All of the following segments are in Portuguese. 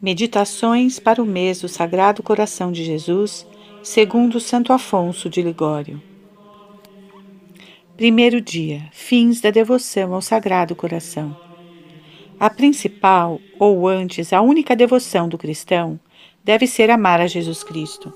Meditações para o mês do Sagrado Coração de Jesus, segundo Santo Afonso de Ligório. Primeiro dia: Fins da devoção ao Sagrado Coração. A principal, ou antes, a única devoção do cristão, deve ser amar a Jesus Cristo.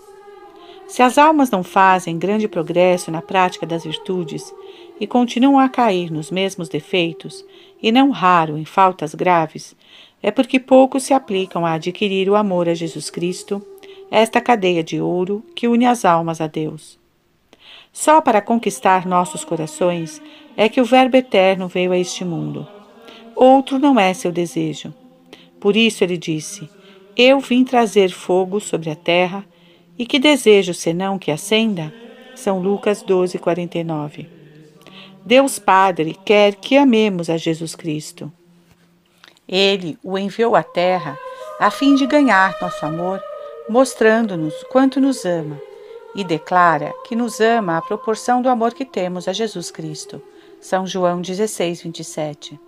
Se as almas não fazem grande progresso na prática das virtudes e continuam a cair nos mesmos defeitos, e não raro em faltas graves, é porque poucos se aplicam a adquirir o amor a Jesus Cristo, esta cadeia de ouro que une as almas a Deus. Só para conquistar nossos corações é que o Verbo eterno veio a este mundo. Outro não é seu desejo. Por isso ele disse: Eu vim trazer fogo sobre a terra, e que desejo senão que acenda? São Lucas 12, 49. Deus Padre quer que amemos a Jesus Cristo. Ele o enviou à Terra a fim de ganhar nosso amor, mostrando-nos quanto nos ama, e declara que nos ama à proporção do amor que temos a Jesus Cristo. São João 16, 27.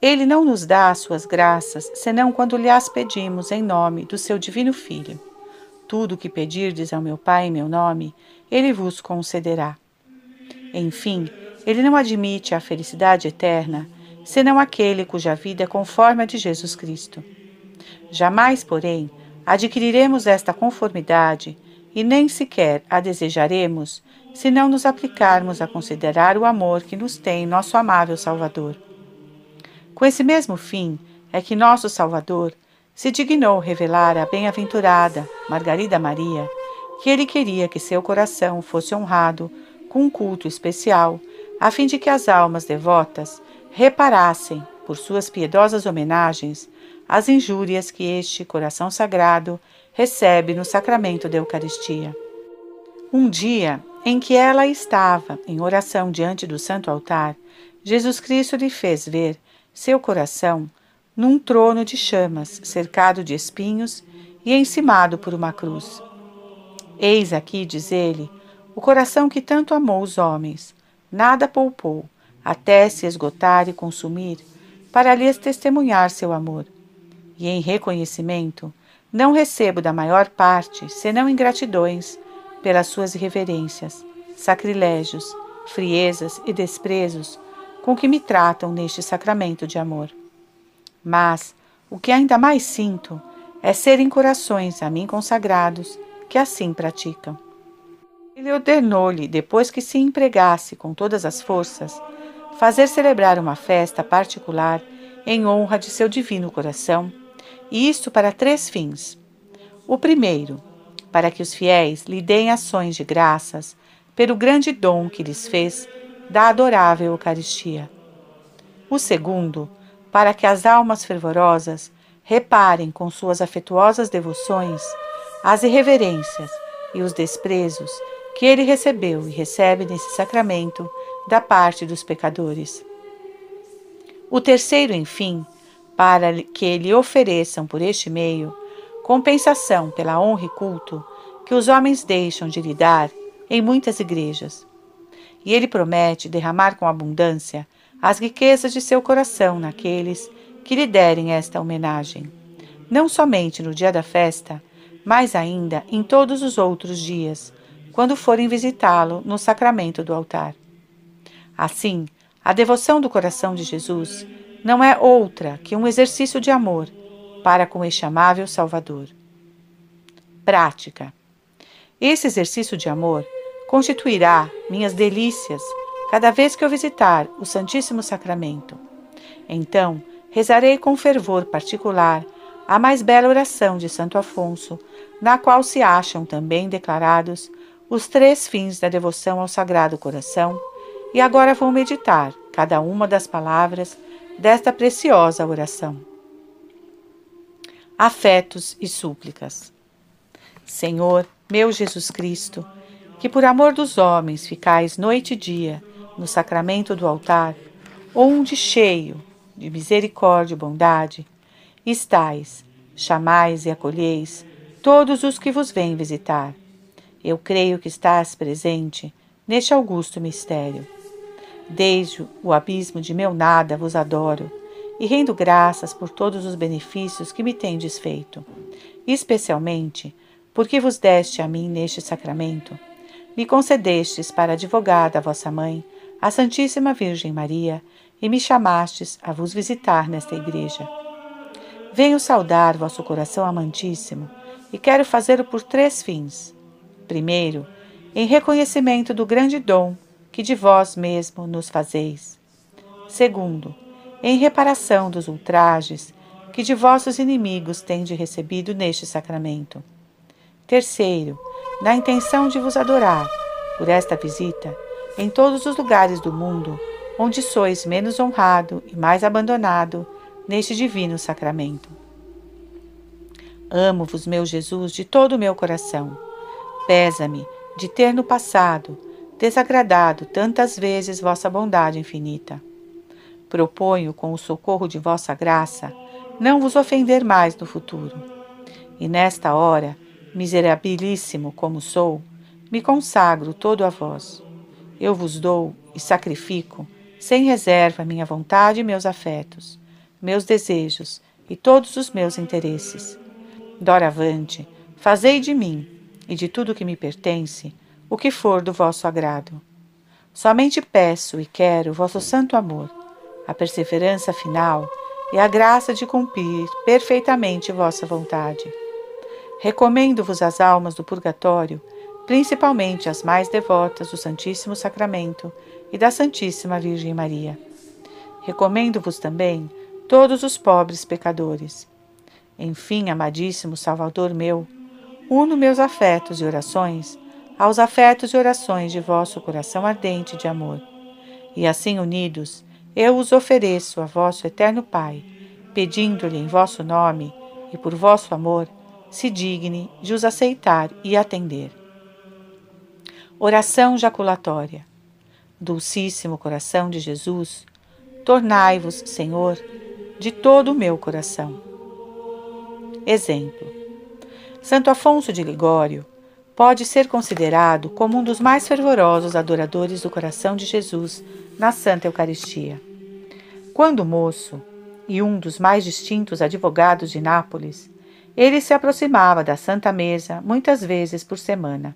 Ele não nos dá as suas graças senão quando lhe as pedimos em nome do seu Divino Filho. Tudo o que pedirdes ao meu Pai em meu nome, ele vos concederá. Enfim, ele não admite a felicidade eterna senão aquele cuja vida é conforme a de Jesus Cristo. Jamais, porém, adquiriremos esta conformidade e nem sequer a desejaremos se não nos aplicarmos a considerar o amor que nos tem nosso amável Salvador. Com esse mesmo fim é que nosso Salvador se dignou revelar à bem-aventurada Margarida Maria que ele queria que seu coração fosse honrado com um culto especial, a fim de que as almas devotas reparassem, por suas piedosas homenagens, as injúrias que este coração sagrado recebe no sacramento da Eucaristia. Um dia em que ela estava em oração diante do santo altar, Jesus Cristo lhe fez ver seu coração num trono de chamas, cercado de espinhos e encimado por uma cruz. Eis aqui, diz ele, o coração que tanto amou os homens, nada poupou, até se esgotar e consumir, para lhes testemunhar seu amor. E em reconhecimento, não recebo da maior parte, senão ingratidões, pelas suas irreverências, sacrilégios, friezas e desprezos com que me tratam neste sacramento de amor. Mas o que ainda mais sinto é serem corações a mim consagrados que assim praticam. Ele ordenou-lhe, depois que se empregasse com todas as forças, fazer celebrar uma festa particular em honra de seu divino coração, e isto para três fins. O primeiro, para que os fiéis lhe deem ações de graças pelo grande dom que lhes fez da adorável Eucaristia. O segundo, para que as almas fervorosas reparem com suas afetuosas devoções as irreverências e os desprezos que ele recebeu e recebe nesse sacramento da parte dos pecadores. O terceiro, enfim, para que lhe ofereçam por este meio compensação pela honra e culto que os homens deixam de lhe dar em muitas igrejas. E ele promete derramar com abundância as riquezas de seu coração naqueles que lhe derem esta homenagem, não somente no dia da festa, mas ainda em todos os outros dias, quando forem visitá-lo no sacramento do altar. Assim, a devoção do coração de Jesus não é outra que um exercício de amor para com este amável Salvador. Prática. Esse exercício de amor constituirá minhas delícias cada vez que eu visitar o Santíssimo Sacramento. Então, rezarei com fervor particular a mais bela oração de Santo Afonso, na qual se acham também declarados os três fins da devoção ao Sagrado Coração e agora vou meditar cada uma das palavras desta preciosa oração. Afetos e súplicas. Senhor, meu Jesus Cristo, que por amor dos homens ficais noite e dia no sacramento do altar, onde cheio de misericórdia e bondade, estais, chamais e acolheis todos os que vos vêm visitar. Eu creio que estás presente neste augusto mistério. Desde o abismo de meu nada vos adoro, e rendo graças por todos os benefícios que me tendes feito, especialmente porque vos deste a mim neste sacramento, me concedestes para advogada a vossa mãe, a Santíssima Virgem Maria, e me chamastes a vos visitar nesta igreja. Venho saudar vosso coração amantíssimo e quero fazê-lo por três fins. Primeiro, em reconhecimento do grande dom que de vós mesmo nos fazeis. Segundo, em reparação dos ultrajes que de vossos inimigos tende recebido neste sacramento. Terceiro, na intenção de vos adorar, por esta visita, em todos os lugares do mundo onde sois menos honrado e mais abandonado neste divino sacramento. Amo-vos, meu Jesus, de todo o meu coração. Pesa-me de ter no passado desagradado tantas vezes vossa bondade infinita. Proponho, com o socorro de vossa graça, não vos ofender mais no futuro. E nesta hora, miserabilíssimo como sou, me consagro todo a vós. Eu vos dou e sacrifico sem reserva minha vontade e meus afetos, meus desejos e todos os meus interesses. Doravante, fazei de mim e de tudo que me pertence o que for do vosso agrado. Somente peço e quero vosso santo amor, a perseverança final e a graça de cumprir perfeitamente vossa vontade. Recomendo-vos as almas do purgatório, principalmente as mais devotas do Santíssimo Sacramento e da Santíssima Virgem Maria. Recomendo-vos também todos os pobres pecadores. Enfim, amadíssimo Salvador meu, uno meus afetos e orações aos afetos e orações de vosso coração ardente de amor. E assim unidos, eu os ofereço a vosso eterno Pai, pedindo-lhe em vosso nome e por vosso amor, se digne de os aceitar e atender. Oração jaculatória. Dulcíssimo coração de Jesus, tornai-vos, Senhor, de todo o meu coração. Exemplo: Santo Afonso de Ligório pode ser considerado como um dos mais fervorosos adoradores do coração de Jesus na Santa Eucaristia. Quando moço e um dos mais distintos advogados de Nápoles, ele se aproximava da Santa Mesa muitas vezes por semana.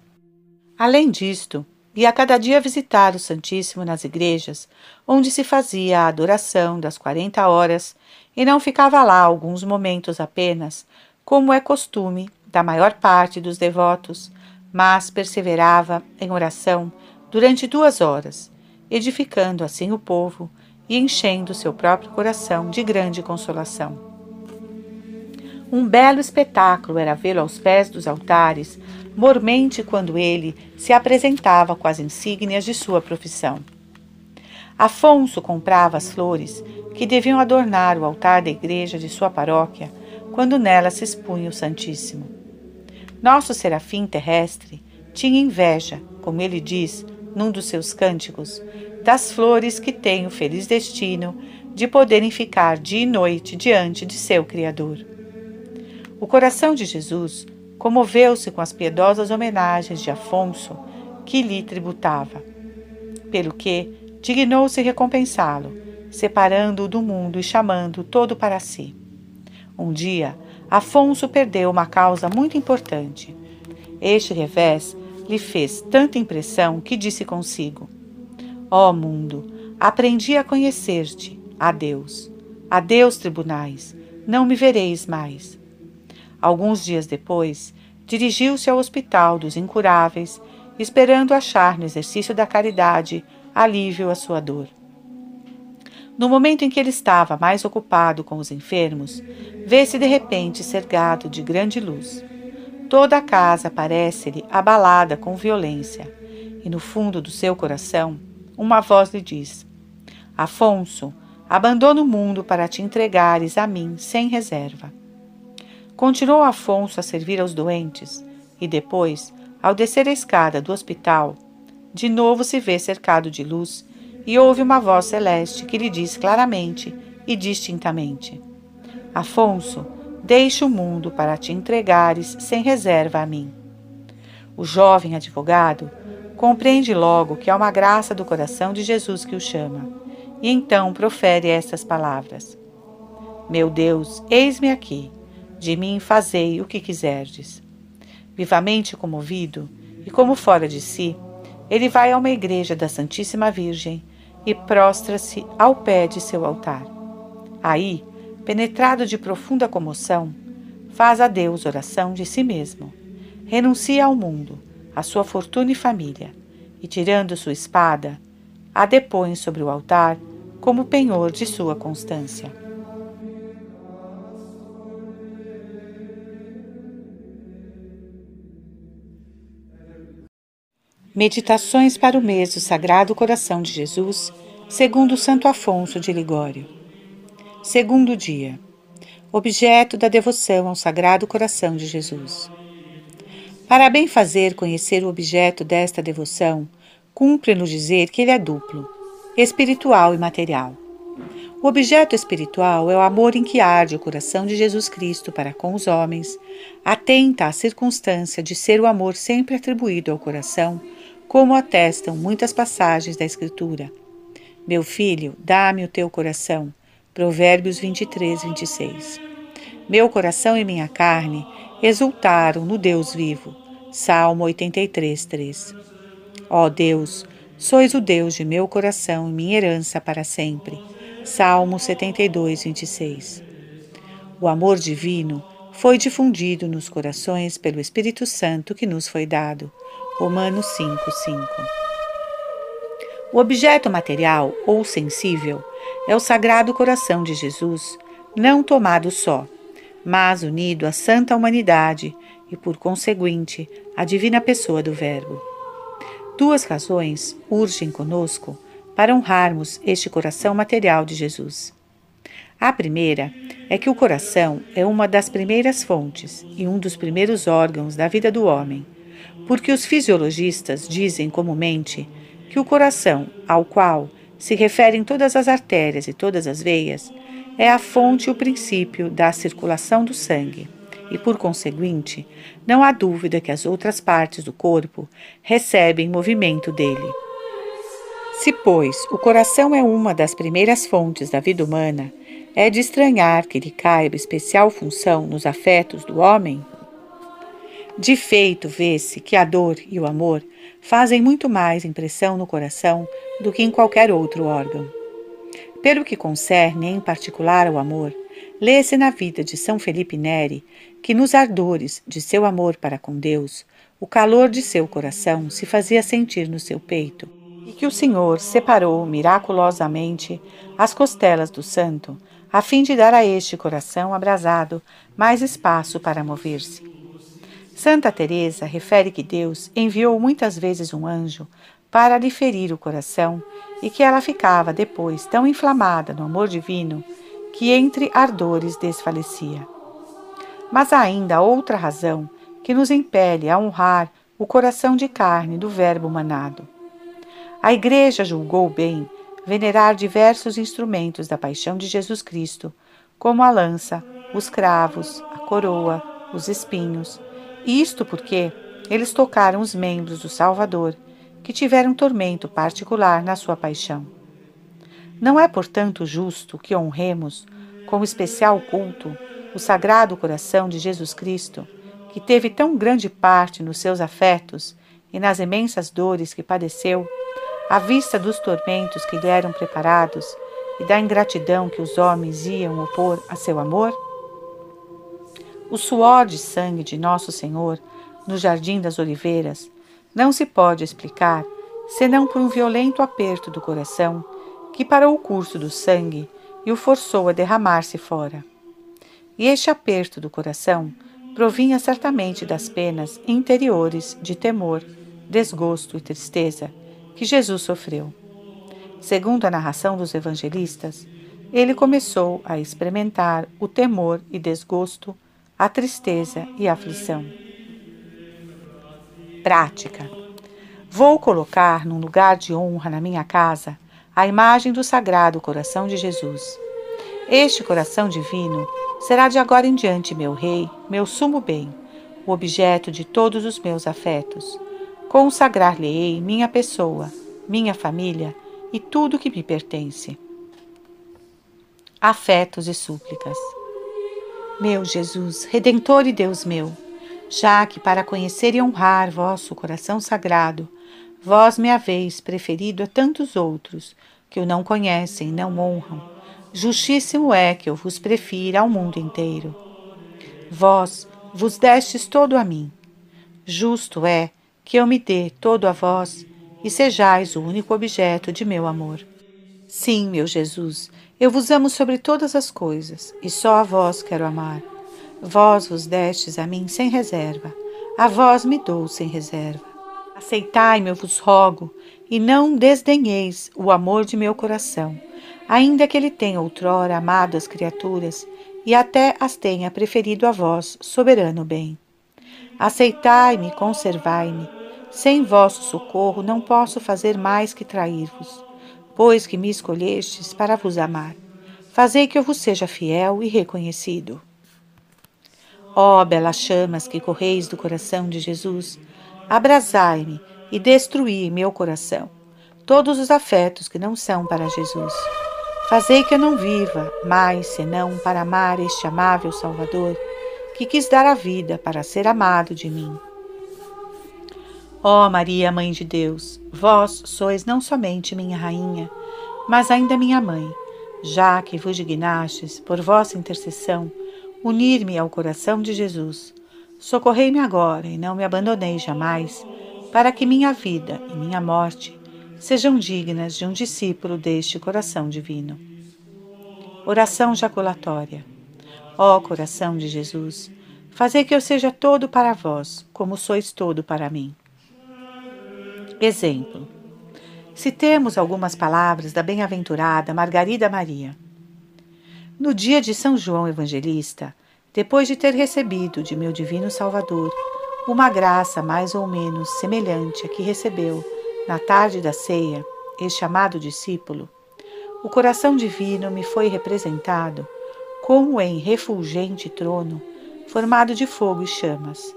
Além disto, e a cada dia visitar o Santíssimo nas igrejas, onde se fazia a adoração das quarenta horas, e não ficava lá alguns momentos apenas, como é costume da maior parte dos devotos, mas perseverava em oração durante duas horas, edificando assim o povo e enchendo seu próprio coração de grande consolação. Um belo espetáculo era vê-lo aos pés dos altares, mormente quando ele se apresentava com as insígnias de sua profissão. Afonso comprava as flores que deviam adornar o altar da igreja de sua paróquia quando nela se expunha o Santíssimo. Nosso serafim terrestre tinha inveja, como ele diz num dos seus cânticos, das flores que têm o feliz destino de poderem ficar dia e noite diante de seu Criador. O coração de Jesus comoveu-se com as piedosas homenagens de Afonso que lhe tributava, pelo que dignou-se recompensá-lo, separando-o do mundo e chamando todo para si. Um dia, Afonso perdeu uma causa muito importante. Este revés lhe fez tanta impressão que disse consigo: Ó oh mundo, aprendi a conhecer-te, adeus. Adeus, tribunais, não me vereis mais. Alguns dias depois, dirigiu-se ao Hospital dos Incuráveis, esperando achar no exercício da caridade alívio à sua dor. No momento em que ele estava mais ocupado com os enfermos, vê-se de repente cercado de grande luz. Toda a casa parece-lhe abalada com violência, e no fundo do seu coração, uma voz lhe diz: Afonso, abandona o mundo para te entregares a mim sem reserva. Continuou Afonso a servir aos doentes e depois, ao descer a escada do hospital, de novo se vê cercado de luz e ouve uma voz celeste que lhe diz claramente e distintamente: Afonso, deixa o mundo para te entregares sem reserva a mim. O jovem advogado compreende logo que é uma graça do coração de Jesus que o chama, e então profere estas palavras: Meu Deus, eis-me aqui. De mim fazei o que quiserdes. Vivamente comovido e como fora de si, ele vai a uma igreja da Santíssima Virgem e prostra-se ao pé de seu altar. Aí, penetrado de profunda comoção, faz a Deus oração de si mesmo. Renuncia ao mundo, à sua fortuna e família, e tirando sua espada, a depõe sobre o altar como penhor de sua constância. Meditações para o mês do Sagrado Coração de Jesus, segundo Santo Afonso de Ligório. Segundo dia. Objeto da devoção ao Sagrado Coração de Jesus. Para bem fazer conhecer o objeto desta devoção, cumpre-nos dizer que ele é duplo, espiritual e material. O objeto espiritual é o amor em que arde o coração de Jesus Cristo para com os homens, atenta à circunstância de ser o amor sempre atribuído ao coração como atestam muitas passagens da Escritura. Meu filho, dá-me o teu coração. Provérbios 23, 26. Meu coração e minha carne exultaram no Deus vivo. Salmo 83, 3. Ó Deus, sois o Deus de meu coração e minha herança para sempre. Salmo 72, 26. O amor divino foi difundido nos corações pelo Espírito Santo que nos foi dado. Romanos 5, 5. O objeto material ou sensível é o Sagrado Coração de Jesus, não tomado só, mas unido à santa humanidade e, por conseguinte, à divina pessoa do Verbo. Duas razões urgem conosco para honrarmos este coração material de Jesus. A primeira é que o coração é uma das primeiras fontes e um dos primeiros órgãos da vida do homem porque os fisiologistas dizem comumente que o coração, ao qual se referem todas as artérias e todas as veias, é a fonte e o princípio da circulação do sangue, e por conseguinte, não há dúvida que as outras partes do corpo recebem movimento dele. Se, pois, o coração é uma das primeiras fontes da vida humana, é de estranhar que lhe caiba especial função nos afetos do homem de feito, vê-se que a dor e o amor fazem muito mais impressão no coração do que em qualquer outro órgão. Pelo que concerne em particular ao amor, lê-se na vida de São Felipe Neri que nos ardores de seu amor para com Deus, o calor de seu coração se fazia sentir no seu peito, e que o Senhor separou miraculosamente as costelas do santo, a fim de dar a este coração abrasado mais espaço para mover-se. Santa Teresa refere que Deus enviou muitas vezes um anjo para lhe ferir o coração e que ela ficava depois tão inflamada no amor divino que entre ardores desfalecia. Mas há ainda outra razão que nos impele a honrar o coração de carne do Verbo manado. A Igreja julgou bem venerar diversos instrumentos da paixão de Jesus Cristo, como a lança, os cravos, a coroa, os espinhos, isto porque eles tocaram os membros do Salvador, que tiveram tormento particular na sua paixão. Não é, portanto, justo que honremos, com especial culto, o Sagrado Coração de Jesus Cristo, que teve tão grande parte nos seus afetos e nas imensas dores que padeceu, à vista dos tormentos que lhe eram preparados e da ingratidão que os homens iam opor a seu amor? O suor de sangue de Nosso Senhor no Jardim das Oliveiras não se pode explicar senão por um violento aperto do coração que parou o curso do sangue e o forçou a derramar-se fora. E este aperto do coração provinha certamente das penas interiores de temor, desgosto e tristeza que Jesus sofreu. Segundo a narração dos evangelistas, ele começou a experimentar o temor e desgosto a tristeza e a aflição. Prática. Vou colocar num lugar de honra na minha casa a imagem do Sagrado Coração de Jesus. Este coração divino será de agora em diante meu rei, meu sumo bem, o objeto de todos os meus afetos. Consagrar-lhe-ei minha pessoa, minha família e tudo que me pertence. afetos e súplicas. Meu Jesus, Redentor e Deus meu, já que para conhecer e honrar vosso coração sagrado, vós me haveis preferido a tantos outros que o não conhecem e não honram, justíssimo é que eu vos prefira ao mundo inteiro. Vós vos destes todo a mim. Justo é que eu me dê todo a vós e sejais o único objeto de meu amor. Sim, meu Jesus, eu vos amo sobre todas as coisas, e só a vós quero amar. Vós vos destes a mim sem reserva, a vós me dou sem reserva. Aceitai-me, eu vos rogo, e não desdenheis o amor de meu coração, ainda que ele tenha outrora amado as criaturas e até as tenha preferido a vós, soberano bem. Aceitai-me, conservai-me. Sem vosso socorro não posso fazer mais que trair-vos, pois que me escolhestes para vos amar. Fazei que eu vos seja fiel e reconhecido. Ó belas chamas que correis do coração de Jesus, abrasai-me e destruí meu coração, todos os afetos que não são para Jesus. Fazei que eu não viva mais senão para amar este amável Salvador, que quis dar a vida para ser amado de mim. Ó Maria, Mãe de Deus, vós sois não somente minha rainha, mas ainda minha mãe, já que vos dignastes, por vossa intercessão, unir-me ao coração de Jesus. Socorrei-me agora e não me abandoneis jamais, para que minha vida e minha morte sejam dignas de um discípulo deste coração divino. Oração jaculatória. Ó coração de Jesus, fazei que eu seja todo para vós, como sois todo para mim. Exemplo. Citemos algumas palavras da bem-aventurada Margarida Maria. No dia de São João Evangelista, depois de ter recebido de meu divino Salvador uma graça mais ou menos semelhante à que recebeu na tarde da ceia, este amado discípulo, o coração divino me foi representado como em refulgente trono, formado de fogo e chamas,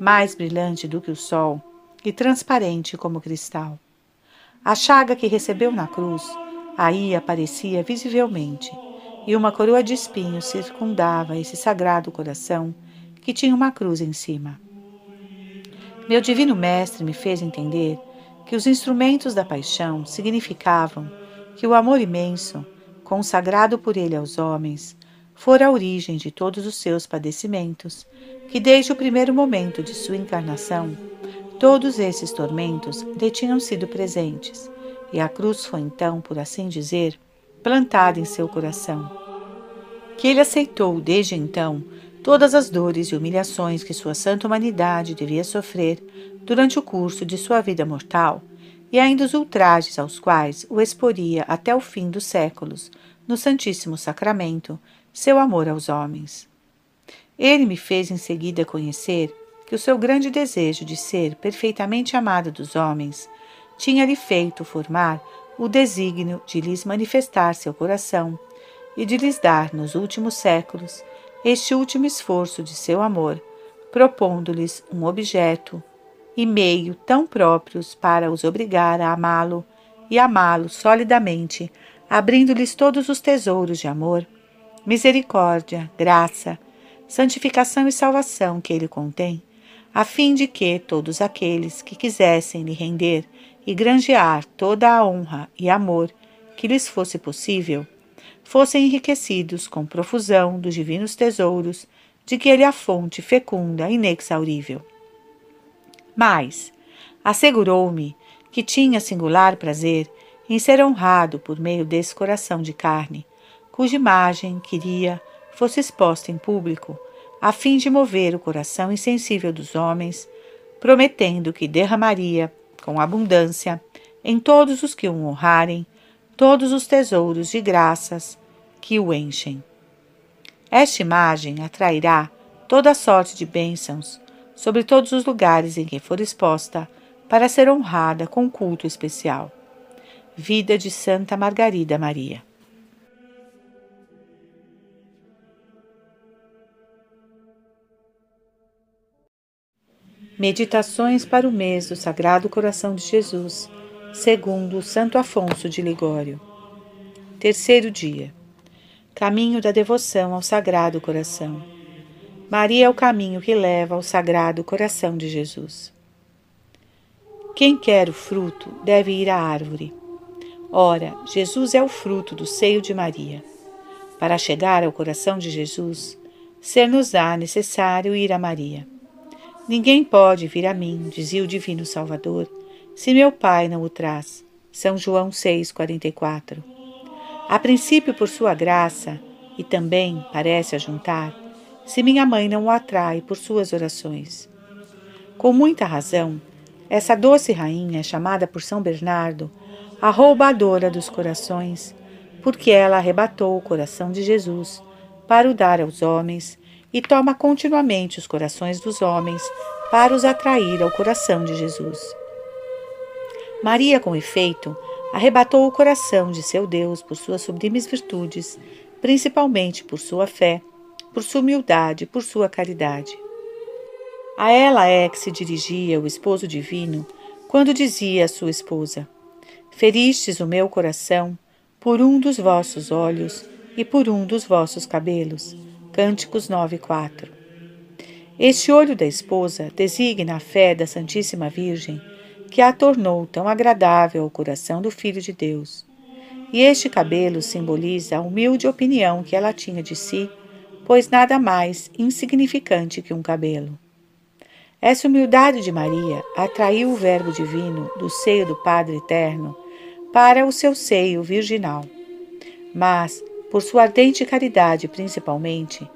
mais brilhante do que o sol e transparente como cristal. A chaga que recebeu na cruz aí aparecia visivelmente, e uma coroa de espinhos circundava esse sagrado coração que tinha uma cruz em cima. Meu divino mestre me fez entender que os instrumentos da paixão significavam que o amor imenso, consagrado por ele aos homens, fora a origem de todos os seus padecimentos, que desde o primeiro momento de sua encarnação, todos esses tormentos lhe tinham sido presentes, e a cruz foi então, por assim dizer, plantada em seu coração. Que ele aceitou desde então todas as dores e humilhações que sua santa humanidade devia sofrer durante o curso de sua vida mortal, e ainda os ultrajes aos quais o exporia até o fim dos séculos, no Santíssimo Sacramento, seu amor aos homens. Ele me fez em seguida conhecer que o seu grande desejo de ser perfeitamente amado dos homens tinha-lhe feito formar o desígnio de lhes manifestar seu coração e de lhes dar nos últimos séculos este último esforço de seu amor, propondo-lhes um objeto e meio tão próprios para os obrigar a amá-lo e amá-lo solidamente, abrindo-lhes todos os tesouros de amor, misericórdia, graça, santificação e salvação que ele contém, a fim de que todos aqueles que quisessem lhe render e granjear toda a honra e amor que lhes fosse possível, fossem enriquecidos com profusão dos divinos tesouros de que ele é a fonte fecunda e inexaurível. Mas assegurou-me que tinha singular prazer em ser honrado por meio desse coração de carne, cuja imagem queria fosse exposta em público, a fim de mover o coração insensível dos homens, prometendo que derramaria, com abundância, em todos os que o honrarem, todos os tesouros de graças que o enchem. Esta imagem atrairá toda sorte de bênçãos sobre todos os lugares em que for exposta, para ser honrada com culto especial. Vida de Santa Margarida Maria. Meditações para o mês do Sagrado Coração de Jesus, segundo Santo Afonso de Ligório. Terceiro dia. caminho da devoção ao Sagrado Coração. Maria é o caminho que leva ao Sagrado Coração de Jesus. Quem quer o fruto deve ir à árvore. Ora, Jesus é o fruto do seio de Maria. Para chegar ao coração de Jesus, ser-nos-á necessário ir a Maria. Ninguém pode vir a mim, dizia o Divino Salvador, se meu Pai não o traz. São João 6,44. A princípio, por sua graça, e também, parece ajuntar, se minha mãe não o atrai por suas orações. Com muita razão, essa doce rainha é chamada por São Bernardo a roubadora dos corações, porque ela arrebatou o coração de Jesus para o dar aos homens e toma continuamente os corações dos homens para os atrair ao coração de Jesus. Maria, com efeito, arrebatou o coração de seu Deus por suas sublimes virtudes, principalmente por sua fé, por sua humildade, por sua caridade. A ela é que se dirigia o esposo divino quando dizia à sua esposa: Feristes o meu coração por um dos vossos olhos e por um dos vossos cabelos. Cânticos 9, 4. Este olho da esposa designa a fé da Santíssima Virgem, que a tornou tão agradável ao coração do Filho de Deus. E este cabelo simboliza a humilde opinião que ela tinha de si, pois nada mais insignificante que um cabelo. Essa humildade de Maria atraiu o Verbo Divino do seio do Padre Eterno para o seu seio virginal. Mas, por sua ardente caridade principalmente,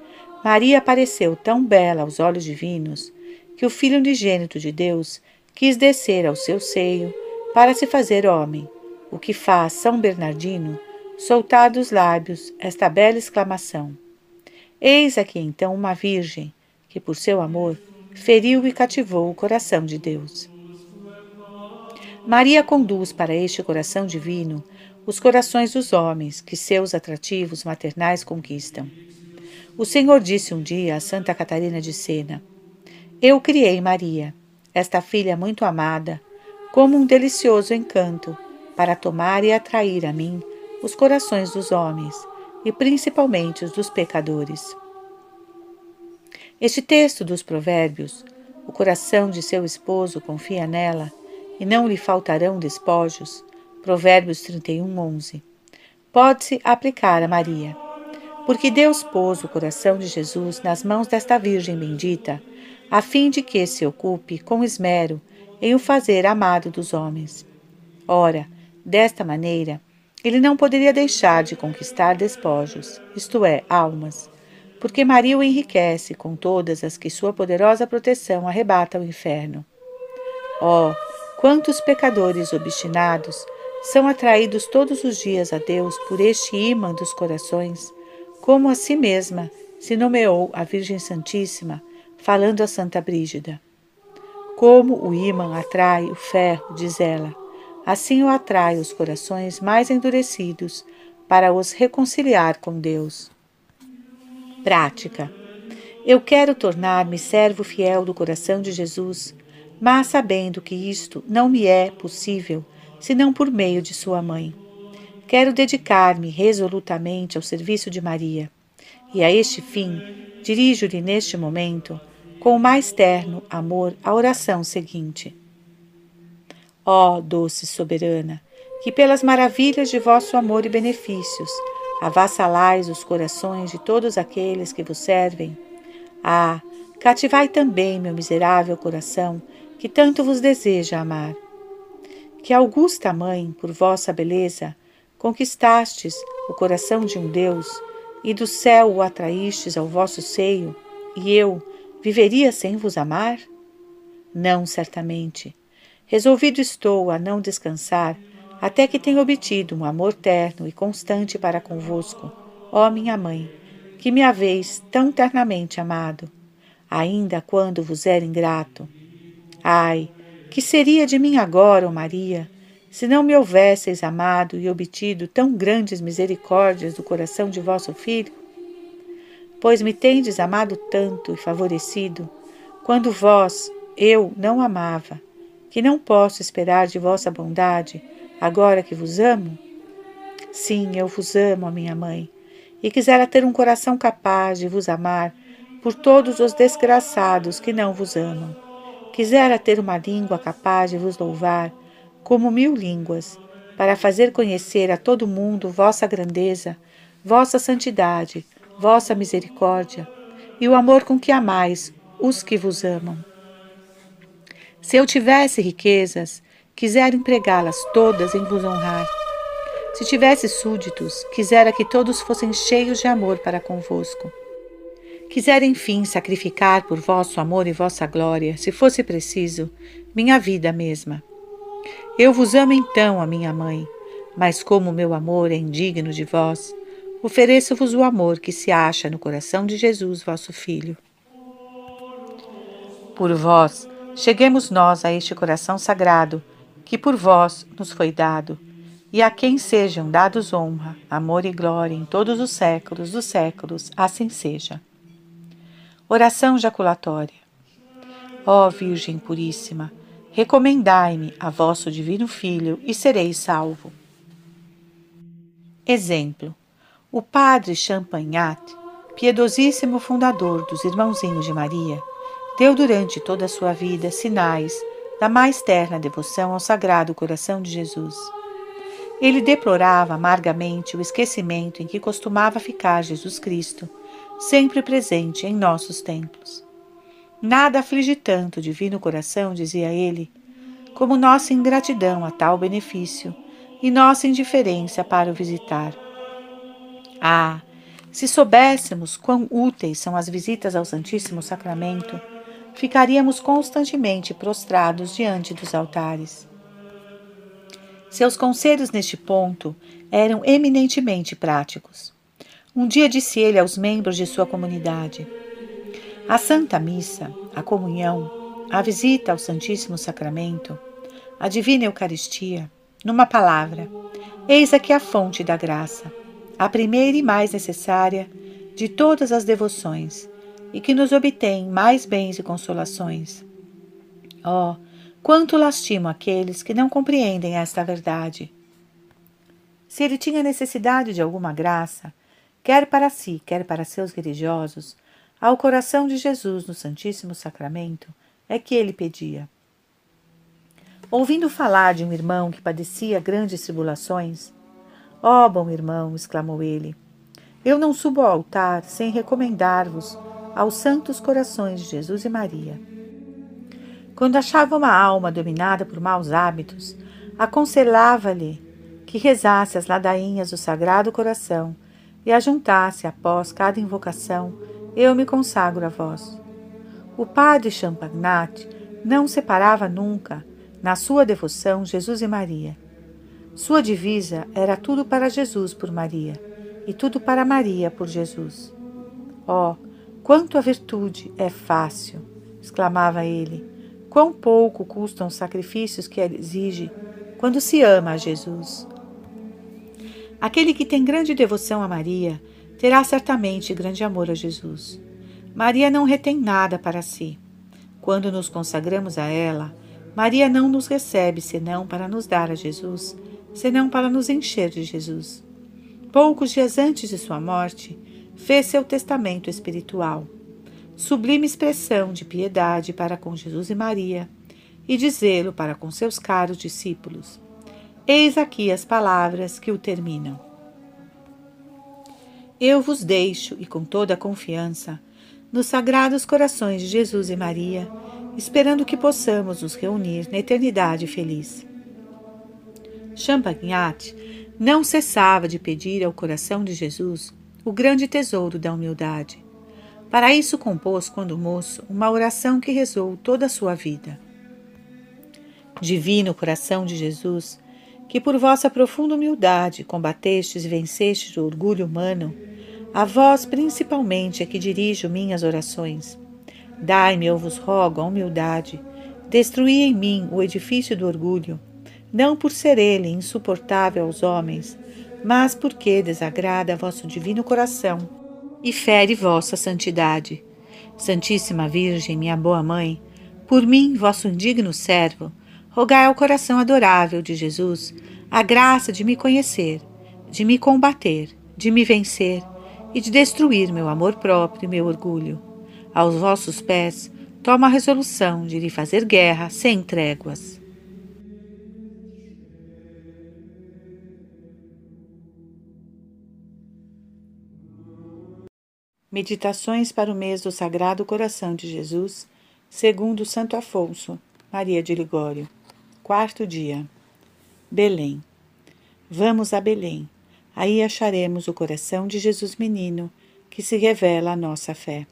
Maria apareceu tão bela aos olhos divinos que o Filho unigênito de Deus quis descer ao seu seio para se fazer homem, o que faz São Bernardino soltar dos lábios esta bela exclamação: Eis aqui então uma Virgem que, por seu amor, feriu e cativou o coração de Deus. Maria conduz para este coração divino os corações dos homens que seus atrativos maternais conquistam. O Senhor disse um dia a Santa Catarina de Sena: Eu criei Maria, esta filha muito amada, como um delicioso encanto, para tomar e atrair a mim os corações dos homens, e principalmente os dos pecadores. Este texto dos Provérbios, o coração de seu esposo confia nela, e não lhe faltarão despojos. Provérbios 31, 11. Pode-se aplicar a Maria. Porque Deus pôs o coração de Jesus nas mãos desta Virgem bendita, a fim de que se ocupe com esmero em o fazer amado dos homens. Ora, desta maneira, ele não poderia deixar de conquistar despojos, isto é, almas, porque Maria o enriquece com todas as que sua poderosa proteção arrebata ao inferno. Oh, Quantos pecadores obstinados são atraídos todos os dias a Deus por este imã dos corações, como a si mesma se nomeou a Virgem Santíssima, falando a Santa Brígida. Como o imã atrai o ferro, diz ela, assim o atrai os corações mais endurecidos para os reconciliar com Deus. Prática. Eu quero tornar-me servo fiel do coração de Jesus mas sabendo que isto não me é possível senão por meio de sua mãe. Quero dedicar-me resolutamente ao serviço de Maria, e a este fim dirijo-lhe neste momento, com o mais terno amor, a oração seguinte: Ó oh, doce soberana, que pelas maravilhas de vosso amor e benefícios avassalais os corações de todos aqueles que vos servem. Ah, cativai também meu miserável coração que tanto vos deseja amar. Que augusta mãe, por vossa beleza, conquistastes o coração de um Deus e do céu o atraístes ao vosso seio, e eu viveria sem vos amar? Não, certamente. Resolvido estou a não descansar até que tenha obtido um amor terno e constante para convosco, ó minha mãe, que me haveis tão ternamente amado, ainda quando vos era ingrato Ai, que seria de mim agora, ó Maria, se não me houvesseis amado e obtido tão grandes misericórdias do coração de vosso Filho? Pois me tendes amado tanto e favorecido, quando vós, eu, não amava, que não posso esperar de vossa bondade, agora que vos amo? Sim, eu vos amo, minha mãe, e quisera ter um coração capaz de vos amar por todos os desgraçados que não vos amam. Quisera ter uma língua capaz de vos louvar como mil línguas, para fazer conhecer a todo mundo vossa grandeza, vossa santidade, vossa misericórdia e o amor com que amais os que vos amam. Se eu tivesse riquezas, quisera empregá-las todas em vos honrar. Se tivesse súditos, quisera que todos fossem cheios de amor para convosco. Quisera, enfim, sacrificar por vosso amor e vossa glória, se fosse preciso, minha vida mesma. Eu vos amo então, a minha mãe, mas como meu amor é indigno de vós, ofereço-vos o amor que se acha no coração de Jesus, vosso Filho. Por vós, cheguemos nós a este coração sagrado, que por vós nos foi dado, e a quem sejam dados honra, amor e glória em todos os séculos dos séculos, assim seja. Oração jaculatória. Ó Virgem Puríssima, recomendai-me a vosso Divino Filho e serei salvo. Exemplo: o padre Champagnat, piedosíssimo fundador dos Irmãozinhos de Maria, deu durante toda a sua vida sinais da mais terna devoção ao Sagrado Coração de Jesus. Ele deplorava amargamente o esquecimento em que costumava ficar Jesus Cristo, sempre presente em nossos templos. Nada aflige tanto o Divino Coração, dizia ele, como nossa ingratidão a tal benefício e nossa indiferença para o visitar. Ah, se soubéssemos quão úteis são as visitas ao Santíssimo Sacramento, ficaríamos constantemente prostrados diante dos altares. Seus conselhos neste ponto eram eminentemente práticos. Um dia disse ele aos membros de sua comunidade: A Santa Missa, a comunhão, a visita ao Santíssimo Sacramento, a Divina Eucaristia, numa palavra, eis aqui a fonte da graça a primeira e mais necessária de todas as devoções, e que nos obtém mais bens e consolações. Oh, quanto lastimo aqueles que não compreendem esta verdade! Se ele tinha necessidade de alguma graça, quer para si, quer para seus religiosos, ao coração de Jesus no Santíssimo Sacramento, é que ele pedia. Ouvindo falar de um irmão que padecia grandes tribulações, Ó oh, bom irmão, exclamou ele, eu não subo ao altar sem recomendar-vos aos santos corações de Jesus e Maria. Quando achava uma alma dominada por maus hábitos, aconselhava-lhe que rezasse as ladainhas do Sagrado Coração e ajuntasse após cada invocação: Eu me consagro a vós. O padre Champagnat não separava nunca, na sua devoção, Jesus e Maria sua divisa era tudo para Jesus por Maria e tudo para Maria por Jesus. Oh, quanto a virtude é fácil! exclamava ele. Quão pouco custam os sacrifícios que ela exige quando se ama a Jesus. Aquele que tem grande devoção a Maria terá certamente grande amor a Jesus. Maria não retém nada para si. Quando nos consagramos a ela, Maria não nos recebe senão para nos dar a Jesus senão para nos encher de Jesus. Poucos dias antes de sua morte, fez seu testamento espiritual, sublime expressão de piedade para com Jesus e Maria e de zelo para com seus caros discípulos. Eis aqui as palavras que o terminam. Eu vos deixo, e com toda a confiança, nos sagrados corações de Jesus e Maria, esperando que possamos nos reunir na eternidade feliz. Champagnat não cessava de pedir ao coração de Jesus o grande tesouro da humildade. Para isso compôs, quando moço, uma oração que rezou toda a sua vida. Divino coração de Jesus, que por vossa profunda humildade combatestes e vencestes o orgulho humano, a vós principalmente é que dirijo minhas orações. Dai-me, eu vos rogo, a humildade, destruí em mim o edifício do orgulho, não por ser ele insuportável aos homens, mas porque desagrada vosso divino coração e fere vossa santidade. Santíssima Virgem, minha boa mãe, por mim, vosso indigno servo, rogai ao coração adorável de Jesus a graça de me conhecer, de me combater, de me vencer e de destruir meu amor próprio e meu orgulho. Aos vossos pés, tomo a resolução de lhe fazer guerra sem tréguas. Meditações para o mês do Sagrado Coração de Jesus, segundo Santo Afonso, Maria de Ligório. Quarto dia. Belém. Vamos a Belém. Aí acharemos o coração de Jesus menino, que se revela a nossa fé.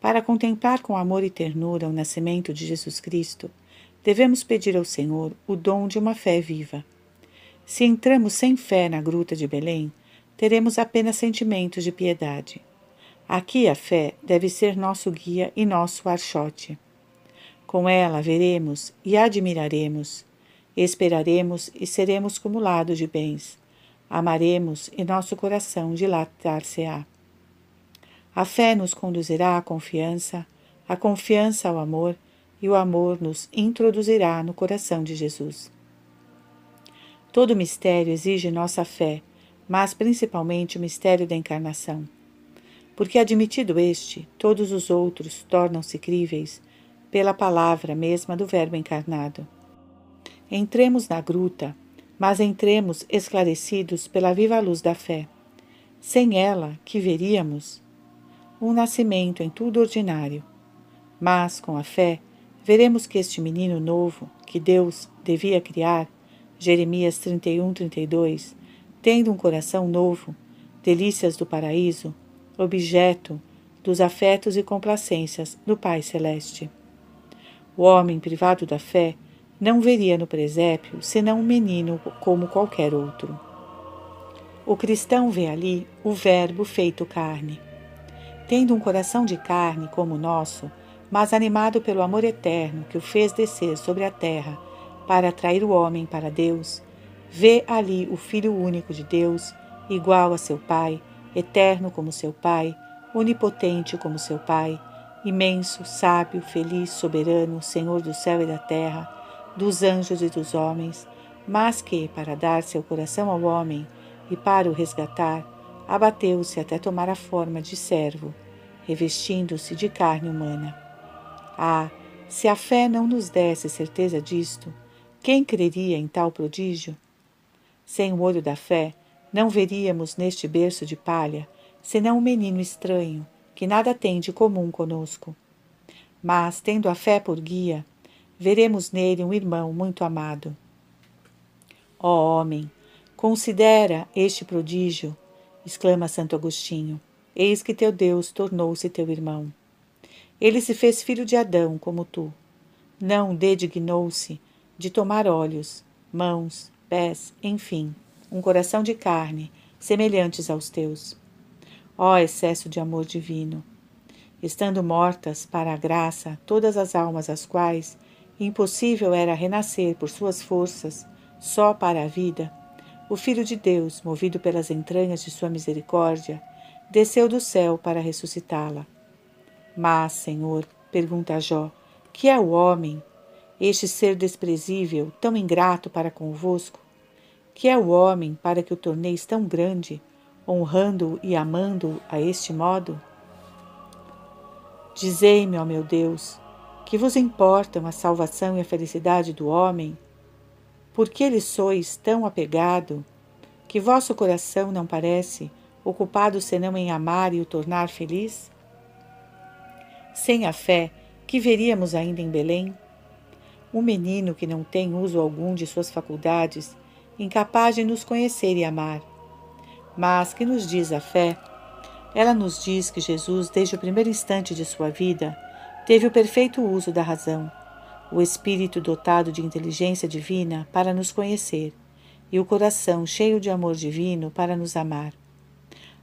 Para contemplar com amor e ternura o nascimento de Jesus Cristo, devemos pedir ao Senhor o dom de uma fé viva. Se entramos sem fé na gruta de Belém, teremos apenas sentimentos de piedade. Aqui a fé deve ser nosso guia e nosso archote. Com ela veremos e admiraremos, esperaremos e seremos cumulados de bens. Amaremos e nosso coração dilatar-se-á. A fé nos conduzirá à confiança, a confiança ao amor, e o amor nos introduzirá no coração de Jesus. Todo mistério exige nossa fé, mas principalmente o mistério da encarnação. Porque, admitido este, todos os outros tornam-se críveis pela palavra mesma do Verbo encarnado. Entremos na gruta, mas entremos esclarecidos pela viva luz da fé. Sem ela, que veríamos? um nascimento em tudo ordinário. Mas, com a fé, veremos que este menino novo, que Deus devia criar, Jeremias 31, 32, tendo um coração novo, delícias do paraíso, objeto dos afetos e complacências do Pai Celeste. O homem privado da fé não veria no presépio senão um menino como qualquer outro. O cristão vê ali o Verbo feito carne tendo um coração de carne como o nosso, mas animado pelo amor eterno que o fez descer sobre a terra para atrair o homem para Deus, vê ali o Filho único de Deus, igual a seu Pai, eterno como seu Pai, onipotente como seu Pai, imenso, sábio, feliz, soberano, Senhor do céu e da terra, dos anjos e dos homens, mas que, para dar seu coração ao homem e para o resgatar, abateu-se até tomar a forma de servo, revestindo-se de carne humana. Ah, se a fé não nos desse certeza disto, quem creria em tal prodígio? Sem o olho da fé, não veríamos neste berço de palha senão um menino estranho, que nada tem de comum conosco. Mas, tendo a fé por guia, veremos nele um irmão muito amado. Ó homem, considera este prodígio exclama Santo Agostinho. Eis que teu Deus tornou-se teu irmão. Ele se fez filho de Adão, como tu. Não dedignou-se de tomar olhos, mãos, pés, enfim, um coração de carne, semelhantes aos teus. Ó excesso de amor divino! Estando mortas para a graça todas as almas às quais impossível era renascer por suas forças, só para a vida, o Filho de Deus, movido pelas entranhas de sua misericórdia, desceu do céu para ressuscitá-la. Mas, Senhor, pergunta Jó, que é o homem, este ser desprezível, tão ingrato para convosco? Que é o homem para que o torneis tão grande, honrando-o e amando-o a este modo? Dizei-me, ó meu Deus, que vos importam a salvação e a felicidade do homem, por que lhe sois tão apegado, que vosso coração não parece ocupado senão em amar e o tornar feliz? Sem a fé, que veríamos ainda em Belém? Um menino que não tem uso algum de suas faculdades, incapaz de nos conhecer e amar. Mas que nos diz a fé? Ela nos diz que Jesus, desde o primeiro instante de sua vida, teve o perfeito uso da razão o espírito dotado de inteligência divina para nos conhecer e o coração cheio de amor divino para nos amar.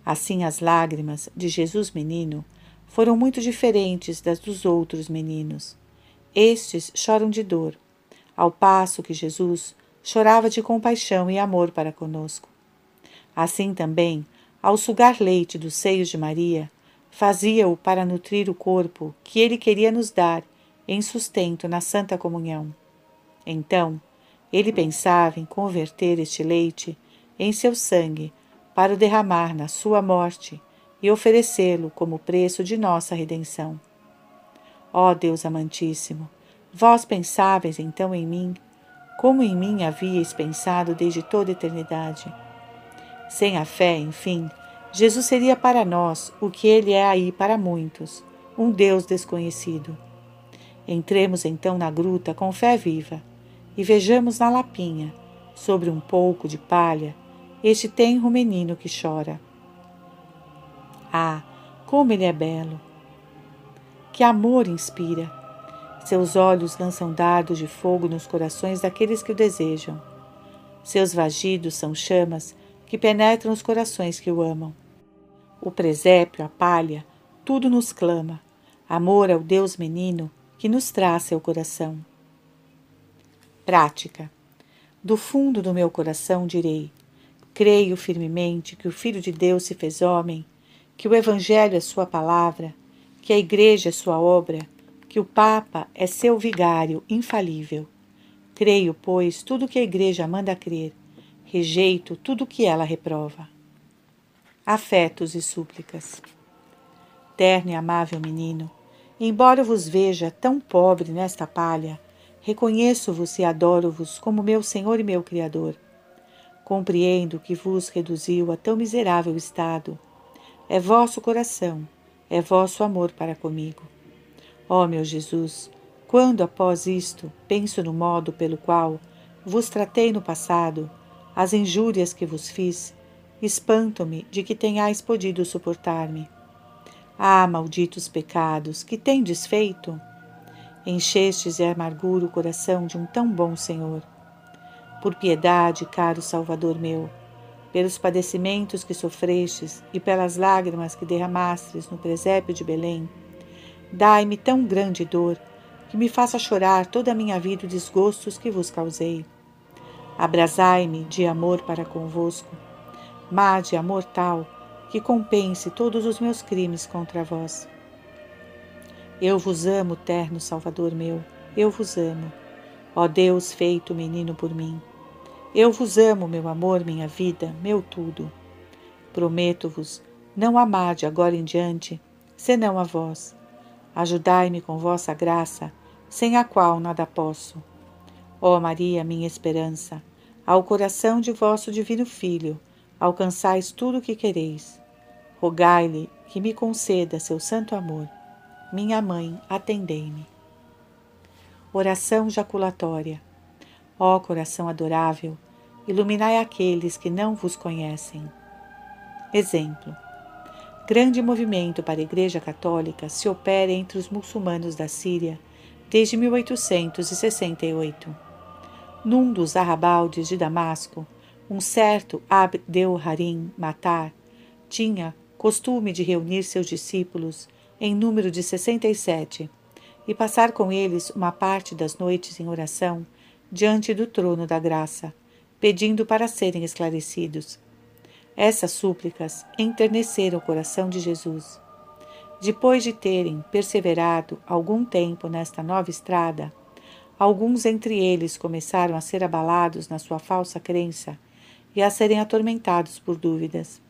Assim, as lágrimas de Jesus menino foram muito diferentes das dos outros meninos. Estes choram de dor, ao passo que Jesus chorava de compaixão e amor para conosco. Assim também, ao sugar leite dos seios de Maria, fazia-o para nutrir o corpo que ele queria nos dar em sustento na Santa Comunhão. Então, ele pensava em converter este leite em seu sangue, para o derramar na sua morte e oferecê-lo como preço de nossa redenção. Ó Deus amantíssimo, vós pensáveis então em mim, como em mim havíeis pensado desde toda eternidade. Sem a fé, enfim, Jesus seria para nós o que ele é aí para muitos, um Deus desconhecido. Entremos então na gruta com fé viva e vejamos na lapinha, sobre um pouco de palha, este tenro menino que chora. Ah, como ele é belo! Que amor inspira! Seus olhos lançam dardos de fogo nos corações daqueles que o desejam. Seus vagidos são chamas que penetram os corações que o amam. O presépio, a palha, tudo nos clama. Amor ao Deus menino que nos traz seu coração. Prática. Do fundo do meu coração direi: Creio firmemente que o Filho de Deus se fez homem, que o Evangelho é sua palavra, que a Igreja é sua obra, que o Papa é seu vigário infalível. Creio, pois, tudo que a Igreja manda crer, rejeito tudo que ela reprova. Afetos e súplicas. Terno e amável menino, embora vos veja tão pobre nesta palha, reconheço-vos e adoro-vos como meu Senhor e meu Criador. Compreendo que vos reduziu a tão miserável estado. É vosso coração, é vosso amor para comigo. Ó meu Jesus, quando após isto penso no modo pelo qual vos tratei no passado, as injúrias que vos fiz, espanto-me de que tenhais podido suportar-me. Ah, malditos pecados, que tendes feito? Enchestes de amargura o coração de um tão bom Senhor. Por piedade, caro Salvador meu, pelos padecimentos que sofrestes e pelas lágrimas que derramastes no presépio de Belém, dai-me tão grande dor que me faça chorar toda a minha vida os desgostos que vos causei. Abrasai-me de amor para convosco, mas de amor tal que compense todos os meus crimes contra vós. Eu vos amo, terno Salvador meu, eu vos amo. Ó Deus feito menino por mim. Eu vos amo, meu amor, minha vida, meu tudo. Prometo-vos não amar de agora em diante, senão a vós. Ajudai-me com vossa graça, sem a qual nada posso. Ó Maria, minha esperança, ao coração de vosso divino Filho, alcançais tudo o que quereis. Rogai-lhe que me conceda seu santo amor. Minha mãe, atendei-me. Oração jaculatória. Ó coração adorável, iluminai aqueles que não vos conhecem. Exemplo: grande movimento para a Igreja Católica se opera entre os muçulmanos da Síria desde 1868. Num dos arrabaldes de Damasco, um certo Abdel-Harim Matar tinha costume de reunir seus discípulos em número de 67 e passar com eles uma parte das noites em oração diante do trono da graça pedindo para serem esclarecidos. Essas súplicas enterneceram o coração de Jesus. Depois de terem perseverado algum tempo nesta nova estrada, alguns entre eles começaram a ser abalados na sua falsa crença e a serem atormentados por dúvidas.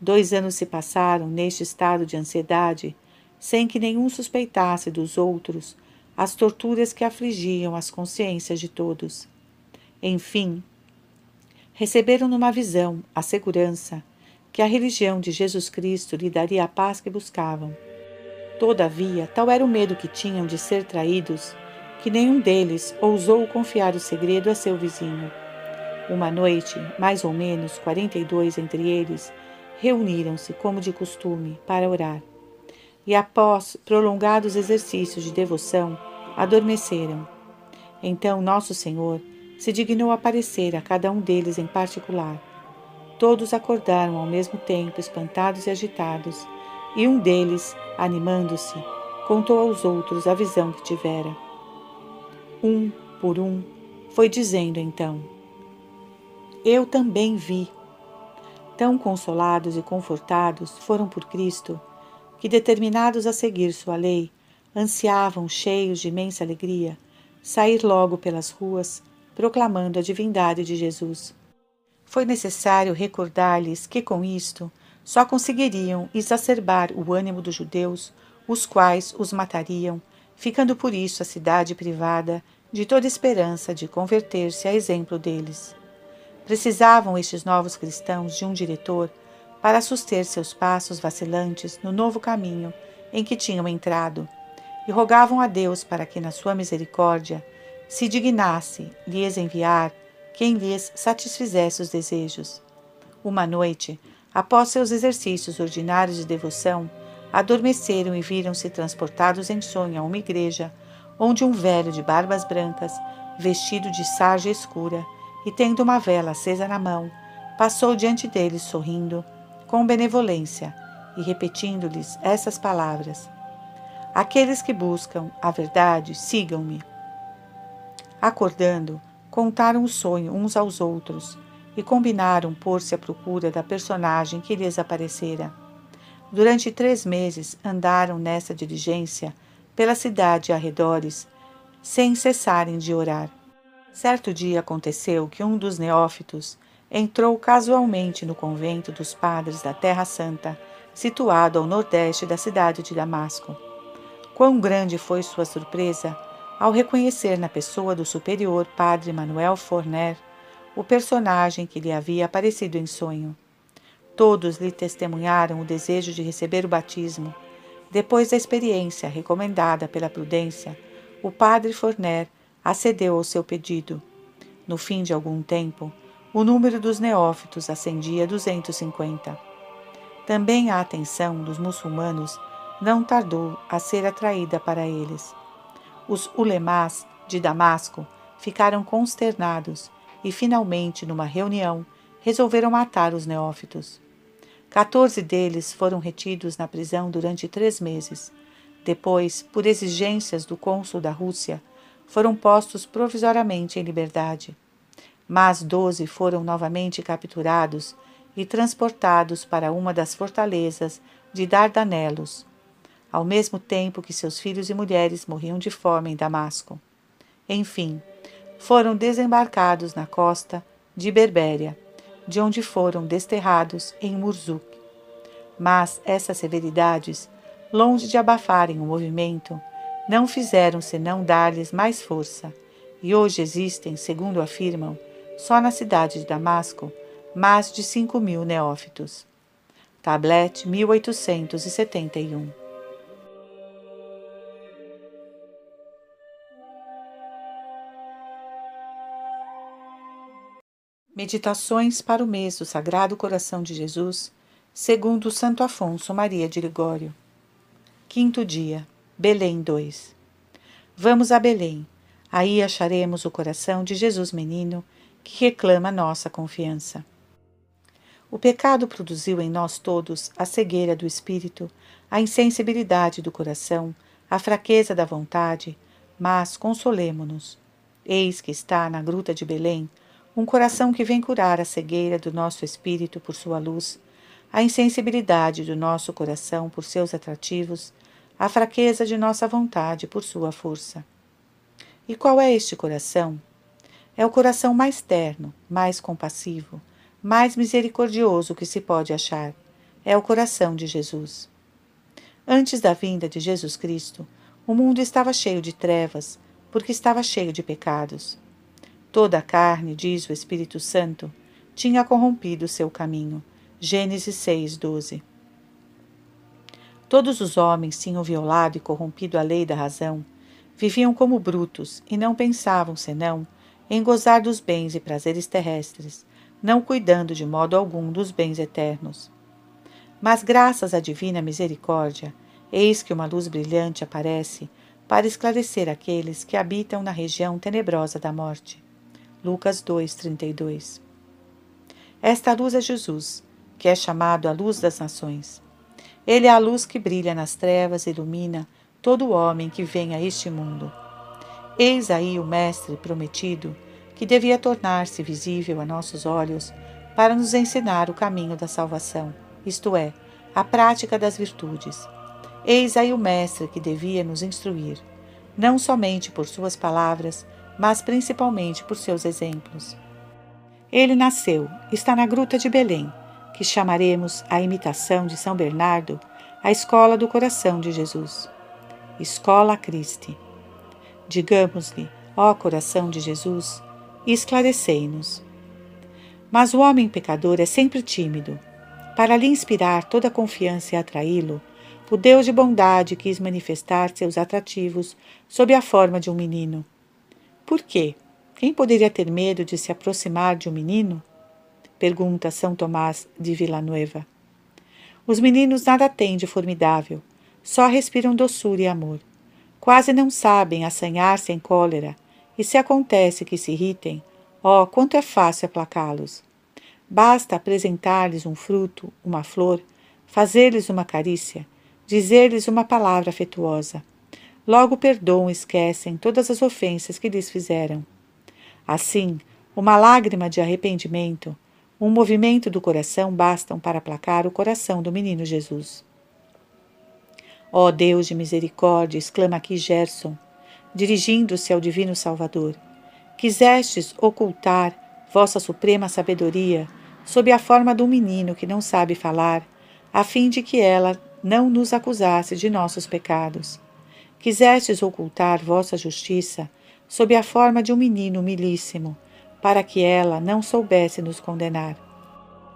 Dois anos se passaram neste estado de ansiedade, sem que nenhum suspeitasse dos outros as torturas que afligiam as consciências de todos. Enfim, receberam numa visão a segurança que a religião de Jesus Cristo lhe daria a paz que buscavam. Todavia, tal era o medo que tinham de ser traídos, que nenhum deles ousou confiar o segredo a seu vizinho. Uma noite, mais ou menos quarenta e dois entre eles, reuniram-se, como de costume, para orar. E após prolongados exercícios de devoção, adormeceram. Então Nosso Senhor se dignou aparecer a cada um deles em particular. Todos acordaram ao mesmo tempo, espantados e agitados, e um deles, animando-se, contou aos outros a visão que tivera. Um por um, foi dizendo então: Eu também vi. Tão consolados e confortados foram por Cristo, que, determinados a seguir sua lei, ansiavam, cheios de imensa alegria, sair logo pelas ruas proclamando a divindade de Jesus. Foi necessário recordar-lhes que, com isto, só conseguiriam exacerbar o ânimo dos judeus, os quais os matariam, ficando por isso a cidade privada de toda esperança de converter-se a exemplo deles. Precisavam estes novos cristãos de um diretor para suster seus passos vacilantes no novo caminho em que tinham entrado, e rogavam a Deus para que, na sua misericórdia, se dignasse lhes enviar quem lhes satisfizesse os desejos. Uma noite, após seus exercícios ordinários de devoção, adormeceram e viram-se transportados em sonho a uma igreja, onde um velho de barbas brancas, vestido de sarja escura e tendo uma vela acesa na mão, passou diante deles sorrindo, com benevolência, e repetindo-lhes essas palavras: Aqueles que buscam a verdade, sigam-me. Acordando, contaram o sonho uns aos outros e combinaram pôr-se à procura da personagem que lhes aparecera. Durante três meses andaram nessa diligência pela cidade e arredores, sem cessarem de orar. Certo dia aconteceu que um dos neófitos entrou casualmente no convento dos padres da Terra Santa, situado ao nordeste da cidade de Damasco. Quão grande foi sua surpresa ao reconhecer na pessoa do superior padre Manuel Forner o personagem que lhe havia aparecido em sonho. Todos lhe testemunharam o desejo de receber o batismo. Depois da experiência recomendada pela prudência, o padre Forner acedeu ao seu pedido. No fim de algum tempo, o número dos neófitos ascendia a 250. Também a atenção dos muçulmanos não tardou a ser atraída para eles. Os ulemás de Damasco ficaram consternados e, finalmente, numa reunião, resolveram matar os neófitos. Quatorze deles foram retidos na prisão durante três meses. Depois, por exigências do cônsul da Rússia, foram postos provisoriamente em liberdade. Mas doze foram novamente capturados e transportados para uma das fortalezas de Dardanelos, ao mesmo tempo que seus filhos e mulheres morriam de fome em Damasco. Enfim, foram desembarcados na costa de Berbéria, de onde foram desterrados em Murzuk. Mas essas severidades, longe de abafarem o movimento, não fizeram senão dar-lhes mais força, e hoje existem, segundo afirmam, só na cidade de Damasco, mais de cinco mil neófitos. Tablet 1871 Meditações para o mês do Sagrado Coração de Jesus, segundo Santo Afonso Maria de Ligório. Quinto dia, Belém 2. Vamos a Belém. Aí acharemos o coração de Jesus menino, que reclama nossa confiança. O pecado produziu em nós todos a cegueira do espírito, a insensibilidade do coração, a fraqueza da vontade, mas consolemo-nos. Eis que está na gruta de Belém um coração que vem curar a cegueira do nosso espírito por sua luz, a insensibilidade do nosso coração por seus atrativos, a fraqueza de nossa vontade por sua força. E qual é este coração? É o coração mais terno, mais compassivo, mais misericordioso que se pode achar. É o coração de Jesus. Antes da vinda de Jesus Cristo, o mundo estava cheio de trevas, porque estava cheio de pecados. Toda a carne, diz o Espírito Santo, tinha corrompido seu caminho. Gênesis 6, 12. Todos os homens tinham violado e corrompido a lei da razão, viviam como brutos e não pensavam senão em gozar dos bens e prazeres terrestres, não cuidando de modo algum dos bens eternos. Mas, graças à divina misericórdia, eis que uma luz brilhante aparece para esclarecer aqueles que habitam na região tenebrosa da morte. Lucas 2:32. Esta luz é Jesus, que é chamado a luz das nações. Ele é a luz que brilha nas trevas e ilumina todo homem que vem a este mundo. Eis aí o Mestre prometido, que devia tornar-se visível a nossos olhos para nos ensinar o caminho da salvação, isto é, a prática das virtudes. Eis aí o Mestre que devia nos instruir, não somente por suas palavras, mas principalmente por seus exemplos. Ele nasceu, está na gruta de Belém, que chamaremos a imitação de São Bernardo, a escola do coração de Jesus. Escola Christi. Digamos-lhe, ó coração de Jesus, esclarecei-nos. Mas o homem pecador é sempre tímido. Para lhe inspirar toda a confiança e atraí-lo, o Deus de bondade quis manifestar seus atrativos sob a forma de um menino. Por quê? Quem poderia ter medo de se aproximar de um menino? Pergunta São Tomás de Villanueva. Os meninos nada têm de formidável, só respiram doçura e amor. Quase não sabem assanhar-se em cólera, e se acontece que se irritem, oh, quanto é fácil aplacá-los. Basta apresentar-lhes um fruto, uma flor, fazer-lhes uma carícia, dizer-lhes uma palavra afetuosa. Logo perdoam e esquecem todas as ofensas que lhes fizeram. Assim, uma lágrima de arrependimento, um movimento do coração bastam para aplacar o coração do menino Jesus. Ó oh Deus de misericórdia, exclama aqui Gerson, dirigindo-se ao Divino Salvador, quisestes ocultar vossa suprema sabedoria sob a forma de um menino que não sabe falar, a fim de que ela não nos acusasse de nossos pecados. Quisestes ocultar vossa justiça sob a forma de um menino humilíssimo, para que ela não soubesse nos condenar.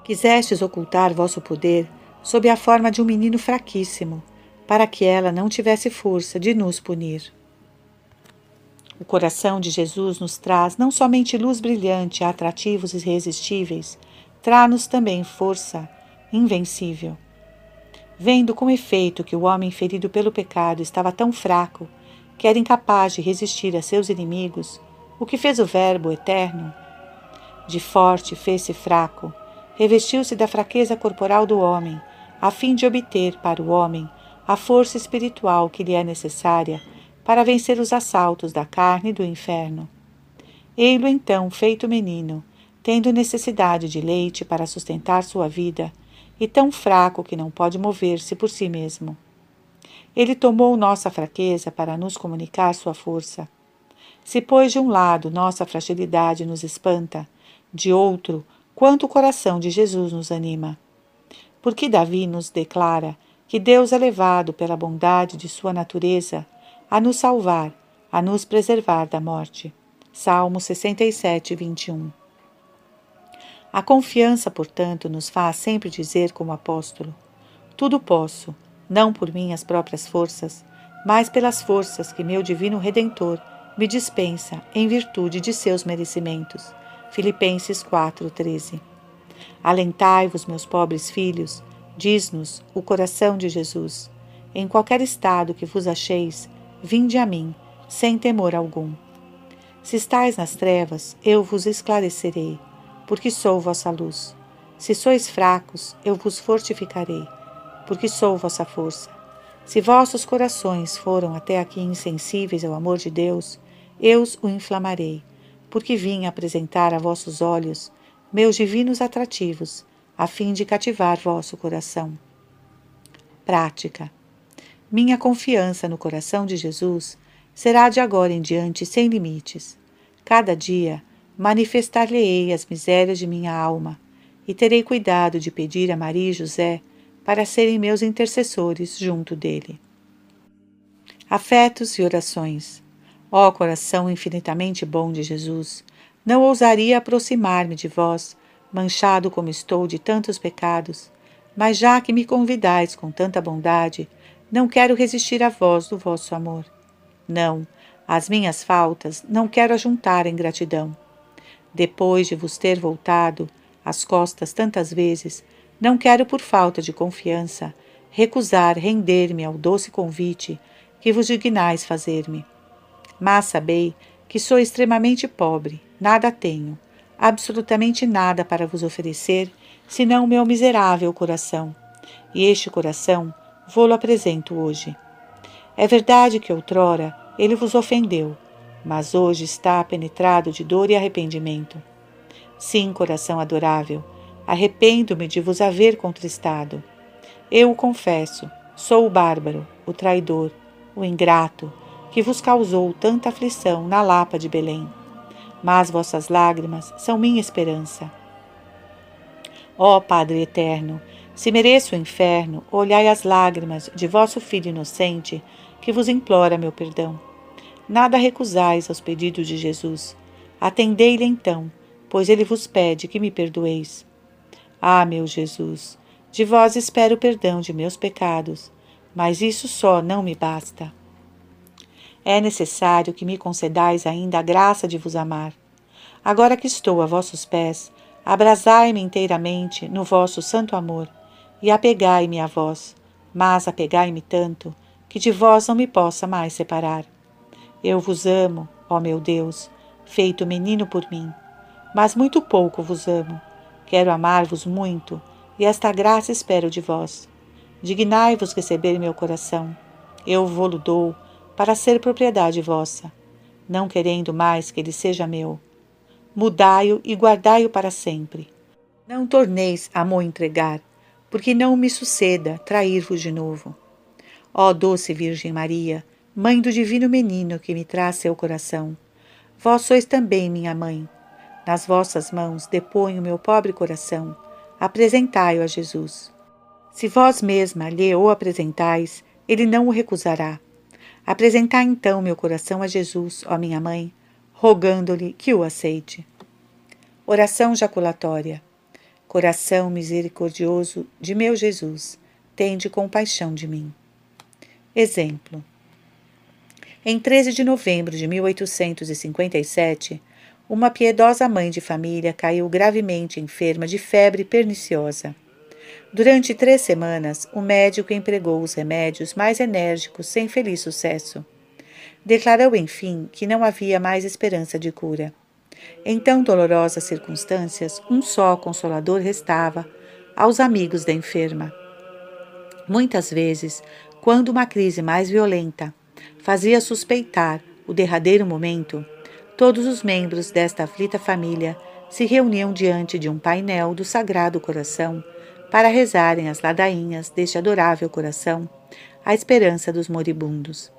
Quisestes ocultar vosso poder sob a forma de um menino fraquíssimo, para que ela não tivesse força de nos punir. O coração de Jesus nos traz não somente luz brilhante, atrativos e irresistíveis, traz-nos também força invencível. Vendo com efeito que o homem ferido pelo pecado estava tão fraco que era incapaz de resistir a seus inimigos, o que fez o Verbo eterno? De forte fez-se fraco, revestiu-se da fraqueza corporal do homem, a fim de obter para o homem a força espiritual que lhe é necessária para vencer os assaltos da carne e do inferno. Ei-lo então feito menino, tendo necessidade de leite para sustentar sua vida, e tão fraco que não pode mover-se por si mesmo. Ele tomou nossa fraqueza para nos comunicar sua força. Se, pois, de um lado nossa fragilidade nos espanta, de outro, quanto o coração de Jesus nos anima. Porque Davi nos declara que Deus é levado pela bondade de sua natureza a nos salvar, a nos preservar da morte. Salmo 67, 21. A confiança, portanto, nos faz sempre dizer como apóstolo: Tudo posso não por minhas próprias forças, mas pelas forças que meu divino Redentor me dispensa em virtude de seus merecimentos. Filipenses 4:13. Alentai-vos, meus pobres filhos, diz-nos o coração de Jesus. Em qualquer estado que vos acheis, vinde a mim, sem temor algum. Se estais nas trevas, eu vos esclarecerei, porque sou vossa luz. Se sois fracos, eu vos fortificarei porque sou vossa força. Se vossos corações foram até aqui insensíveis ao amor de Deus, eu os inflamarei, porque vim apresentar a vossos olhos meus divinos atrativos, a fim de cativar vosso coração. Prática. Minha confiança no coração de Jesus será de agora em diante sem limites. Cada dia manifestar-lhe-ei as misérias de minha alma, e terei cuidado de pedir a Maria e José para serem meus intercessores junto dele. Afetos e orações. Ó coração infinitamente bom de Jesus, não ousaria aproximar-me de vós, manchado como estou de tantos pecados, mas já que me convidais com tanta bondade, não quero resistir à voz do vosso amor. Não, as minhas faltas não quero ajuntar em gratidão. Depois de vos ter voltado as costas tantas vezes, não quero, por falta de confiança, recusar render-me ao doce convite que vos dignais fazer-me. Mas sabei que sou extremamente pobre, nada tenho, absolutamente nada para vos oferecer, senão o meu miserável coração. E este coração vou-lo apresento hoje. É verdade que outrora ele vos ofendeu, mas hoje está penetrado de dor e arrependimento. Sim, coração adorável, Arrependo-me de vos haver contristado. Eu o confesso, sou o bárbaro, o traidor, o ingrato, que vos causou tanta aflição na Lapa de Belém. mas vossas lágrimas são minha esperança. Ó Padre eterno, se mereço o inferno, olhai as lágrimas de vosso Filho inocente, que vos implora meu perdão. Nada recusais aos pedidos de Jesus. Atendei-lhe então, pois ele vos pede que me perdoeis. Ah, meu Jesus, de vós espero o perdão de meus pecados, mas isso só não me basta. É necessário que me concedais ainda a graça de vos amar. Agora que estou a vossos pés, abrasai-me inteiramente no vosso santo amor e apegai-me a vós, mas apegai-me tanto que de vós não me possa mais separar. Eu vos amo, ó meu Deus, feito menino por mim, mas muito pouco vos amo. Quero amar-vos muito, e esta graça espero de vós. Dignai-vos receber meu coração. Eu vou-lo dou, para ser propriedade vossa, não querendo mais que ele seja meu. Mudai-o e guardai-o para sempre. Não torneis a mo entregar, porque não me suceda trair-vos de novo. Ó doce Virgem Maria, Mãe do divino menino que me traz seu coração, vós sois também minha mãe. Nas vossas mãos deponho meu pobre coração, apresentai-o a Jesus. Se vós mesma lhe o apresentais, ele não o recusará. Apresentai então meu coração a Jesus, ó minha mãe, rogando-lhe que o aceite. Oração jaculatória. Coração misericordioso de meu Jesus, tende compaixão de mim. Exemplo. Em 13 de novembro de 1857, uma piedosa mãe de família caiu gravemente enferma de febre perniciosa. Durante três semanas, o médico empregou os remédios mais enérgicos sem feliz sucesso. Declarou, enfim, que não havia mais esperança de cura. Em tão dolorosas circunstâncias, um só consolador restava aos amigos da enferma. Muitas vezes, quando uma crise mais violenta fazia suspeitar o derradeiro momento, todos os membros desta aflita família se reuniam diante de um painel do Sagrado Coração para rezarem as ladainhas deste adorável coração, à esperança dos moribundos.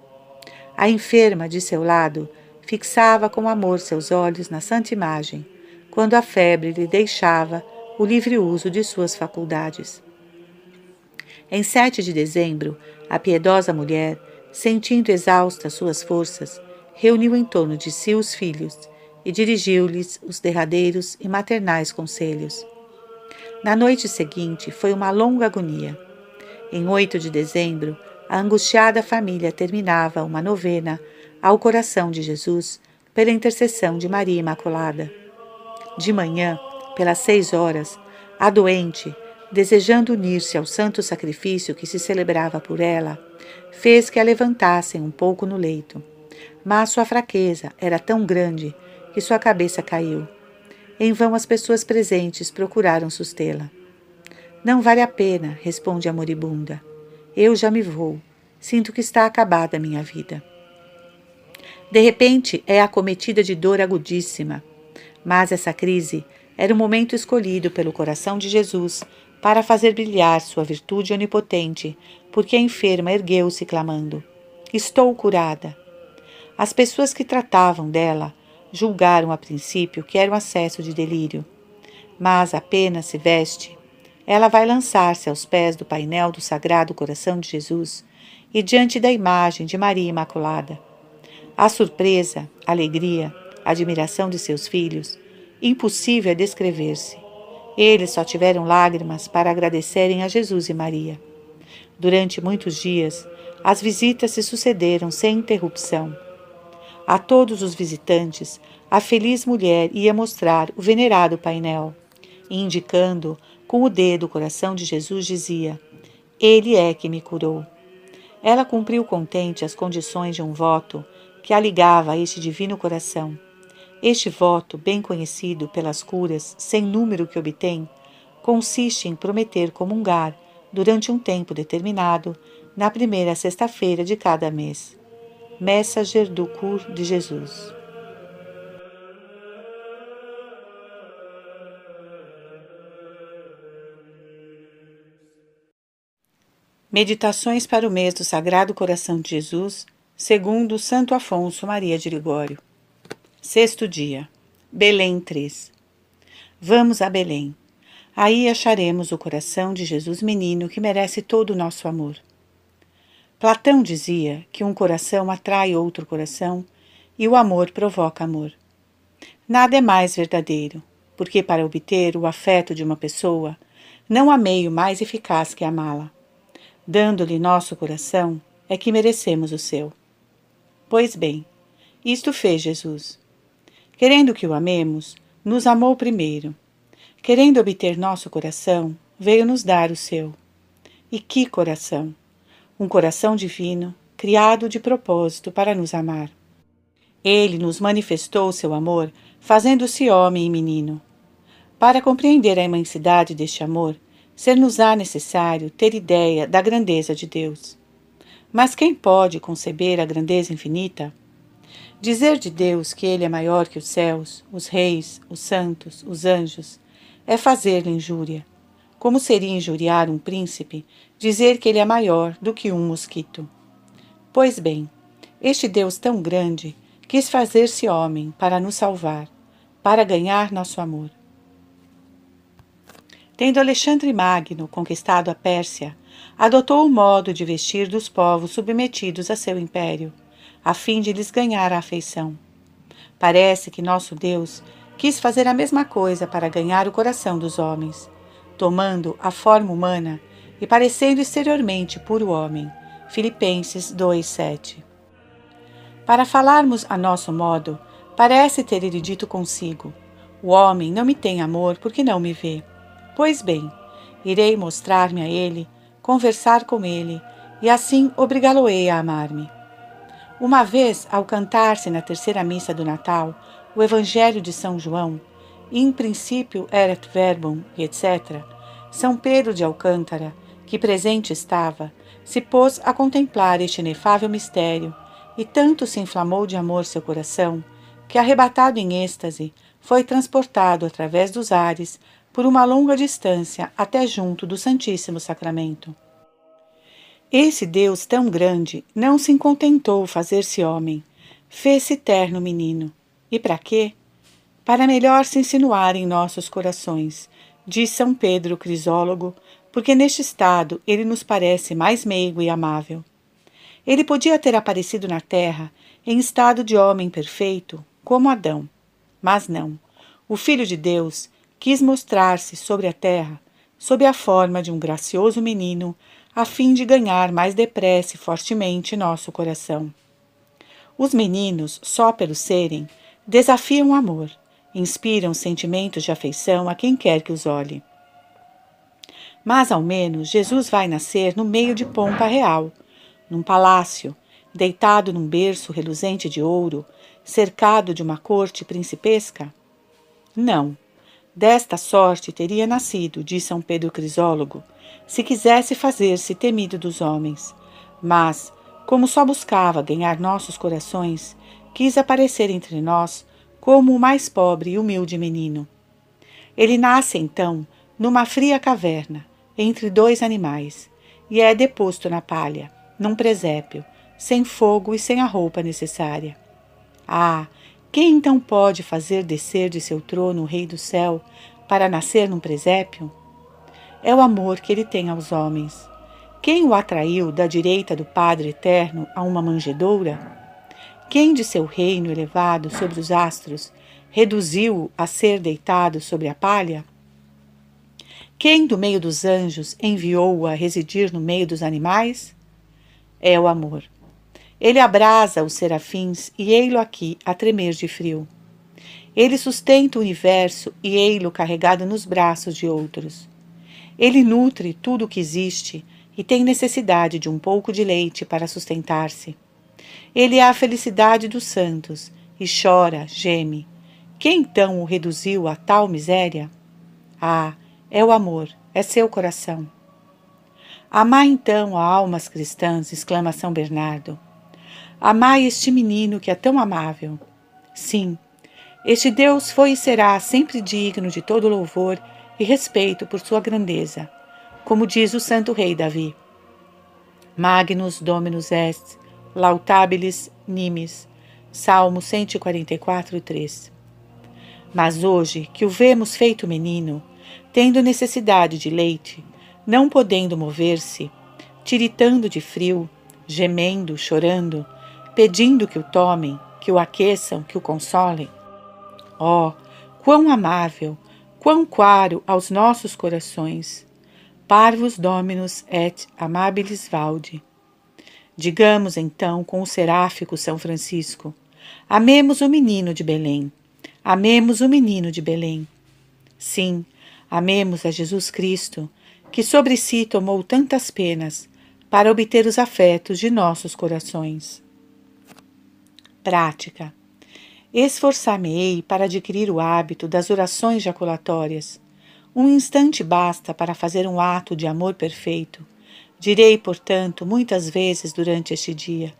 A enferma, de seu lado, fixava com amor seus olhos na santa imagem, quando a febre lhe deixava o livre uso de suas faculdades. Em 7 de dezembro, a piedosa mulher, sentindo exaustas suas forças, reuniu em torno de si os filhos e dirigiu-lhes os derradeiros e maternais conselhos. Na noite seguinte foi uma longa agonia. Em 8 de dezembro, a angustiada família terminava uma novena ao coração de Jesus pela intercessão de Maria Imaculada. De manhã, pelas seis horas, a doente, desejando unir-se ao santo sacrifício que se celebrava por ela, fez que a levantassem um pouco no leito. Mas sua fraqueza era tão grande que sua cabeça caiu em vão as pessoas presentes procuraram sustê-la. Não vale a pena, responde a moribunda. Eu já me vou. Sinto que está acabada a minha vida. De repente é acometida de dor agudíssima. Mas essa crise era o momento escolhido pelo coração de Jesus para fazer brilhar sua virtude onipotente, porque a enferma ergueu-se clamando: Estou curada. As pessoas que tratavam dela julgaram a princípio que era um acesso de delírio. Mas apenas se veste, ela vai lançar-se aos pés do painel do Sagrado Coração de Jesus e diante da imagem de Maria Imaculada. A surpresa, a alegria, a admiração de seus filhos, impossível é descrever-se. Eles só tiveram lágrimas para agradecerem a Jesus e Maria. Durante muitos dias, as visitas se sucederam sem interrupção. A todos os visitantes, a feliz mulher ia mostrar o venerado painel, e indicando com o dedo o coração de Jesus, dizia: Ele é que me curou. Ela cumpriu contente as condições de um voto que a ligava a este divino coração. Este voto, bem conhecido pelas curas sem número que obtém, consiste em prometer comungar durante um tempo determinado na primeira sexta-feira de cada mês. Messager do Cur de Jesus. Meditações para o mês do Sagrado Coração de Jesus, segundo Santo Afonso Maria de Ligório. Sexto dia. Belém 3 Vamos a Belém. Aí acharemos o coração de Jesus menino que merece todo o nosso amor. Platão dizia que um coração atrai outro coração e o amor provoca amor. Nada é mais verdadeiro, porque para obter o afeto de uma pessoa, não há meio mais eficaz que amá-la. Dando-lhe nosso coração, é que merecemos o seu. Pois bem, isto fez Jesus. Querendo que o amemos, nos amou primeiro. Querendo obter nosso coração, veio nos dar o seu. E que coração! Um coração divino, criado de propósito para nos amar. Ele nos manifestou seu amor, fazendo-se homem e menino. Para compreender a imensidade deste amor, ser-nos-á necessário ter ideia da grandeza de Deus. Mas quem pode conceber a grandeza infinita? Dizer de Deus que Ele é maior que os céus, os reis, os santos, os anjos, é fazer-lhe injúria. Como seria injuriar um príncipe dizer que ele é maior do que um mosquito? Pois bem, este Deus tão grande quis fazer-se homem para nos salvar, para ganhar nosso amor. Tendo Alexandre Magno conquistado a Pérsia, adotou o modo de vestir dos povos submetidos a seu império a fim de lhes ganhar a afeição. Parece que nosso Deus quis fazer a mesma coisa para ganhar o coração dos homens, tomando a forma humana e parecendo exteriormente puro homem. Filipenses 2:7. Para falarmos a nosso modo, parece ter ele dito consigo: O homem não me tem amor porque não me vê. Pois bem, irei mostrar-me a ele, conversar com ele, e assim obrigá-lo-ei a amar-me. Uma vez, ao cantar-se na terceira missa do Natal o Evangelho de São João, in princípio erat verbum, etc., São Pedro de Alcântara, que presente estava, se pôs a contemplar este inefável mistério, e tanto se inflamou de amor seu coração, que, arrebatado em êxtase, foi transportado através dos ares por uma longa distância até junto do Santíssimo Sacramento. Esse Deus tão grande não se contentou fazer-se homem, fez-se terno menino. E para quê? Para melhor se insinuar em nossos corações, diz São Pedro Crisólogo, porque neste estado ele nos parece mais meigo e amável. Ele podia ter aparecido na terra em estado de homem perfeito, como Adão. Mas não. O Filho de Deus quis mostrar-se sobre a terra sob a forma de um gracioso menino a fim de ganhar mais depressa e fortemente nosso coração. Os meninos, só pelo serem, desafiam o amor, inspiram sentimentos de afeição a quem quer que os olhe. Mas, ao menos, Jesus vai nascer no meio de pompa real, num palácio, deitado num berço reluzente de ouro, cercado de uma corte principesca? Não. Desta sorte teria nascido, diz São Pedro Crisólogo, se quisesse fazer-se temido dos homens. Mas, como só buscava ganhar nossos corações, quis aparecer entre nós como o mais pobre e humilde menino. Ele nasce, então, numa fria caverna, entre dois animais, e é deposto na palha, num presépio, sem fogo e sem a roupa necessária. Ah, quem então pode fazer descer de seu trono o Rei do céu para nascer num presépio? é o amor que ele tem aos homens. Quem o atraiu da direita do Padre Eterno a uma manjedoura? Quem de seu reino elevado sobre os astros reduziu-o a ser deitado sobre a palha? Quem do meio dos anjos enviou-o a residir no meio dos animais? É o amor. Ele abrasa os serafins e ei-lo aqui a tremer de frio. Ele sustenta o universo e ei-lo carregado nos braços de outros. Ele nutre tudo o que existe e tem necessidade de um pouco de leite para sustentar-se. Ele é a felicidade dos santos e chora, geme. Quem então o reduziu a tal miséria? Ah, é o amor, é seu coração. Amai então almas cristãs, exclama São Bernardo. Amai este menino que é tão amável. Sim, este Deus foi e será sempre digno de todo louvor e respeito por sua grandeza, como diz o santo rei Davi. Magnus Dominus est, lautabilis nimis. Salmo 144, 3. Mas hoje, que o vemos feito menino, tendo necessidade de leite, não podendo mover-se, tiritando de frio, gemendo, chorando, pedindo que o tomem, que o aqueçam, que o consolem. Oh, quão amável, quão claro aos nossos corações! Parvus Dominus et amabilis valde. Digamos então com o seráfico São Francisco: Amemos o menino de Belém. Amemos o menino de Belém. Sim, amemos a Jesus Cristo, que sobre si tomou tantas penas para obter os afetos de nossos corações. Prática. Esforçar-me-ei para adquirir o hábito das orações jaculatórias. Um instante basta para fazer um ato de amor perfeito. Direi, portanto, muitas vezes durante este dia: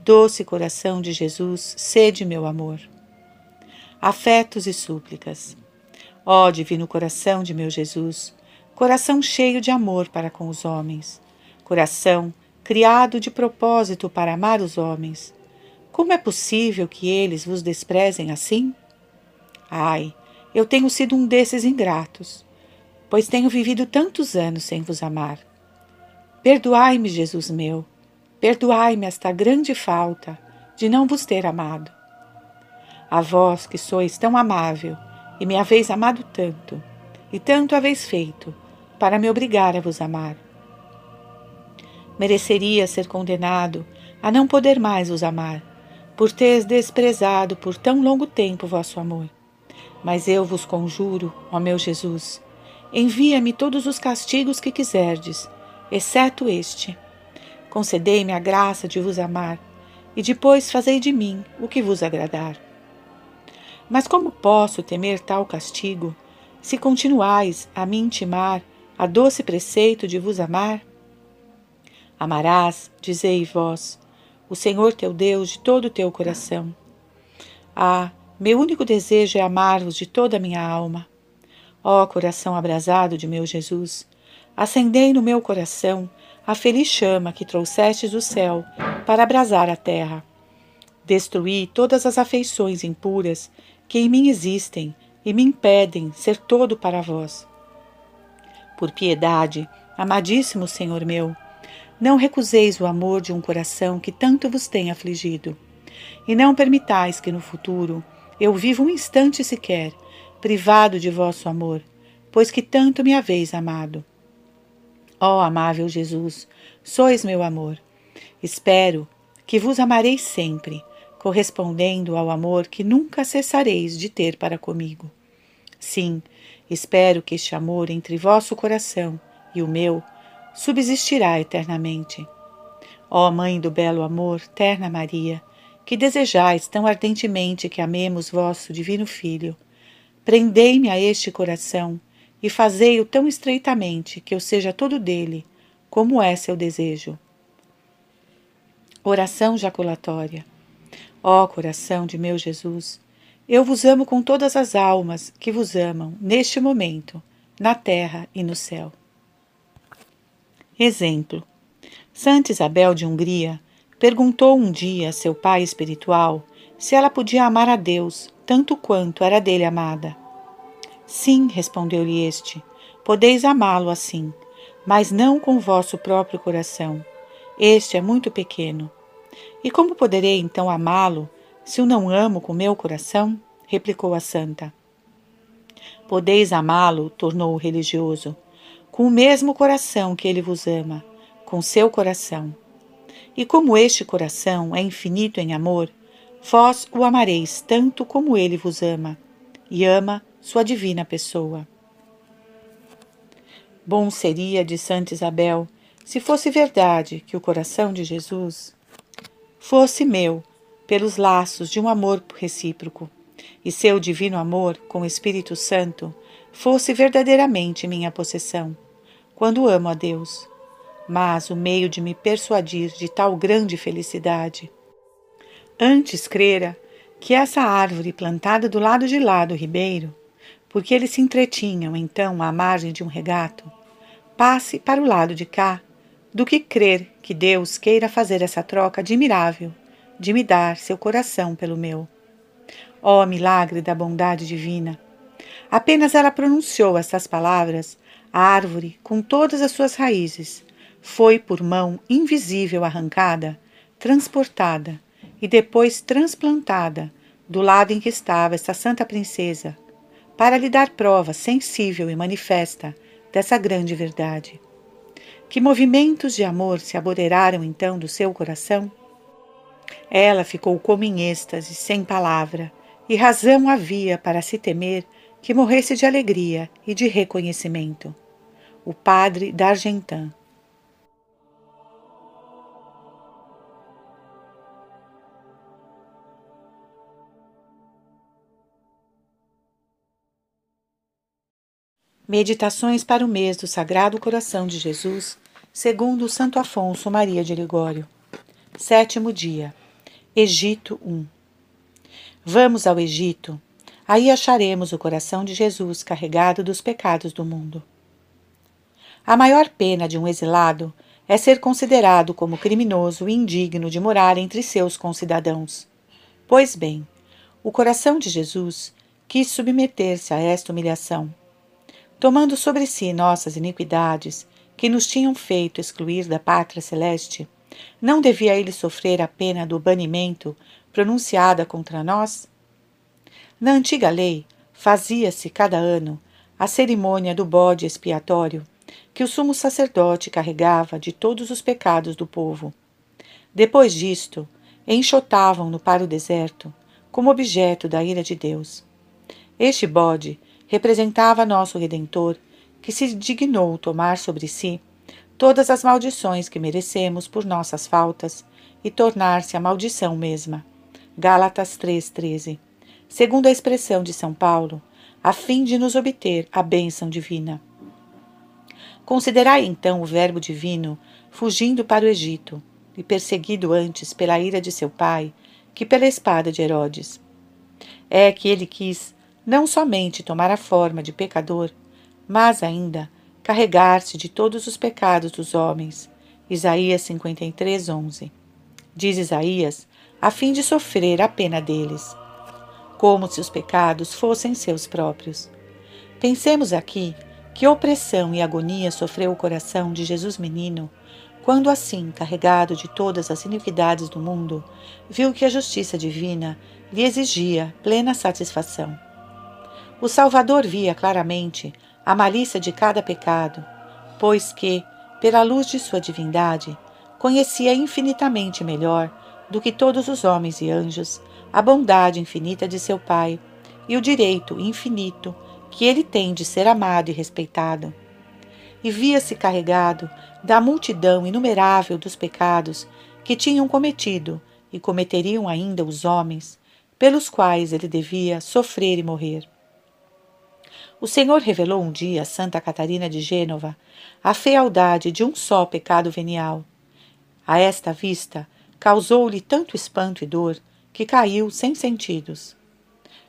Doce coração de Jesus, sede meu amor. Afetos e súplicas. Ó divino coração de meu Jesus, coração cheio de amor para com os homens, coração criado de propósito para amar os homens, como é possível que eles vos desprezem assim? Ai, eu tenho sido um desses ingratos, pois tenho vivido tantos anos sem vos amar. Perdoai-me, Jesus meu, perdoai-me esta grande falta de não vos ter amado. A vós que sois tão amável e me haveis amado tanto, e tanto haveis feito para me obrigar a vos amar. Mereceria ser condenado a não poder mais vos amar por teres desprezado por tão longo tempo vosso amor. Mas eu vos conjuro, ó meu Jesus, envia-me todos os castigos que quiserdes, exceto este. Concedei-me a graça de vos amar, e depois fazei de mim o que vos agradar. Mas como posso temer tal castigo, se continuais a me intimar a doce preceito de vos amar? Amarás, dizei vós, o Senhor teu Deus de todo o teu coração. Ah, meu único desejo é amar-vos de toda a minha alma. Ó coração abrasado de meu Jesus, acendei no meu coração a feliz chama que trouxestes do céu para abrasar a terra. Destruí todas as afeições impuras que em mim existem e me impedem ser todo para vós. Por piedade, amadíssimo Senhor meu, não recuseis o amor de um coração que tanto vos tem afligido. E não permitais que no futuro eu viva um instante sequer, privado de vosso amor, pois que tanto me haveis amado. Ó amável Jesus, sois meu amor. Espero que vos amarei sempre, correspondendo ao amor que nunca cessareis de ter para comigo. Sim, espero que este amor entre vosso coração e o meu subsistirá eternamente. Ó Mãe do belo amor, terna Maria, que desejais tão ardentemente que amemos vosso divino Filho, prendei-me a este coração e fazei-o tão estreitamente que eu seja todo dele, como é seu desejo. Oração jaculatória. Ó coração de meu Jesus, eu vos amo com todas as almas que vos amam neste momento, na terra e no céu. Exemplo: Santa Isabel de Hungria perguntou um dia a seu pai espiritual se ela podia amar a Deus tanto quanto era dele amada. Sim, respondeu-lhe este, podeis amá-lo assim, mas não com vosso próprio coração. Este é muito pequeno. E como poderei então amá-lo se o não amo com meu coração? replicou a santa. Podeis amá-lo, tornou o religioso, com o mesmo coração que ele vos ama, com seu coração. E como este coração é infinito em amor, vós o amareis tanto como ele vos ama, e ama sua divina pessoa. Bom seria, de Santa Isabel, se fosse verdade que o coração de Jesus fosse meu pelos laços de um amor recíproco, e seu divino amor com o Espírito Santo fosse verdadeiramente minha possessão quando amo a Deus, mas o meio de me persuadir de tal grande felicidade. Antes crera que essa árvore plantada do lado de lá do ribeiro, porque eles se entretinham então à margem de um regato, passe para o lado de cá, do que crer que Deus queira fazer essa troca admirável de me dar seu coração pelo meu. Ó oh, milagre da bondade divina! Apenas ela pronunciou estas palavras, a árvore, com todas as suas raízes, foi por mão invisível arrancada, transportada e depois transplantada do lado em que estava esta santa princesa, para lhe dar prova sensível e manifesta dessa grande verdade. Que movimentos de amor se apoderaram então do seu coração? Ela ficou como em êxtase, sem palavra, e razão havia para se temer que morresse de alegria e de reconhecimento. O padre d'Argentan. Meditações para o mês do Sagrado Coração de Jesus, segundo Santo Afonso Maria de Ligório. Sétimo dia. Egito 1. Vamos ao Egito. Aí acharemos o coração de Jesus carregado dos pecados do mundo. A maior pena de um exilado é ser considerado como criminoso e indigno de morar entre seus concidadãos. Pois bem, o coração de Jesus quis submeter-se a esta humilhação tomando sobre si nossas iniquidades, que nos tinham feito excluir da pátria celeste, não devia ele sofrer a pena do banimento pronunciada contra nós? Na antiga lei, fazia-se cada ano a cerimônia do bode expiatório, que o sumo sacerdote carregava de todos os pecados do povo. Depois disto, enxotavam-no para o deserto, como objeto da ira de Deus. Este bode representava nosso Redentor, que se dignou tomar sobre si todas as maldições que merecemos por nossas faltas e tornar-se a maldição mesma. Gálatas 3,13. Segundo a expressão de São Paulo, a fim de nos obter a bênção divina. Considerai então o Verbo divino fugindo para o Egito e perseguido antes pela ira de seu pai que pela espada de Herodes. É que ele quis não somente tomar a forma de pecador, mas ainda carregar-se de todos os pecados dos homens. Isaías 53, 11. Diz Isaías, a fim de sofrer a pena deles, como se os pecados fossem seus próprios. Pensemos aqui que opressão e agonia sofreu o coração de Jesus menino, quando assim, carregado de todas as iniquidades do mundo, viu que a justiça divina lhe exigia plena satisfação. O Salvador via claramente a malícia de cada pecado, pois que, pela luz de sua divindade, conhecia infinitamente melhor do que todos os homens e anjos a bondade infinita de seu Pai e o direito infinito que ele tem de ser amado e respeitado. E via-se carregado da multidão inumerável dos pecados que tinham cometido e cometeriam ainda os homens, pelos quais ele devia sofrer e morrer. O Senhor revelou um dia a Santa Catarina de Gênova a fealdade de um só pecado venial. A esta vista, causou-lhe tanto espanto e dor que caiu sem sentidos.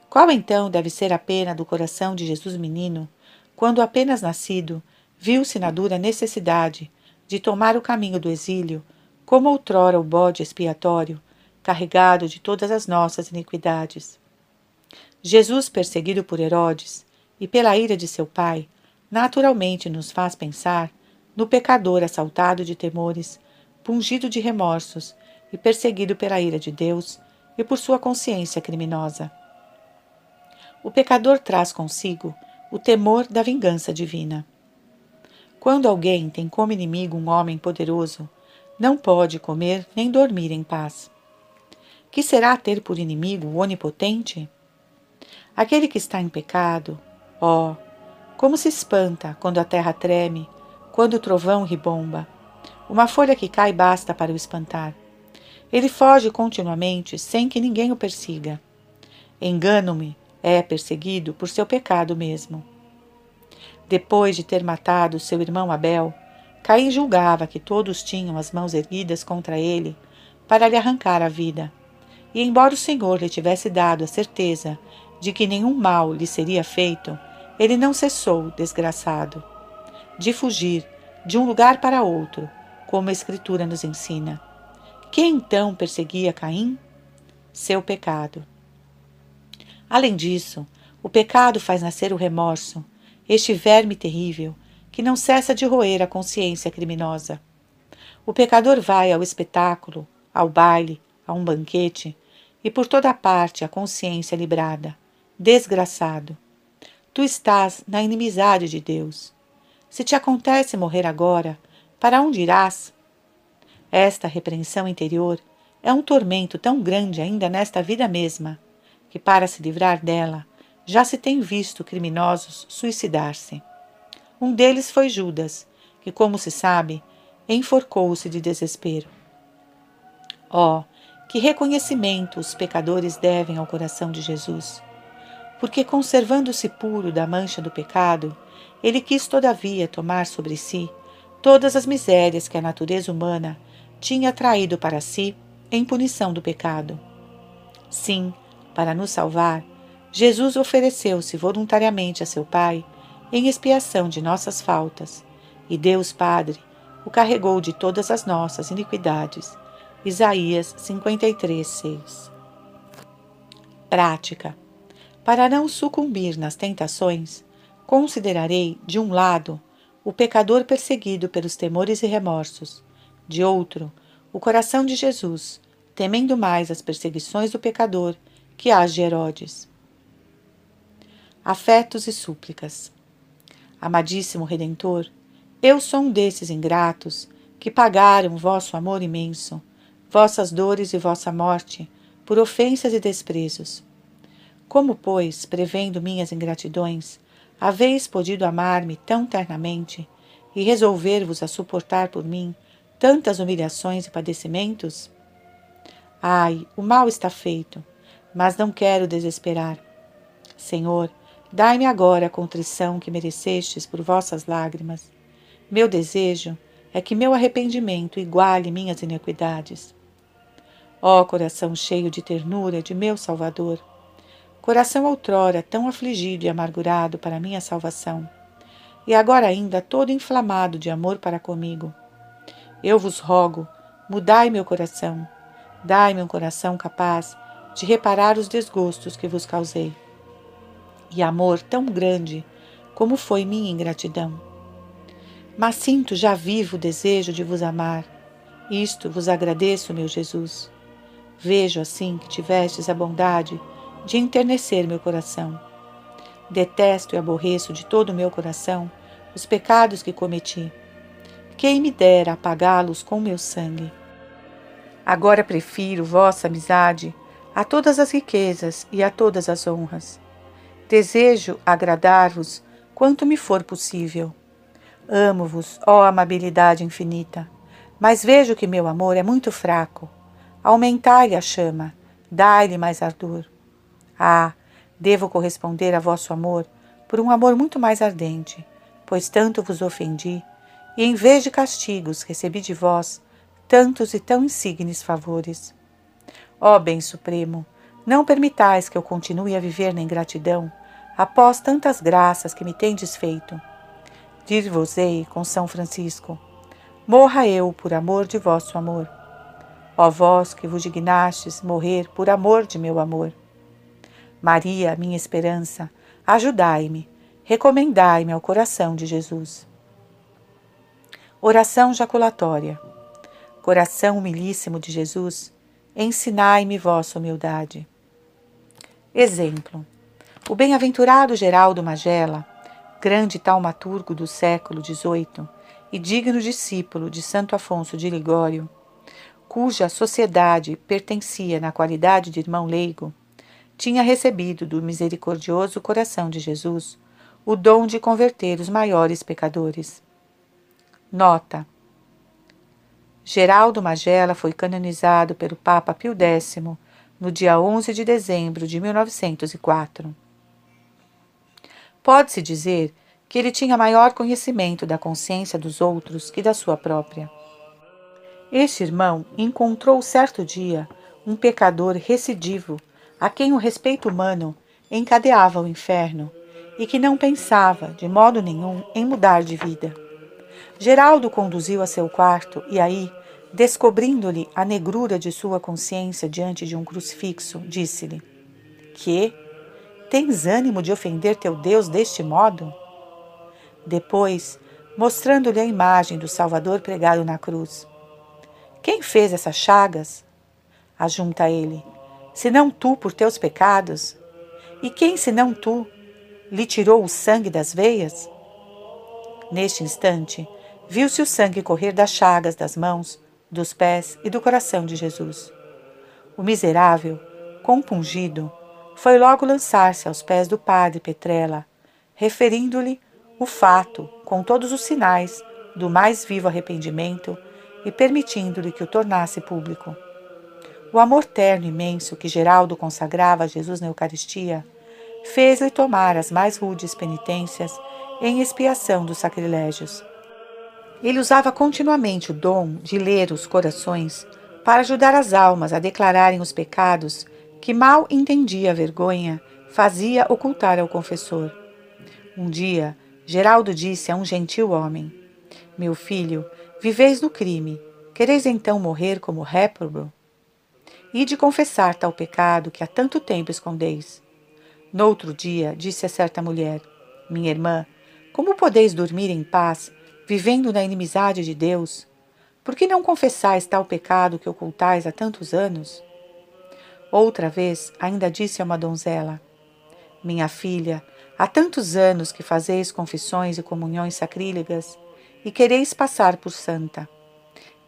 Qual então deve ser a pena do coração de Jesus menino, quando apenas nascido, viu-se na dura necessidade de tomar o caminho do exílio, como outrora o bode expiatório, carregado de todas as nossas iniquidades? Jesus, perseguido por Herodes, e pela ira de seu pai, naturalmente nos faz pensar no pecador assaltado de temores, pungido de remorsos e perseguido pela ira de Deus e por sua consciência criminosa. O pecador traz consigo o temor da vingança divina. Quando alguém tem como inimigo um homem poderoso, não pode comer nem dormir em paz. Que será ter por inimigo o onipotente? Aquele que está em pecado, Oh, como se espanta quando a terra treme, quando o trovão ribomba. Uma folha que cai basta para o espantar. Ele foge continuamente sem que ninguém o persiga. Engano-me, é perseguido por seu pecado mesmo. Depois de ter matado seu irmão Abel, Caim julgava que todos tinham as mãos erguidas contra ele para lhe arrancar a vida. E embora o Senhor lhe tivesse dado a certeza de que nenhum mal lhe seria feito, ele não cessou, desgraçado, de fugir de um lugar para outro, como a Escritura nos ensina. Quem então perseguia Caim? Seu pecado. Além disso, o pecado faz nascer o remorso, este verme terrível que não cessa de roer a consciência criminosa. O pecador vai ao espetáculo, ao baile, a um banquete, e por toda parte a consciência librada. Desgraçado! Tu estás na inimizade de Deus. Se te acontece morrer agora, para onde irás? Esta repreensão interior é um tormento tão grande ainda nesta vida mesma, que para se livrar dela, já se tem visto criminosos suicidar-se. Um deles foi Judas, que, como se sabe, enforcou-se de desespero. Oh, que reconhecimento os pecadores devem ao coração de Jesus! Porque, conservando-se puro da mancha do pecado, ele quis, todavia, tomar sobre si todas as misérias que a natureza humana tinha traído para si em punição do pecado. Sim, para nos salvar, Jesus ofereceu-se voluntariamente a seu Pai em expiação de nossas faltas, e Deus Padre o carregou de todas as nossas iniquidades. Isaías 53, 6. Prática. Para não sucumbir nas tentações, considerarei, de um lado, o pecador perseguido pelos temores e remorsos, de outro, o coração de Jesus, temendo mais as perseguições do pecador que as de Herodes. Afetos e súplicas. Amadíssimo Redentor, eu sou um desses ingratos que pagaram vosso amor imenso, vossas dores e vossa morte, por ofensas e desprezos. Como, pois, prevendo minhas ingratidões, haveis podido amar-me tão ternamente e resolver-vos a suportar por mim tantas humilhações e padecimentos? Ai, o mal está feito, mas não quero desesperar. Senhor, dai-me agora a contrição que merecestes por vossas lágrimas meu desejo é que meu arrependimento iguale minhas iniquidades. Ó coração cheio de ternura de meu Salvador, coração outrora tão afligido e amargurado para minha salvação, e agora ainda todo inflamado de amor para comigo. Eu vos rogo, mudai meu coração, dai-me um coração capaz de reparar os desgostos que vos causei. E amor tão grande como foi minha ingratidão mas sinto já vivo o desejo de vos amar. Isto vos agradeço, meu Jesus. Vejo assim que tivestes a bondade de enternecer meu coração. Detesto e aborreço de todo o meu coração os pecados que cometi. Quem me dera apagá-los com meu sangue? Agora prefiro vossa amizade a todas as riquezas e a todas as honras. Desejo agradar-vos quanto me for possível. Amo-vos, ó amabilidade infinita, mas vejo que meu amor é muito fraco. Aumentai-lhe a chama, dai-lhe mais ardor. Ah, devo corresponder a vosso amor por um amor muito mais ardente, pois tanto vos ofendi, e em vez de castigos recebi de vós tantos e tão insignes favores. Ó Bem Supremo, não permitais que eu continue a viver na ingratidão após tantas graças que me tendes feito Dir-vos-ei com São Francisco: Morra eu por amor de vosso amor. Ó vós que vos dignastes morrer por amor de meu amor. Maria, minha esperança, ajudai-me, recomendai-me ao coração de Jesus. Oração jaculatória. Coração humilíssimo de Jesus, ensinai-me vossa humildade. Exemplo: o bem-aventurado Geraldo Magela grande taumaturgo do século XVIII e digno discípulo de Santo Afonso de Ligório, cuja sociedade pertencia na qualidade de irmão leigo, tinha recebido do misericordioso coração de Jesus o dom de converter os maiores pecadores. Nota: Geraldo Magela foi canonizado pelo Papa Pio X no dia 11 de dezembro de 1904. Pode-se dizer que ele tinha maior conhecimento da consciência dos outros que da sua própria. Este irmão encontrou certo dia um pecador recidivo a quem o respeito humano encadeava ao inferno e que não pensava, de modo nenhum, em mudar de vida. Geraldo conduziu a seu quarto e aí, descobrindo-lhe a negrura de sua consciência diante de um crucifixo, disse-lhe: Que? Tens ânimo de ofender teu Deus deste modo? Depois, mostrando-lhe a imagem do Salvador pregado na cruz. Quem fez essas chagas? Ajunta ele, senão tu por teus pecados? E quem, senão tu, lhe tirou o sangue das veias? Neste instante, viu-se o sangue correr das chagas das mãos, dos pés e do coração de Jesus. O miserável, compungido, foi logo lançar-se aos pés do padre Petrella, referindo-lhe o fato com todos os sinais do mais vivo arrependimento e permitindo-lhe que o tornasse público. O amor terno imenso que Geraldo consagrava a Jesus na Eucaristia fez-lhe tomar as mais rudes penitências em expiação dos sacrilégios. Ele usava continuamente o dom de ler os corações para ajudar as almas a declararem os pecados que mal entendia a vergonha fazia ocultar ao confessor. Um dia, Geraldo disse a um gentil homem: Meu filho, viveis no crime, quereis então morrer como réprobo? E de confessar tal pecado que há tanto tempo escondeis. Noutro dia, disse a certa mulher: Minha irmã, como podeis dormir em paz, vivendo na inimizade de Deus? Por que não confessais tal pecado que ocultais há tantos anos? Outra vez, ainda disse a uma donzela: Minha filha, há tantos anos que fazeis confissões e comunhões sacrílegas e quereis passar por santa.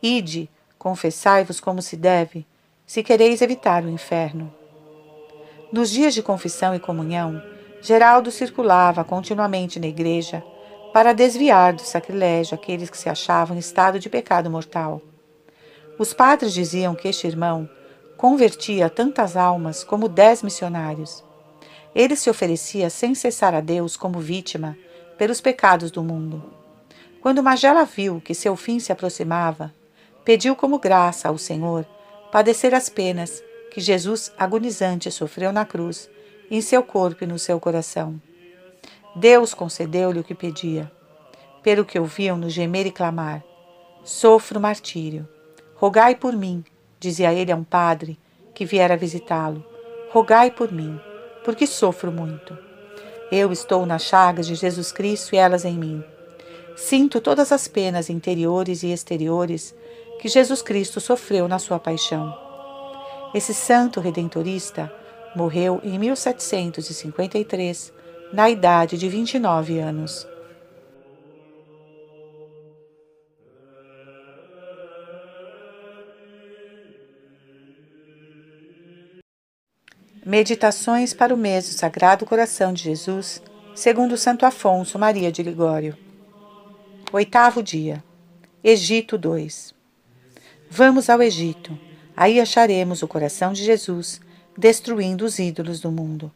Ide, confessai-vos como se deve, se quereis evitar o inferno. Nos dias de confissão e comunhão, Geraldo circulava continuamente na igreja para desviar do sacrilégio aqueles que se achavam em estado de pecado mortal. Os padres diziam que este irmão convertia tantas almas como dez missionários. Ele se oferecia sem cessar a Deus como vítima pelos pecados do mundo. Quando Magela viu que seu fim se aproximava, pediu como graça ao Senhor padecer as penas que Jesus agonizante sofreu na cruz, em seu corpo e no seu coração. Deus concedeu-lhe o que pedia. Pelo que ouviam-no gemer e clamar: Sofro martírio. Rogai por mim, dizia ele a um padre que viera visitá-lo. Rogai por mim, porque sofro muito. Eu estou nas chagas de Jesus Cristo e elas em mim. Sinto todas as penas interiores e exteriores que Jesus Cristo sofreu na sua paixão. Esse santo redentorista morreu em 1753, na idade de 29 anos. Meditações para o mês do Sagrado Coração de Jesus, segundo Santo Afonso Maria de Ligório. Oitavo dia. Egito 2. Vamos ao Egito Aí acharemos o coração de Jesus destruindo os ídolos do mundo.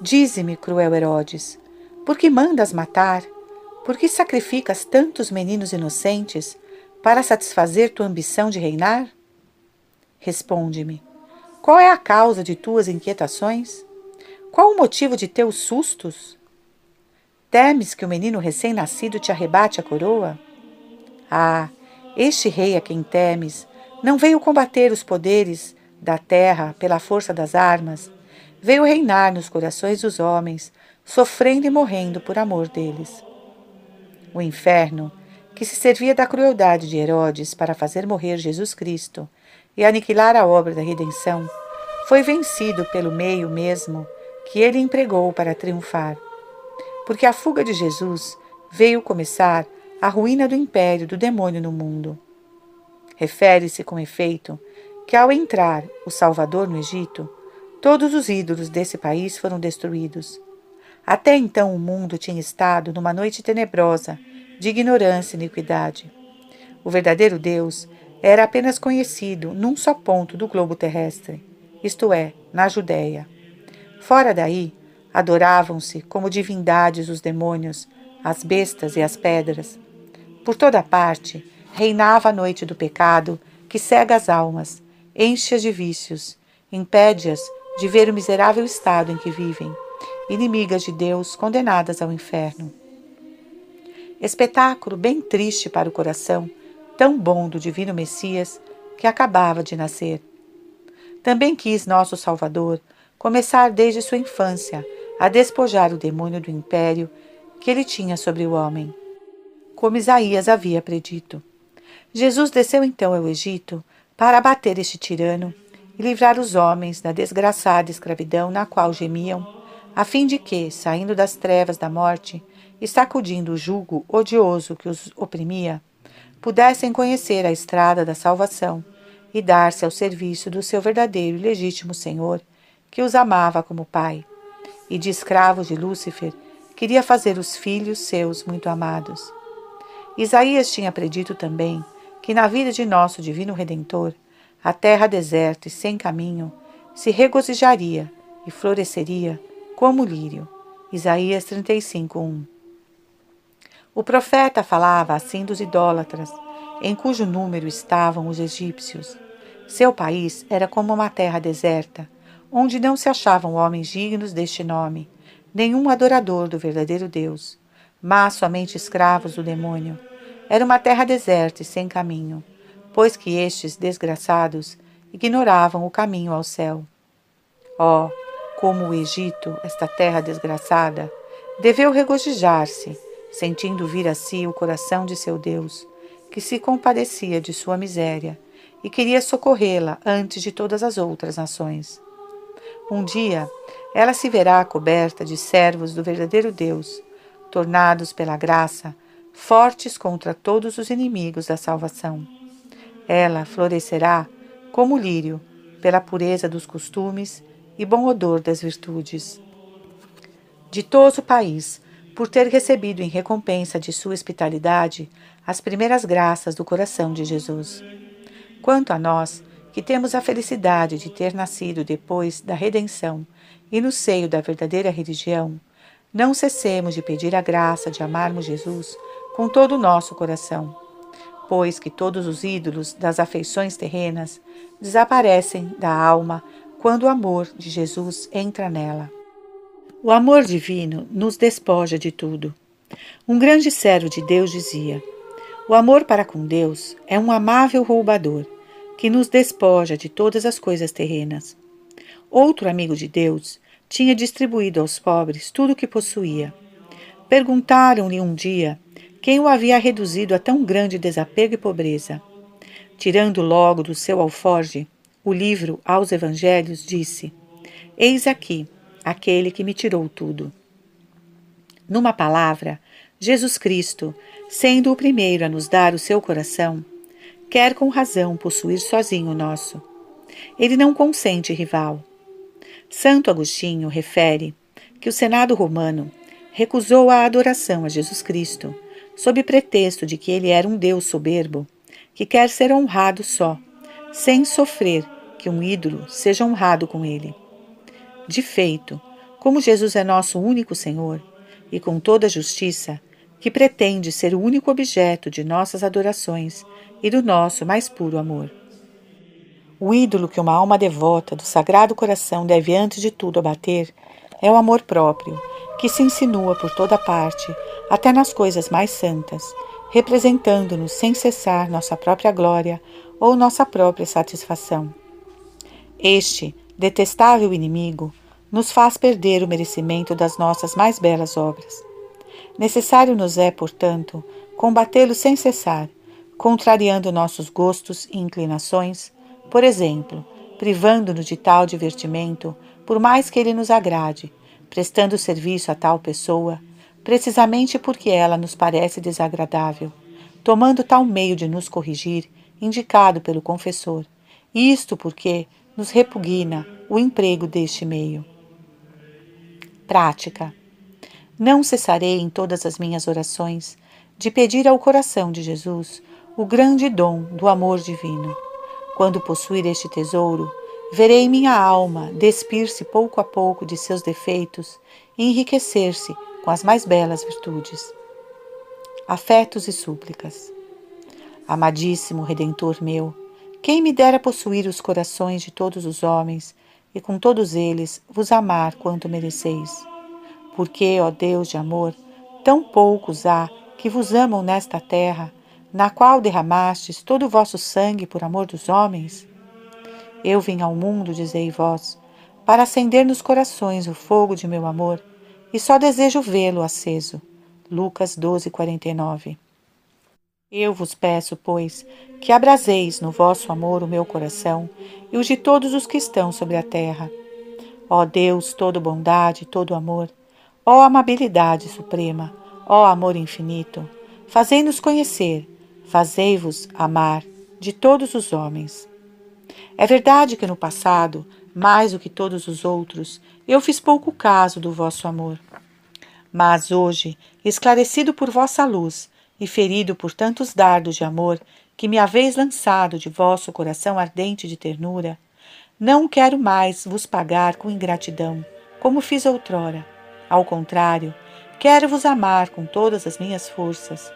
Dize-me, cruel Herodes, por que mandas matar? Por que sacrificas tantos meninos inocentes para satisfazer tua ambição de reinar? Responde-me, qual é a causa de tuas inquietações? Qual o motivo de teus sustos? Temes que o menino recém-nascido te arrebate a coroa? Ah, este rei a quem temes não veio combater os poderes da terra pela força das armas, veio reinar nos corações dos homens, sofrendo e morrendo por amor deles. O inferno, que se servia da crueldade de Herodes para fazer morrer Jesus Cristo e aniquilar a obra da redenção, foi vencido pelo meio mesmo que ele empregou para triunfar. Porque a fuga de Jesus veio começar a ruína do império do demônio no mundo. Refere-se, com efeito, que ao entrar o Salvador no Egito, todos os ídolos desse país foram destruídos. Até então o mundo tinha estado numa noite tenebrosa de ignorância e iniquidade. O verdadeiro Deus era apenas conhecido num só ponto do globo terrestre, isto é, na Judéia. Fora daí, adoravam-se como divindades os demônios, as bestas e as pedras. Por toda parte, reinava a noite do pecado que cega as almas, enche-as de vícios, impede-as de ver o miserável estado em que vivem, inimigas de Deus condenadas ao inferno. Espetáculo bem triste para o coração, tão bom do divino Messias que acabava de nascer. Também quis nosso Salvador começar desde sua infância a despojar o demônio do império que ele tinha sobre o homem, como Isaías havia predito. Jesus desceu então ao Egito para abater este tirano e livrar os homens da desgraçada escravidão na qual gemiam, a fim de que, saindo das trevas da morte e sacudindo o jugo odioso que os oprimia, pudessem conhecer a estrada da salvação e dar-se ao serviço do seu verdadeiro e legítimo Senhor, que os amava como Pai, e de escravos de Lúcifer, queria fazer os filhos seus muito amados. Isaías tinha predito também que na vida de nosso divino Redentor a terra deserta e sem caminho se regozijaria e floresceria como o lírio. Isaías 35, 1. O profeta falava assim dos idólatras, em cujo número estavam os egípcios. Seu país era como uma terra deserta, onde não se achavam homens dignos deste nome, nenhum adorador do verdadeiro Deus, mas somente escravos do demônio. Era uma terra deserta e sem caminho pois que estes desgraçados ignoravam o caminho ao céu. Oh, como o Egito, esta terra desgraçada, deveu regozijar-se, sentindo vir a si o coração de seu Deus, que se compadecia de sua miséria e queria socorrê-la antes de todas as outras nações. Um dia, ela se verá coberta de servos do verdadeiro Deus, tornados pela graça fortes contra todos os inimigos da salvação. Ela florescerá como lírio, pela pureza dos costumes e bom odor das virtudes. Ditoso país, por ter recebido em recompensa de sua hospitalidade as primeiras graças do coração de Jesus. Quanto a nós, que temos a felicidade de ter nascido depois da redenção e no seio da verdadeira religião, não cessemos de pedir a graça de amarmos Jesus com todo o nosso coração pois que todos os ídolos das afeições terrenas desaparecem da alma quando o amor de Jesus entra nela. O amor divino nos despoja de tudo. Um grande servo de Deus dizia: O amor para com Deus é um amável roubador que nos despoja de todas as coisas terrenas. Outro amigo de Deus tinha distribuído aos pobres tudo o que possuía. Perguntaram-lhe um dia quem o havia reduzido a tão grande desapego e pobreza. Tirando logo do seu alforge o livro aos Evangelhos, disse: Eis aqui aquele que me tirou tudo. Numa palavra, Jesus Cristo, sendo o primeiro a nos dar o seu coração, quer com razão possuir sozinho o nosso. Ele não consente rival. Santo Agostinho refere que o Senado romano recusou a adoração a Jesus Cristo sob pretexto de que ele era um Deus soberbo, que quer ser honrado só, sem sofrer que um ídolo seja honrado com ele. De feito, como Jesus é nosso único Senhor, e com toda a justiça, que pretende ser o único objeto de nossas adorações e do nosso mais puro amor. O ídolo que uma alma devota do Sagrado Coração deve antes de tudo abater é o amor próprio, que se insinua por toda parte, até nas coisas mais santas, representando-nos sem cessar nossa própria glória ou nossa própria satisfação. Este detestável inimigo nos faz perder o merecimento das nossas mais belas obras. Necessário nos é, portanto, combatê-lo sem cessar, contrariando nossos gostos e inclinações, por exemplo, privando-nos de tal divertimento, por mais que ele nos agrade, prestando serviço a tal pessoa, precisamente porque ela nos parece desagradável, tomando tal meio de nos corrigir, indicado pelo confessor, isto porque nos repugna o emprego deste meio. Prática. Não cessarei em todas as minhas orações de pedir ao coração de Jesus o grande dom do amor divino. Quando possuir este tesouro, Verei minha alma despir-se pouco a pouco de seus defeitos e enriquecer-se com as mais belas virtudes. Afetos e súplicas. Amadíssimo Redentor meu, quem me dera possuir os corações de todos os homens e com todos eles vos amar quanto mereceis. Porque, ó Deus de amor, tão poucos há que vos amam nesta terra, na qual derramastes todo o vosso sangue por amor dos homens? Eu vim ao mundo, dizei vós, para acender nos corações o fogo de meu amor, e só desejo vê-lo aceso. Lucas 12, 49. Eu vos peço, pois, que abraseis no vosso amor o meu coração e o de todos os que estão sobre a terra. Ó Deus, todo bondade, todo amor, ó amabilidade suprema, ó amor infinito, fazei-nos conhecer, fazei-vos amar de todos os homens. É verdade que no passado, mais do que todos os outros, eu fiz pouco caso do vosso amor. Mas hoje, esclarecido por vossa luz, e ferido por tantos dardos de amor que me haveis lançado de vosso coração ardente de ternura, não quero mais vos pagar com ingratidão, como fiz outrora. Ao contrário, quero vos amar com todas as minhas forças.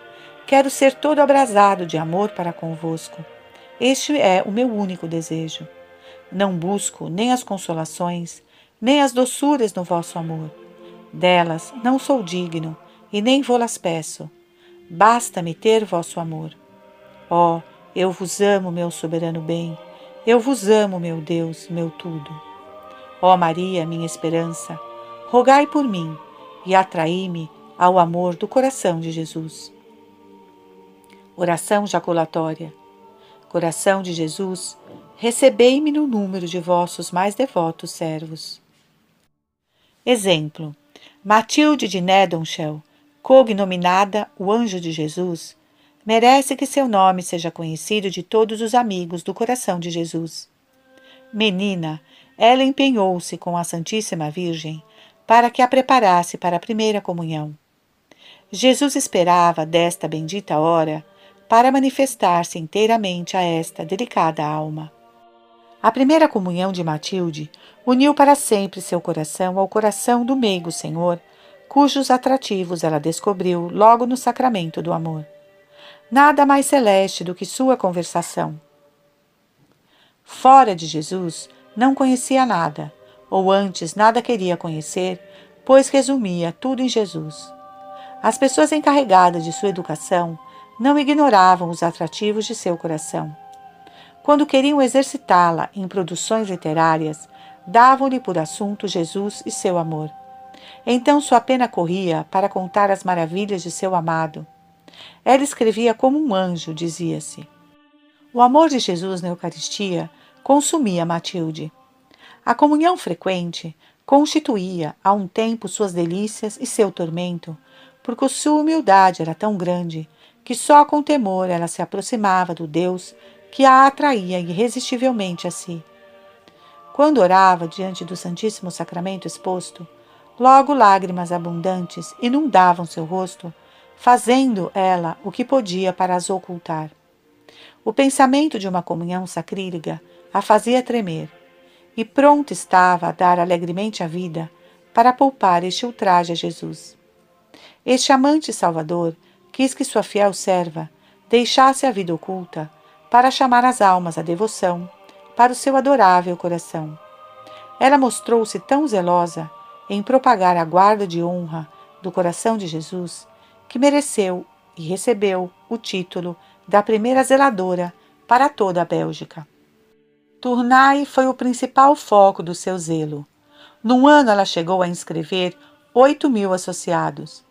Quero ser todo abrasado de amor para convosco. Este é o meu único desejo. Não busco nem as consolações, nem as doçuras no vosso amor. Delas não sou digno e nem vou-las peço Basta-me ter vosso amor. Ó, oh, eu vos amo, meu soberano bem, eu vos amo, meu Deus, meu tudo. Ó oh Maria, minha esperança, rogai por mim e atraí-me ao amor do coração de Jesus. Oração jaculatória. Coração de Jesus, recebei-me no número de vossos mais devotos servos. Exemplo: Matilde de Nedonshell cognominada o Anjo de Jesus, merece que seu nome seja conhecido de todos os amigos do coração de Jesus. Menina, ela empenhou-se com a Santíssima Virgem para que a preparasse para a primeira comunhão. Jesus esperava desta bendita hora para manifestar-se inteiramente a esta delicada alma. A primeira comunhão de Matilde uniu para sempre seu coração ao coração do meigo Senhor cujos atrativos ela descobriu logo no sacramento do amor. Nada mais celeste do que sua conversação. Fora de Jesus, não conhecia nada, ou antes nada queria conhecer, pois resumia tudo em Jesus. As pessoas encarregadas de sua educação não ignoravam os atrativos de seu coração. Quando queriam exercitá-la em produções literárias, davam-lhe por assunto Jesus e seu amor. Então sua pena corria para contar as maravilhas de seu amado. Ela escrevia como um anjo, dizia-se. O amor de Jesus na Eucaristia consumia Matilde. A comunhão frequente constituía a um tempo suas delícias e seu tormento, porque sua humildade era tão grande que só com temor ela se aproximava do Deus que a atraía irresistivelmente a si. Quando orava diante do Santíssimo Sacramento exposto, Logo lágrimas abundantes inundavam seu rosto, fazendo ela o que podia para as ocultar. O pensamento de uma comunhão sacrílega a fazia tremer, e pronto estava a dar alegremente a vida para poupar este ultraje a Jesus. Este amante salvador quis que sua fiel serva deixasse a vida oculta para chamar as almas à devoção para o seu adorável coração. Ela mostrou-se tão zelosa em propagar a guarda de honra do coração de Jesus, que mereceu e recebeu o título da primeira zeladora para toda a Bélgica. Tournai foi o principal foco do seu zelo. Num ano ela chegou a inscrever 8 mil associados.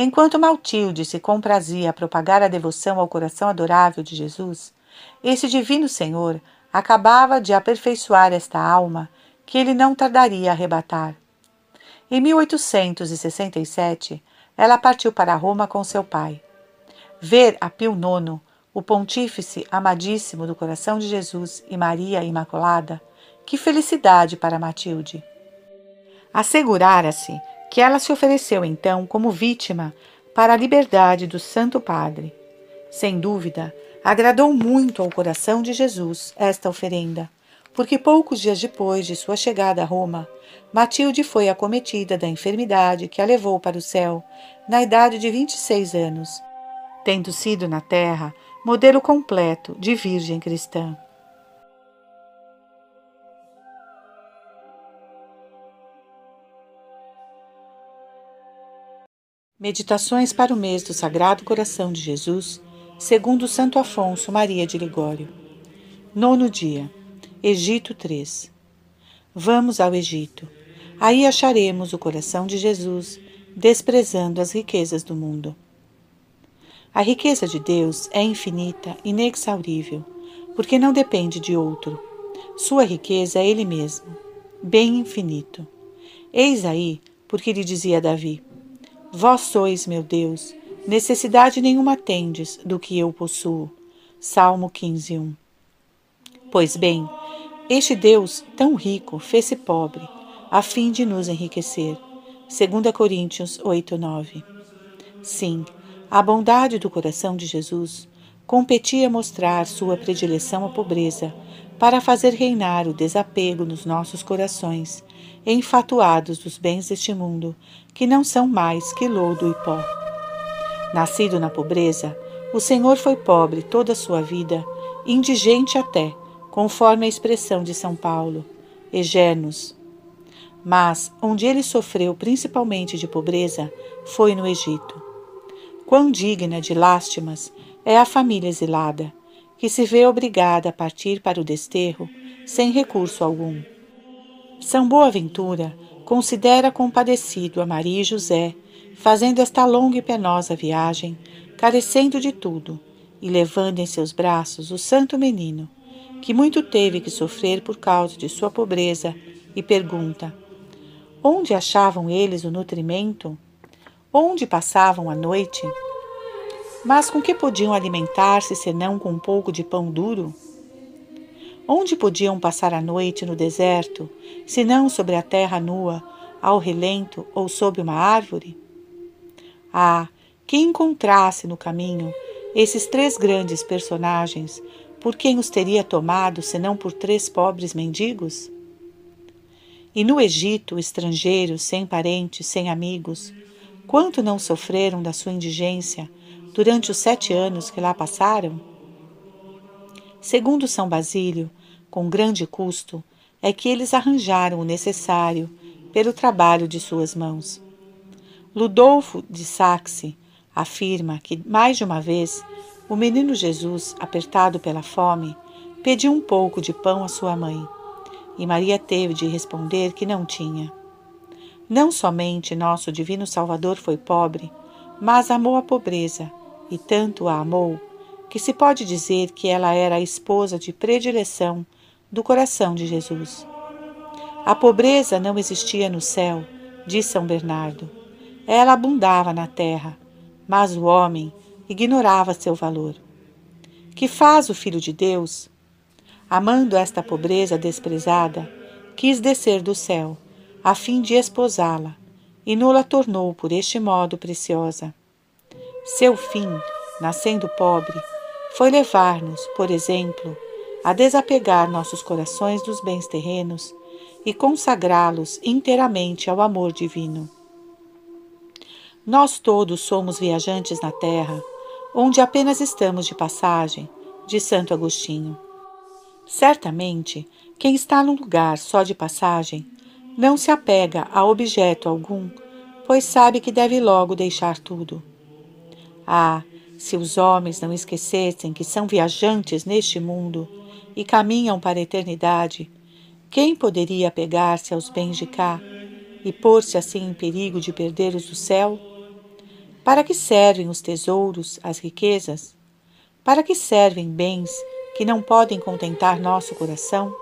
Enquanto Maltilde se comprazia a propagar a devoção ao coração adorável de Jesus, esse divino Senhor acabava de aperfeiçoar esta alma que ele não tardaria a arrebatar. Em 1867, ela partiu para Roma com seu pai. Ver a Pio IX, o pontífice amadíssimo do coração de Jesus e Maria Imaculada, que felicidade para Matilde! Assegurara-se que ela se ofereceu então como vítima para a liberdade do Santo Padre. Sem dúvida, agradou muito ao coração de Jesus esta oferenda, porque poucos dias depois de sua chegada a Roma, Matilde foi acometida da enfermidade que a levou para o céu, na idade de 26 anos, tendo sido na terra modelo completo de virgem cristã. Meditações para o mês do Sagrado Coração de Jesus, segundo Santo Afonso Maria de Ligório. Nono dia. Egito 3. Vamos ao Egito. Aí acharemos o coração de Jesus, desprezando as riquezas do mundo. A riqueza de Deus é infinita, inexaurível, porque não depende de outro. Sua riqueza é Ele mesmo, bem infinito. Eis aí porque lhe dizia Davi: Vós sois meu Deus, necessidade nenhuma tendes do que eu possuo. Salmo 15, 1. Pois bem, este Deus tão rico fez-se pobre, a fim de nos enriquecer. 2 Coríntios 8, 9. Sim, a bondade do coração de Jesus competia mostrar sua predileção à pobreza para fazer reinar o desapego nos nossos corações, enfatuados dos bens deste mundo, que não são mais que lodo e pó. Nascido na pobreza, o Senhor foi pobre toda a sua vida, indigente até, conforme a expressão de São Paulo, Egenos. Mas onde ele sofreu principalmente de pobreza foi no Egito. Quão digna de lástimas é a família exilada, que se vê obrigada a partir para o desterro sem recurso algum. São Boaventura considera compadecido a Maria e José, fazendo esta longa e penosa viagem, carecendo de tudo, e levando em seus braços o santo menino, que muito teve que sofrer por causa de sua pobreza, e pergunta: Onde achavam eles o nutrimento? Onde passavam a noite? Mas com que podiam alimentar-se senão com um pouco de pão duro? Onde podiam passar a noite no deserto, senão sobre a terra nua, ao relento ou sob uma árvore? Ah, que encontrasse no caminho esses três grandes personagens, por quem os teria tomado senão por três pobres mendigos? E no Egito, estrangeiros, sem parentes, sem amigos, quanto não sofreram da sua indigência durante os sete anos que lá passaram? Segundo São Basílio, com grande custo, é que eles arranjaram o necessário pelo trabalho de suas mãos. Ludolfo de Saxe afirma que, mais de uma vez, o menino Jesus, apertado pela fome, pediu um pouco de pão à sua mãe e Maria teve de responder que não tinha. Não somente nosso Divino Salvador foi pobre, mas amou a pobreza, e tanto a amou, que se pode dizer que ela era a esposa de predileção do coração de Jesus. A pobreza não existia no céu, diz São Bernardo. Ela abundava na terra, mas o homem ignorava seu valor. Que faz o Filho de Deus? amando esta pobreza desprezada, quis descer do céu, a fim de esposá-la, e nola tornou por este modo preciosa. Seu fim, nascendo pobre, foi levar-nos, por exemplo, a desapegar nossos corações dos bens terrenos e consagrá-los inteiramente ao amor divino. Nós todos somos viajantes na terra, onde apenas estamos de passagem, de Santo Agostinho. Certamente, quem está num lugar só de passagem não se apega a objeto algum, pois sabe que deve logo deixar tudo. Ah, se os homens não esquecessem que são viajantes neste mundo e caminham para a eternidade, quem poderia apegar-se aos bens de cá e pôr-se assim em perigo de perder os do céu? Para que servem os tesouros, as riquezas? Para que servem bens que não podem contentar nosso coração?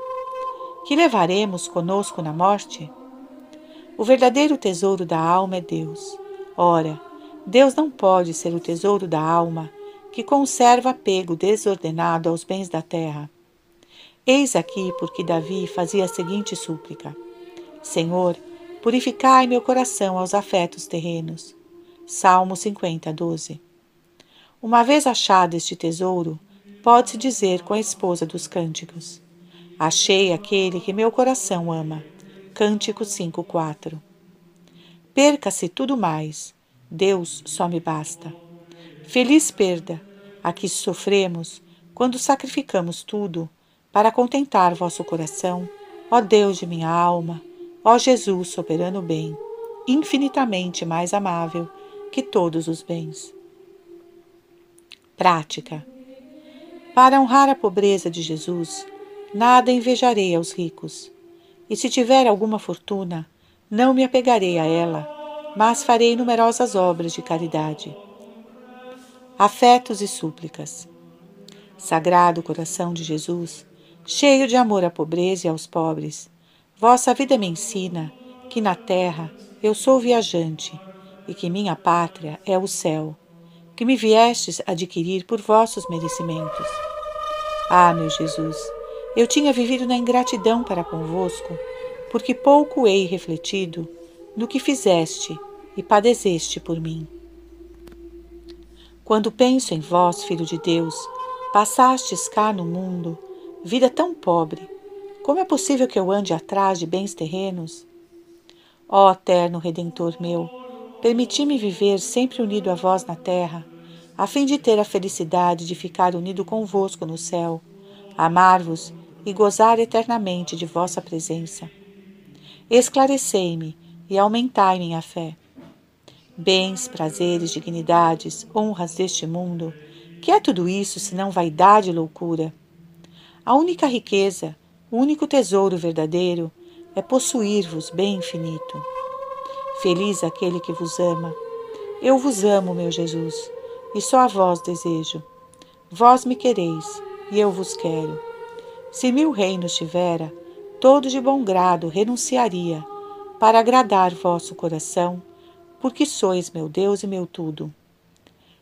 Que levaremos conosco na morte? O verdadeiro tesouro da alma é Deus. Ora, Deus não pode ser o tesouro da alma, que conserva apego desordenado aos bens da terra. Eis aqui porque Davi fazia a seguinte súplica: Senhor, purificai meu coração aos afetos terrenos. Salmo 50, 12. Uma vez achado este tesouro, pode-se dizer com a esposa dos cânticos. Achei aquele que meu coração ama. Cântico 5:4. Perca-se tudo mais, Deus só me basta. Feliz perda a que sofremos quando sacrificamos tudo para contentar vosso coração, ó Deus de minha alma, ó Jesus soberano bem, infinitamente mais amável que todos os bens. Prática para honrar a pobreza de Jesus, nada invejarei aos ricos. E se tiver alguma fortuna, não me apegarei a ela, mas farei numerosas obras de caridade. Afetos e súplicas. Sagrado coração de Jesus, cheio de amor à pobreza e aos pobres, vossa vida me ensina que na terra eu sou viajante e que minha pátria é o céu, que me viestes adquirir por vossos merecimentos. Ah, meu Jesus, eu tinha vivido na ingratidão para convosco, porque pouco hei refletido no que fizeste e padeceste por mim. Quando penso em vós, Filho de Deus, passastes cá no mundo, vida tão pobre, como é possível que eu ande atrás de bens terrenos? Ó eterno Redentor meu, permiti-me viver sempre unido a vós na terra, a fim de ter a felicidade de ficar unido convosco no céu, amar-vos e gozar eternamente de vossa presença. Esclarecei-me e aumentai minha fé. Bens, prazeres, dignidades, honras deste mundo, que é tudo isso senão vaidade e loucura? A única riqueza, o único tesouro verdadeiro é possuir-vos bem infinito. Feliz aquele que vos ama. Eu vos amo, meu Jesus, e só a vós desejo. Vós me quereis, e eu vos quero. Se mil reinos tivera, todo de bom grado renunciaria, para agradar vosso coração, porque sois meu Deus e meu tudo.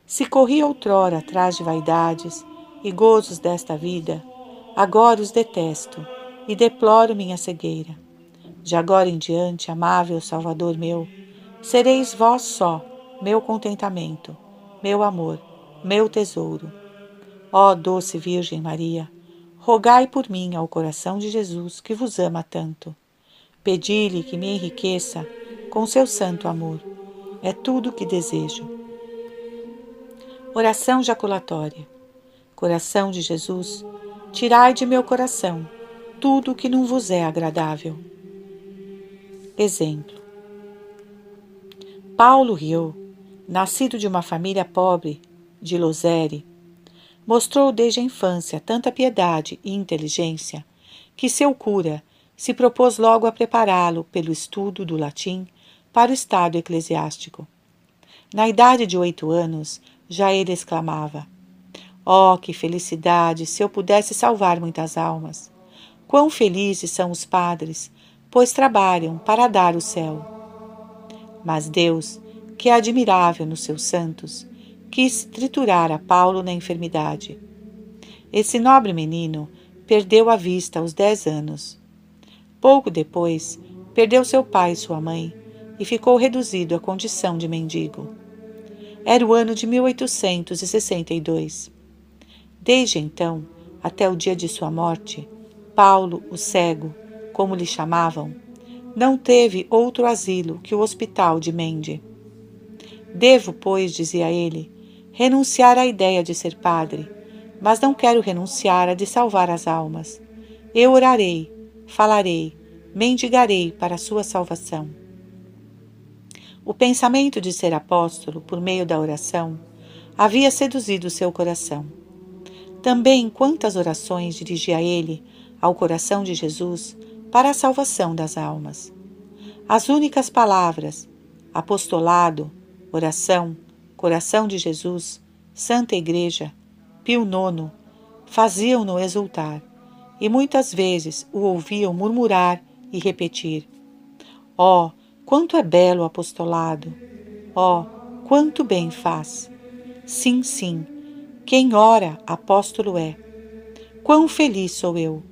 Se corri outrora atrás de vaidades e gozos desta vida, agora os detesto e deploro minha cegueira. De agora em diante, amável Salvador meu, sereis vós só meu contentamento, meu amor, meu tesouro. Ó doce Virgem Maria, rogai por mim ao coração de Jesus que vos ama tanto. Pedi-lhe que me enriqueça com seu santo amor. É tudo o que desejo. Oração jaculatória. Coração de Jesus, tirai de meu coração tudo o que não vos é agradável. Exemplo. Paulo Rio, nascido de uma família pobre de Lozere, mostrou desde a infância tanta piedade e inteligência que seu cura se propôs logo a prepará-lo pelo estudo do latim para o estado eclesiástico. Na idade de oito anos, já ele exclamava: Oh, que felicidade se eu pudesse salvar muitas almas! Quão felizes são os padres, pois trabalham para dar o céu. Mas Deus, que é admirável nos seus santos, quis triturar a Paulo na enfermidade. Esse nobre menino perdeu a vista aos dez anos. Pouco depois, perdeu seu pai e sua mãe e ficou reduzido à condição de mendigo. Era o ano de 1862. Desde então, até o dia de sua morte, Paulo, o cego, como lhe chamavam, não teve outro asilo que o hospital de Mende. Devo, pois, dizia ele, renunciar à ideia de ser padre, mas não quero renunciar à de salvar as almas. Eu orarei, falarei, mendigarei para a sua salvação. O pensamento de ser apóstolo, por meio da oração, havia seduzido seu coração. Também quantas orações dirigia ele ao coração de Jesus para a salvação das almas. As únicas palavras, apostolado, oração, coração de Jesus, Santa Igreja, Pio IX, faziam-no exultar, e muitas vezes o ouviam murmurar e repetir: oh, quanto é belo o apostolado! Oh, quanto bem faz! Sim, sim, quem ora, apóstolo é. Quão feliz sou eu!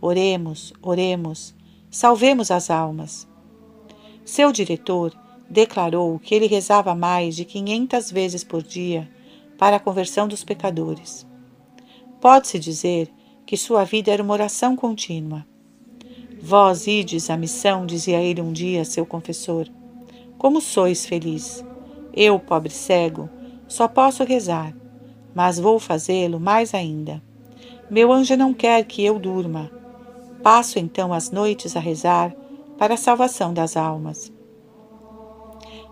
Oremos, oremos, salvemos as almas. Seu diretor declarou que ele rezava mais de 500 vezes por dia para a conversão dos pecadores. Pode-se dizer que sua vida era uma oração contínua. Vós ides à missão, dizia ele um dia a seu confessor. Como sois feliz! Eu, pobre cego, só posso rezar, mas vou fazê-lo mais ainda. Meu anjo não quer que eu durma. Passo então as noites a rezar para a salvação das almas.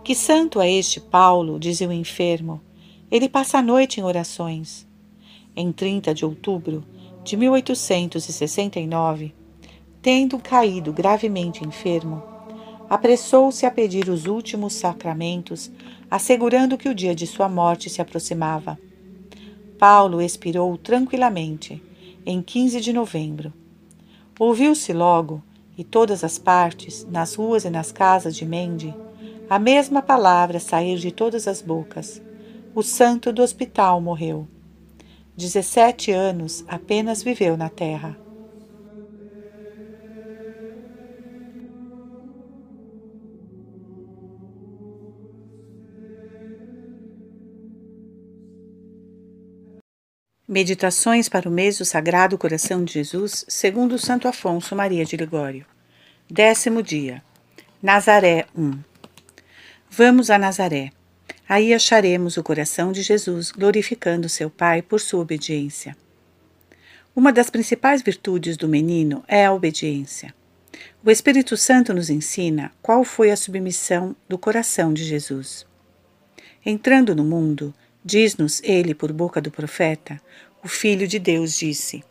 Que santo é este Paulo, dizia o enfermo. Ele passa a noite em orações. Em 30 de outubro de 1869, tendo caído gravemente enfermo, apressou-se a pedir os últimos sacramentos, assegurando que o dia de sua morte se aproximava. Paulo expirou tranquilamente, em 15 de novembro. Ouviu-se logo, e todas as partes, nas ruas e nas casas de Mende, a mesma palavra sair de todas as bocas. O santo do hospital morreu. Dezessete anos apenas viveu na terra. Meditações para o mês do Sagrado Coração de Jesus, segundo Santo Afonso Maria de Ligório. Décimo dia. Nazaré 1. Vamos a Nazaré. Aí acharemos o coração de Jesus glorificando seu Pai por sua obediência. Uma das principais virtudes do menino é a obediência. O Espírito Santo nos ensina qual foi a submissão do coração de Jesus. Entrando no mundo, Diz-nos ele por boca do profeta: O Filho de Deus disse: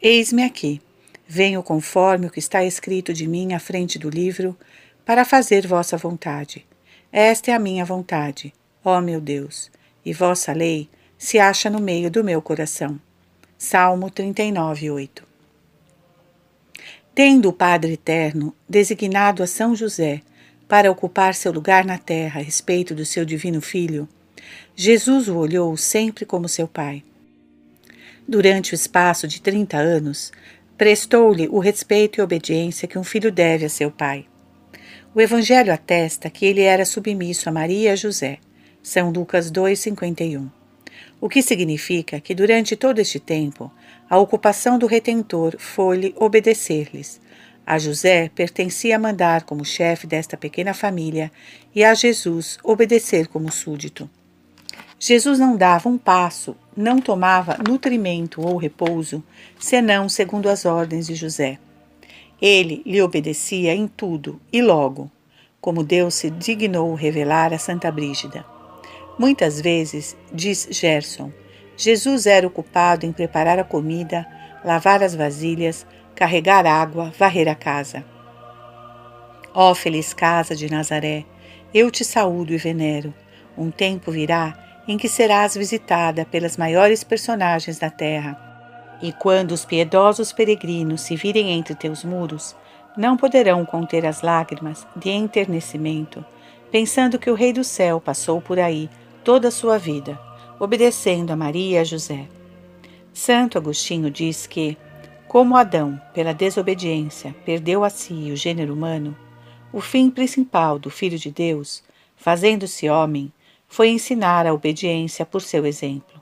Eis-me aqui, venho conforme o que está escrito de mim à frente do livro, para fazer vossa vontade. Esta é a minha vontade, ó meu Deus, e vossa lei se acha no meio do meu coração. Salmo 39, 8. Tendo o Padre Eterno designado a São José para ocupar seu lugar na terra a respeito do seu divino Filho, Jesus o olhou sempre como seu pai. Durante o espaço de trinta anos, prestou-lhe o respeito e obediência que um filho deve a seu pai. O Evangelho atesta que ele era submisso a Maria e a José. São Lucas 2,51. O que significa que durante todo este tempo, a ocupação do Retentor foi-lhe obedecer-lhes. A José pertencia mandar como chefe desta pequena família e a Jesus obedecer como súdito. Jesus não dava um passo, não tomava nutrimento ou repouso, senão segundo as ordens de José. Ele lhe obedecia em tudo e logo, como Deus se dignou revelar a Santa Brígida. Muitas vezes, diz Gerson, Jesus era ocupado em preparar a comida, lavar as vasilhas, carregar água, varrer a casa. Ó feliz casa de Nazaré, eu te saúdo e venero. Um tempo virá em que serás visitada pelas maiores personagens da terra. E quando os piedosos peregrinos se virem entre teus muros, não poderão conter as lágrimas de enternecimento, pensando que o Rei do Céu passou por aí toda a sua vida, obedecendo a Maria e a José. Santo Agostinho diz que, como Adão, pela desobediência, perdeu a si o gênero humano, o fim principal do Filho de Deus, fazendo-se homem, foi ensinar a obediência por seu exemplo.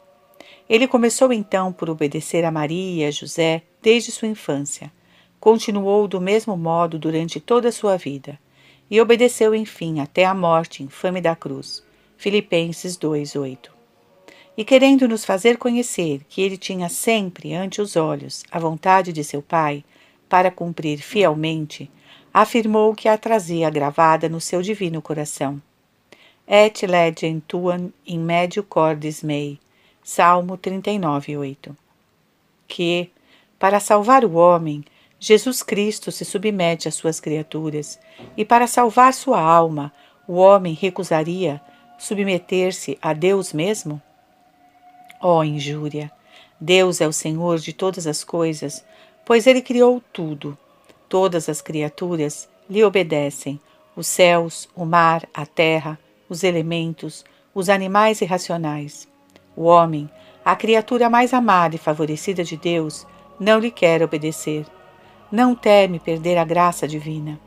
Ele começou então por obedecer a Maria e a José desde sua infância. Continuou do mesmo modo durante toda a sua vida e obedeceu enfim até a morte infame da cruz. Filipenses 2:8. E querendo nos fazer conhecer que ele tinha sempre ante os olhos a vontade de seu Pai para cumprir fielmente, afirmou que a trazia gravada no seu divino coração et legem tuam in medio cordis mei. Salmo 39, 8. Que, para salvar o homem, Jesus Cristo se submete às suas criaturas, e para salvar sua alma, o homem recusaria submeter-se a Deus mesmo? Ó oh, injúria! Deus é o Senhor de todas as coisas, pois Ele criou tudo. Todas as criaturas lhe obedecem: os céus, o mar, a terra, os elementos, os animais irracionais. O homem, a criatura mais amada e favorecida de Deus, não lhe quer obedecer. Não teme perder a graça divina.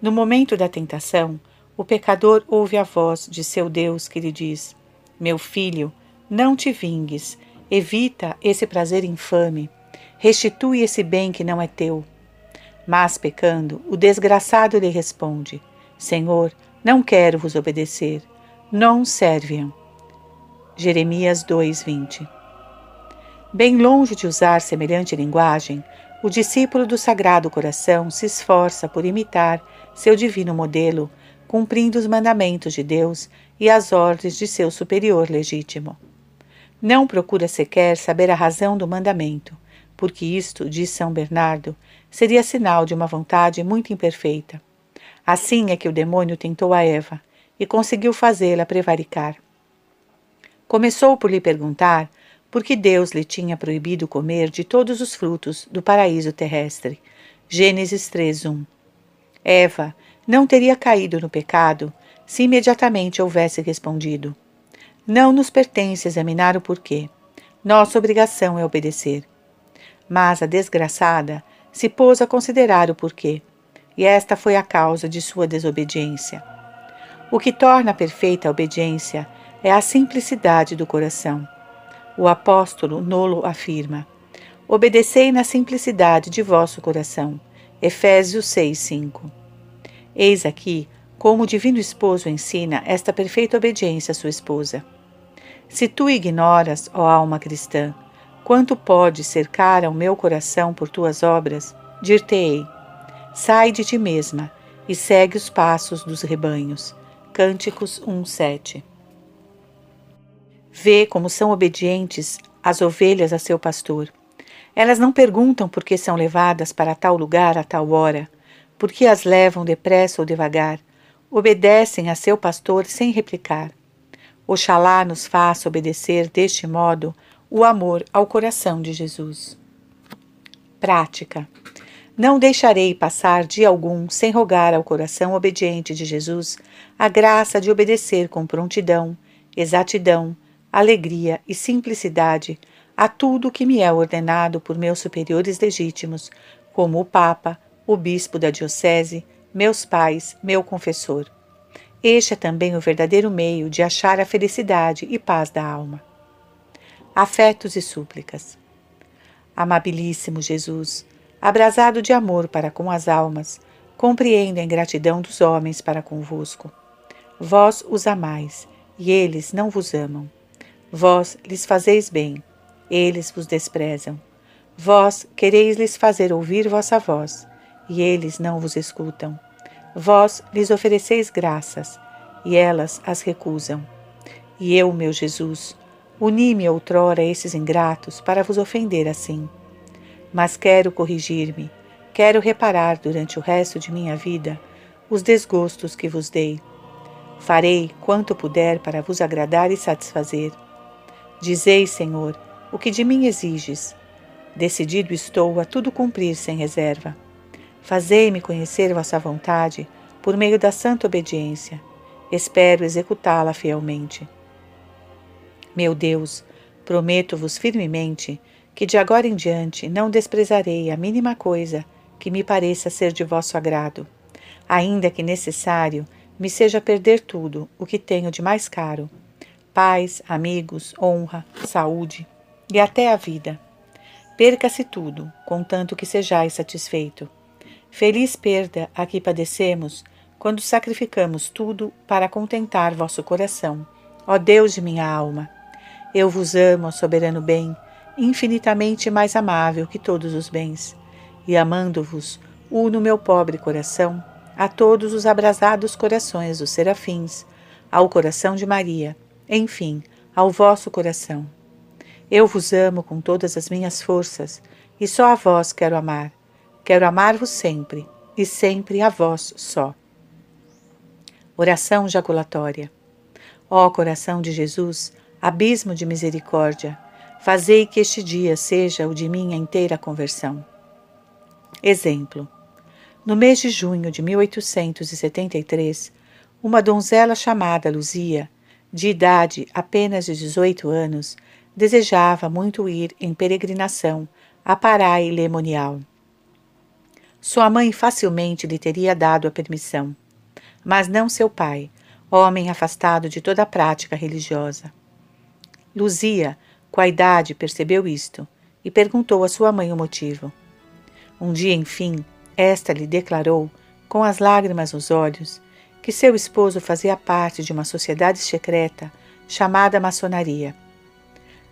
No momento da tentação, o pecador ouve a voz de seu Deus que lhe diz: Meu filho, não te vingues, evita esse prazer infame, restitui esse bem que não é teu. Mas, pecando, o desgraçado lhe responde: Senhor, não quero vos obedecer. Non serviam. Jeremias 2:20. Bem longe de usar semelhante linguagem, o discípulo do Sagrado Coração se esforça por imitar seu divino modelo, cumprindo os mandamentos de Deus e as ordens de seu superior legítimo. Não procura sequer saber a razão do mandamento, porque isto, diz São Bernardo, seria sinal de uma vontade muito imperfeita. Assim é que o demônio tentou a Eva e conseguiu fazê-la prevaricar. Começou por lhe perguntar por que Deus lhe tinha proibido comer de todos os frutos do paraíso terrestre. Gênesis 3:1. Eva não teria caído no pecado se imediatamente houvesse respondido: Não nos pertence examinar o porquê. Nossa obrigação é obedecer. Mas a desgraçada se pôs a considerar o porquê, e esta foi a causa de sua desobediência. O que torna perfeita a obediência é a simplicidade do coração. O apóstolo Nolo afirma: Obedecei na simplicidade de vosso coração. Efésios 6, 5. Eis aqui como o Divino Esposo ensina esta perfeita obediência à sua esposa. Se tu ignoras, ó alma cristã, quanto pode cercar ao meu coração por tuas obras, dir-te-ei: sai de ti mesma e segue os passos dos rebanhos. Cânticos 1:7. Vê como são obedientes as ovelhas a seu pastor. Elas não perguntam por que são levadas para tal lugar a tal hora, porque as levam depressa ou devagar, obedecem a seu pastor sem replicar. Oxalá nos faça obedecer deste modo o amor ao coração de Jesus. Prática. Não deixarei passar dia algum sem rogar ao coração obediente de Jesus a graça de obedecer com prontidão, exatidão, alegria e simplicidade a tudo que me é ordenado por meus superiores legítimos, como o Papa, o bispo da diocese, meus pais, meu confessor. Este é também o verdadeiro meio de achar a felicidade e paz da alma. Afetos e súplicas. Amabilíssimo Jesus, abrasado de amor para com as almas, compreendo a ingratidão dos homens para convosco. Vós os amais, e eles não vos amam. Vós lhes fazeis bem, eles vos desprezam. Vós quereis lhes fazer ouvir vossa voz, e eles não vos escutam. Vós lhes ofereceis graças, e elas as recusam. E eu, meu Jesus, uni-me outrora a esses ingratos para vos ofender assim. Mas quero corrigir-me, quero reparar durante o resto de minha vida os desgostos que vos dei. Farei quanto puder para vos agradar e satisfazer. Dizei, Senhor, o que de mim exiges. Decidido estou a tudo cumprir sem reserva. Fazei-me conhecer vossa vontade por meio da santa obediência. Espero executá-la fielmente. Meu Deus, prometo-vos firmemente que de agora em diante não desprezarei a mínima coisa que me pareça ser de vosso agrado, ainda que necessário me seja perder tudo o que tenho de mais caro: paz, amigos, honra, saúde e até a vida. Perca-se tudo, contanto que sejais satisfeito. Feliz perda a que padecemos quando sacrificamos tudo para contentar vosso coração, ó Deus de minha alma. Eu vos amo, ó soberano bem, infinitamente mais amável que todos os bens, e amando-vos, uno meu pobre coração a todos os abrasados corações dos serafins, ao coração de Maria, enfim, ao vosso coração. Eu vos amo com todas as minhas forças, e só a vós quero amar Quero amar-vos sempre, e sempre a vós só. Oração jaculatória. Ó coração de Jesus, abismo de misericórdia, fazei que este dia seja o de minha inteira conversão. Exemplo. No mês de junho de 1873, uma donzela chamada Luzia, de idade apenas de 18 anos, desejava muito ir em peregrinação a Parai Lemonial. Sua mãe facilmente lhe teria dado a permissão, mas não seu pai, homem afastado de toda a prática religiosa. Luzia, com a idade, percebeu isto e perguntou à sua mãe o motivo. Um dia, enfim, esta lhe declarou, com as lágrimas nos olhos, que seu esposo fazia parte de uma sociedade secreta chamada maçonaria.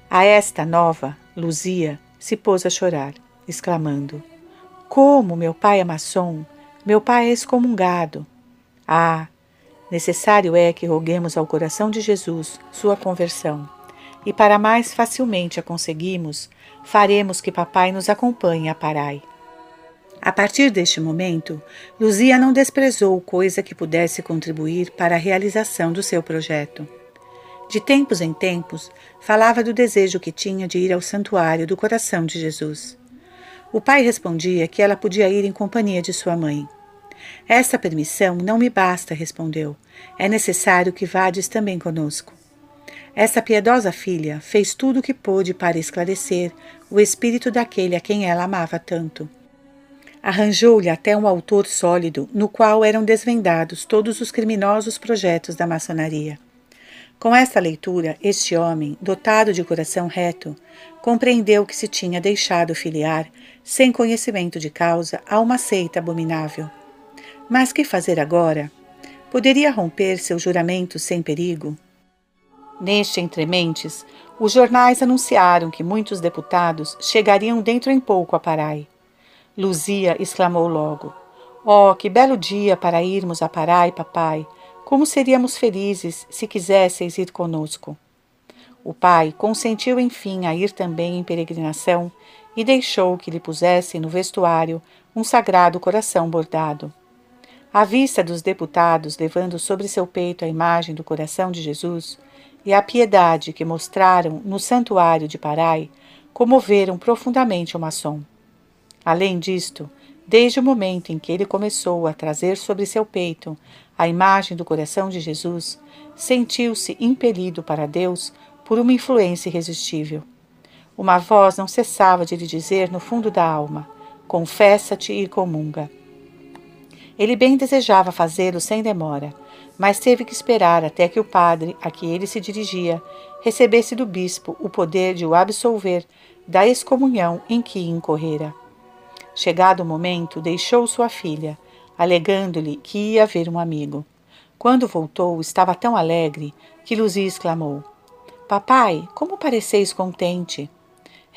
A esta nova, Luzia se pôs a chorar, exclamando: como meu pai é maçom, meu pai é excomungado. Ah, necessário é que roguemos ao coração de Jesus sua conversão. E para mais facilmente a conseguimos, faremos que papai nos acompanhe a Parai. A partir deste momento, Luzia não desprezou coisa que pudesse contribuir para a realização do seu projeto. De tempos em tempos, falava do desejo que tinha de ir ao santuário do coração de Jesus. O pai respondia que ela podia ir em companhia de sua mãe. Essa permissão não me basta, respondeu. É necessário que vades também conosco. Essa piedosa filha fez tudo o que pôde para esclarecer o espírito daquele a quem ela amava tanto. Arranjou-lhe até um autor sólido no qual eram desvendados todos os criminosos projetos da maçonaria. Com esta leitura, este homem, dotado de coração reto, compreendeu que se tinha deixado filiar, sem conhecimento de causa, a uma seita abominável. Mas que fazer agora? Poderia romper seu juramento sem perigo? Neste entrementes, os jornais anunciaram que muitos deputados chegariam dentro em pouco a Parai. Luzia exclamou logo: Oh, que belo dia para irmos a Parai, papai! Como seríamos felizes se quisesseis ir conosco. O pai consentiu enfim a ir também em peregrinação e deixou que lhe pusessem no vestuário um sagrado coração bordado. À vista dos deputados levando sobre seu peito a imagem do coração de Jesus e a piedade que mostraram no santuário de Parai, comoveram profundamente o maçom. Além disto, desde o momento em que ele começou a trazer sobre seu peito a imagem do coração de Jesus, sentiu-se impelido para Deus por uma influência irresistível. Uma voz não cessava de lhe dizer no fundo da alma: Confessa-te e comunga. Ele bem desejava fazê-lo sem demora, mas teve que esperar até que o padre a que ele se dirigia recebesse do bispo o poder de o absolver da excomunhão em que incorrera. Chegado o momento, deixou sua filha, alegando-lhe que ia ver um amigo. Quando voltou, estava tão alegre que Luzia exclamou: Papai, como pareceis contente?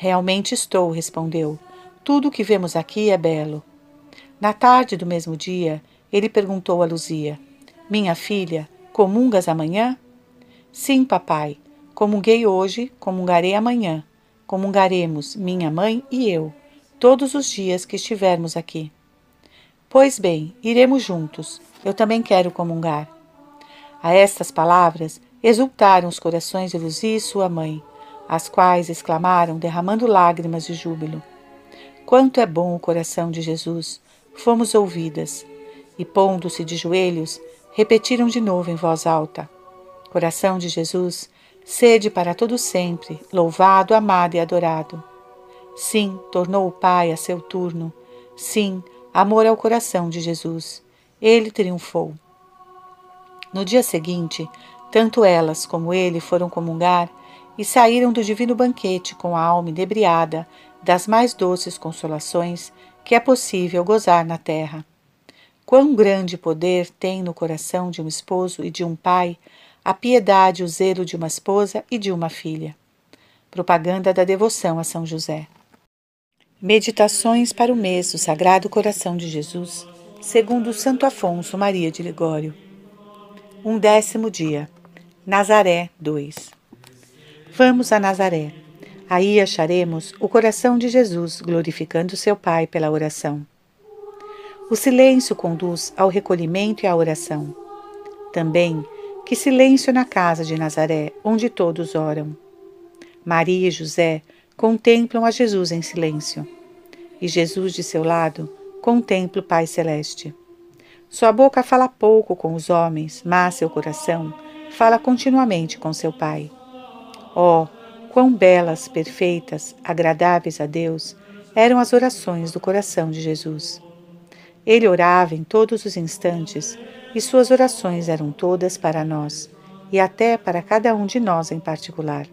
Realmente estou, respondeu. Tudo o que vemos aqui é belo. Na tarde do mesmo dia, ele perguntou a Luzia: Minha filha, comungas amanhã? Sim, papai. Comunguei hoje, comungarei amanhã. Comungaremos, minha mãe e eu, todos os dias que estivermos aqui. Pois bem, iremos juntos. Eu também quero comungar. A estas palavras exultaram os corações de Luzia e sua mãe, as quais exclamaram, derramando lágrimas de júbilo: Quanto é bom o coração de Jesus! Fomos ouvidas. E pondo-se de joelhos, repetiram de novo em voz alta: Coração de Jesus, sede para todo sempre, louvado, amado e adorado. Sim, tornou o Pai a seu turno. Sim, amor ao coração de Jesus. Ele triunfou. No dia seguinte, tanto elas como ele foram comungar e saíram do divino banquete com a alma inebriada das mais doces consolações que é possível gozar na terra. Quão grande poder tem no coração de um esposo e de um pai a piedade e o zelo de uma esposa e de uma filha. Propaganda da devoção a São José. Meditações para o mês do Sagrado Coração de Jesus, segundo Santo Afonso Maria de Ligório. Um décimo dia. Nazaré 2. Vamos a Nazaré. Aí acharemos o coração de Jesus glorificando seu Pai pela oração. O silêncio conduz ao recolhimento e à oração. Também, que silêncio na casa de Nazaré, onde todos oram. Maria e José contemplam a Jesus em silêncio. E Jesus, de seu lado, contempla o Pai Celeste. Sua boca fala pouco com os homens, mas seu coração fala continuamente com seu Pai. Oh, quão belas, perfeitas, agradáveis a Deus eram as orações do coração de Jesus. Ele orava em todos os instantes e suas orações eram todas para nós e até para cada um de nós em particular.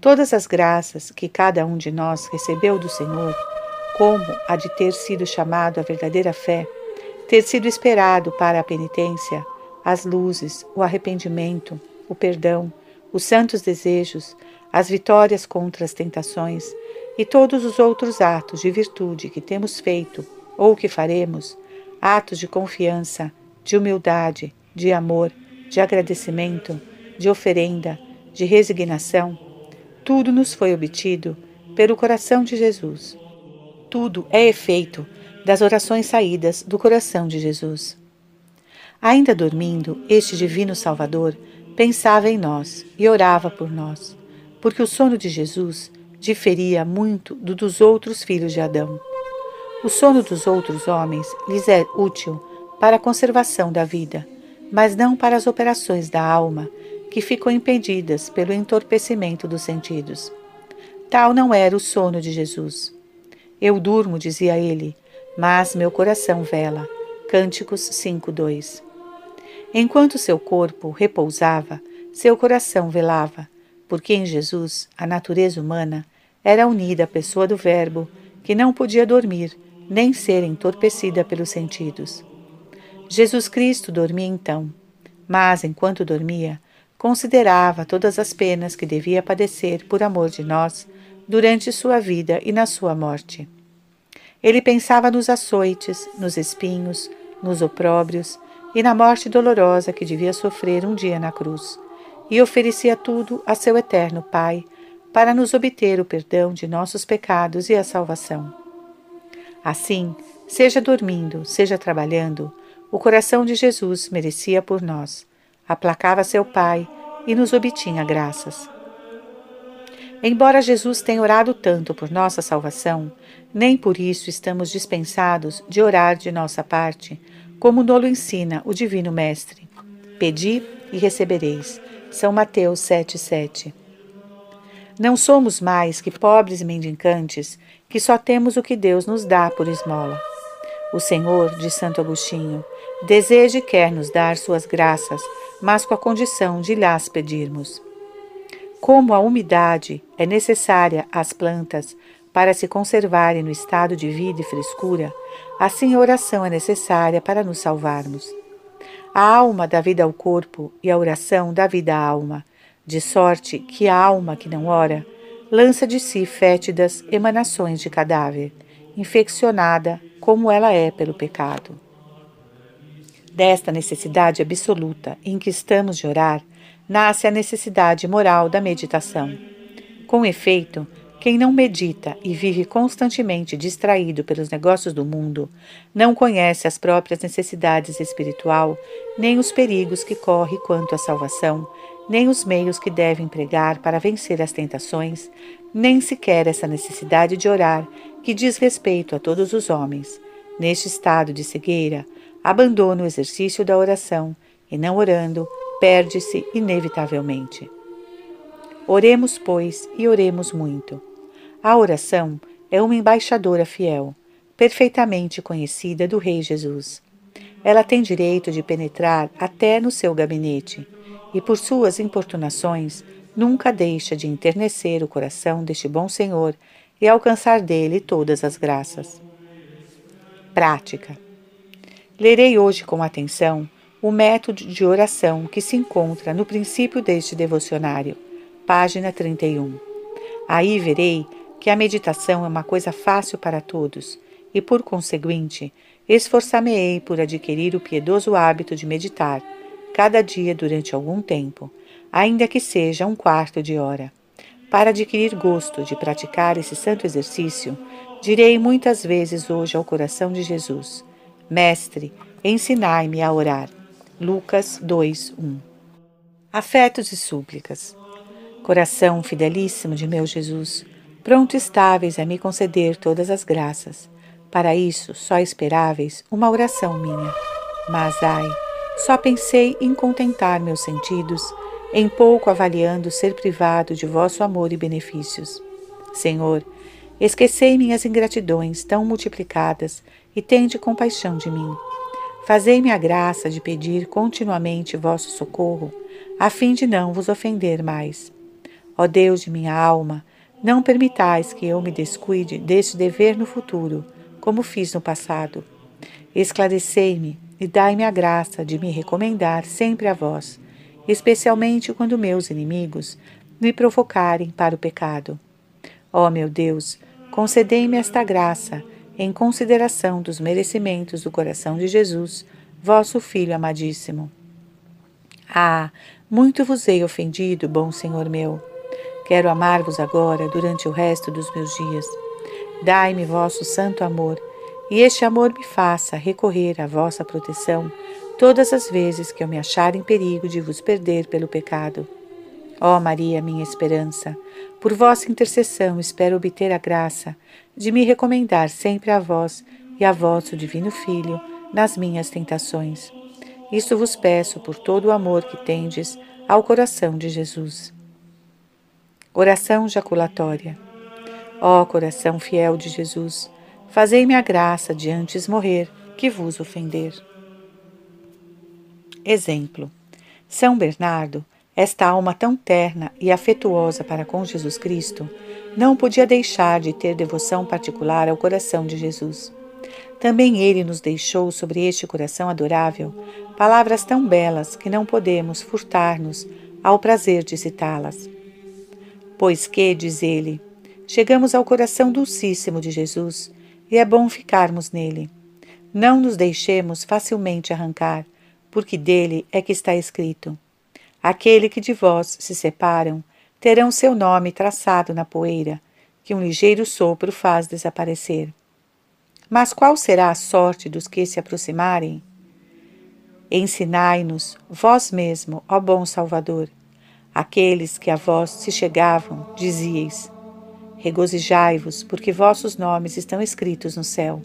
Todas as graças que cada um de nós recebeu do Senhor, como a de ter sido chamado à verdadeira fé, ter sido esperado para a penitência, as luzes, o arrependimento, o perdão, os santos desejos, as vitórias contra as tentações e todos os outros atos de virtude que temos feito ou que faremos, atos de confiança, de humildade, de amor, de agradecimento, de oferenda, de resignação, tudo nos foi obtido pelo coração de Jesus. Tudo é efeito das orações saídas do coração de Jesus. Ainda dormindo, este Divino Salvador pensava em nós e orava por nós, porque o sono de Jesus diferia muito do dos outros filhos de Adão. O sono dos outros homens lhes é útil para a conservação da vida, mas não para as operações da alma, que ficam impedidas pelo entorpecimento dos sentidos. Tal não era o sono de Jesus. Eu durmo, dizia ele, mas meu coração vela. Cânticos 5:2. Enquanto seu corpo repousava, seu coração velava, porque em Jesus a natureza humana era unida à pessoa do Verbo, que não podia dormir nem ser entorpecida pelos sentidos. Jesus Cristo dormia então, mas enquanto dormia, considerava todas as penas que devia padecer por amor de nós durante sua vida e na sua morte. Ele pensava nos açoites, nos espinhos, nos opróbrios e na morte dolorosa que devia sofrer um dia na cruz, e oferecia tudo a seu eterno Pai para nos obter o perdão de nossos pecados e a salvação. Assim, seja dormindo, seja trabalhando, o coração de Jesus merecia por nós, aplacava seu Pai e nos obtinha graças. Embora Jesus tenha orado tanto por nossa salvação, nem por isso estamos dispensados de orar de nossa parte, como nolo ensina o Divino Mestre. Pedi e recebereis. São Mateus 7,7. Não somos mais que pobres mendicantes que só temos o que Deus nos dá por esmola. O Senhor, de Santo Agostinho, deseja e quer nos dar suas graças, mas com a condição de lhas pedirmos. Como a umidade é necessária às plantas para se conservarem no estado de vida e frescura, assim a oração é necessária para nos salvarmos. A alma dá vida ao corpo e a oração dá vida à alma, de sorte que a alma que não ora lança de si fétidas emanações de cadáver, infeccionada como ela é pelo pecado. Desta necessidade absoluta em que estamos de orar, nasce a necessidade moral da meditação. Com efeito, quem não medita e vive constantemente distraído pelos negócios do mundo, não conhece as próprias necessidades espiritual, nem os perigos que corre quanto à salvação, nem os meios que deve empregar para vencer as tentações, nem sequer essa necessidade de orar que diz respeito a todos os homens. Neste estado de cegueira, abandona o exercício da oração e, não orando, perde-se inevitavelmente. Oremos, pois, e oremos muito. A oração é uma embaixadora fiel, perfeitamente conhecida do Rei Jesus. Ela tem direito de penetrar até no seu gabinete e, por suas importunações, nunca deixa de enternecer o coração deste bom Senhor e alcançar dele todas as graças. Prática. Lerei hoje com atenção o método de oração que se encontra no princípio deste devocionário, página 31. Aí verei que a meditação é uma coisa fácil para todos e, por conseguinte, esforçar-me-ei por adquirir o piedoso hábito de meditar, cada dia durante algum tempo, ainda que seja um quarto de hora. Para adquirir gosto de praticar esse santo exercício, direi muitas vezes hoje ao coração de Jesus: Mestre, ensinai-me a orar. Lucas 2, 1. Afetos e súplicas. Coração fidelíssimo de meu Jesus, pronto estáveis a me conceder todas as graças. Para isso, só esperáveis uma oração minha. Mas, ai, só pensei em contentar meus sentidos, em pouco avaliando ser privado de vosso amor e benefícios. Senhor, esquecei minhas ingratidões tão multiplicadas e tende compaixão de mim. Fazei-me a graça de pedir continuamente vosso socorro, a fim de não vos ofender mais. Ó Deus de minha alma, não permitais que eu me descuide deste dever no futuro, como fiz no passado. Esclarecei-me e dai-me a graça de me recomendar sempre a vós, especialmente quando meus inimigos me provocarem para o pecado. Ó meu Deus, concedei-me esta graça em consideração dos merecimentos do coração de Jesus, vosso Filho amadíssimo. Ah, muito vos hei ofendido, bom Senhor meu. Quero amar-vos agora durante o resto dos meus dias. Dai-me vosso santo amor e este amor me faça recorrer à vossa proteção todas as vezes que eu me achar em perigo de vos perder pelo pecado. Ó Maria, minha esperança, por vossa intercessão espero obter a graça de me recomendar sempre a vós e a vosso Divino Filho nas minhas tentações. Isto vos peço por todo o amor que tendes ao coração de Jesus. Oração jaculatória. Ó coração fiel de Jesus, fazei-me a graça de antes morrer que vos ofender. Exemplo: São Bernardo, esta alma tão terna e afetuosa para com Jesus Cristo, não podia deixar de ter devoção particular ao coração de Jesus. Também ele nos deixou sobre este coração adorável palavras tão belas que não podemos furtar-nos ao prazer de citá-las. Pois que, diz ele, chegamos ao coração dulcíssimo de Jesus e é bom ficarmos nele. Não nos deixemos facilmente arrancar, porque dele é que está escrito: Aquele que de vós se separam terão seu nome traçado na poeira, que um ligeiro sopro faz desaparecer. Mas qual será a sorte dos que se aproximarem? Ensinai-nos, vós mesmo, ó bom Salvador, aqueles que a vós se chegavam, dizieis: Regozijai-vos, porque vossos nomes estão escritos no céu.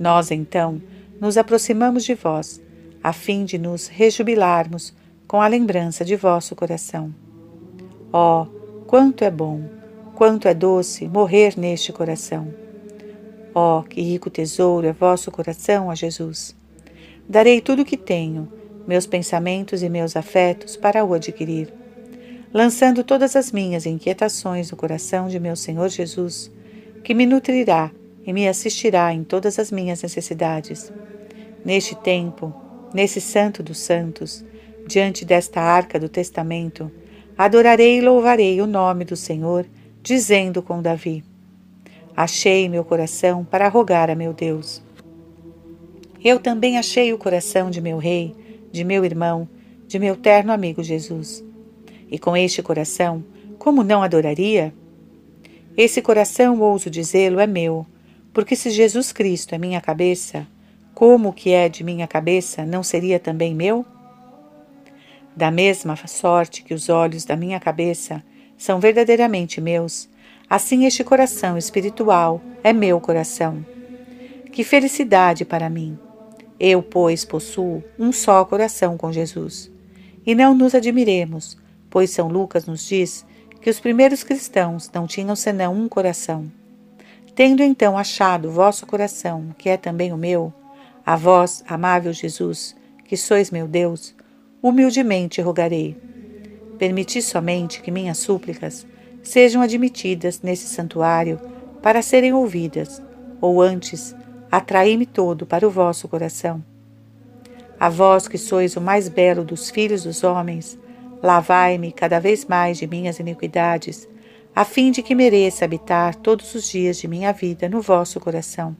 Nós, então, nos aproximamos de vós, a fim de nos rejubilarmos com a lembrança de vosso coração. Oh, quanto é bom, quanto é doce morrer neste coração! Oh, que rico tesouro é vosso coração, ó Jesus! Darei tudo o que tenho, meus pensamentos e meus afetos, para o adquirir lançando todas as minhas inquietações no coração de meu Senhor Jesus, que me nutrirá e me assistirá em todas as minhas necessidades. Neste tempo, nesse Santo dos Santos, diante desta arca do testamento, adorarei e louvarei o nome do Senhor, dizendo com Davi: Achei meu coração para rogar a meu Deus. Eu também achei o coração de meu rei, de meu irmão, de meu terno amigo Jesus. E com este coração, como não adoraria? Esse coração, ouso dizê-lo, é meu, porque se Jesus Cristo é minha cabeça, como o que é de minha cabeça não seria também meu? Da mesma sorte que os olhos da minha cabeça são verdadeiramente meus, assim este coração espiritual é meu coração. Que felicidade para mim! Eu, pois, possuo um só coração com Jesus. E não nos admiremos, pois São Lucas nos diz que os primeiros cristãos não tinham senão um coração. Tendo então achado vosso coração, que é também o meu, a vós, amável Jesus, que sois meu Deus, humildemente rogarei. Permiti somente que minhas súplicas sejam admitidas nesse santuário para serem ouvidas, ou antes, atraí-me todo para o vosso coração. A vós que sois o mais belo dos filhos dos homens, Lavai-me cada vez mais de minhas iniquidades, a fim de que mereça habitar todos os dias de minha vida no vosso coração.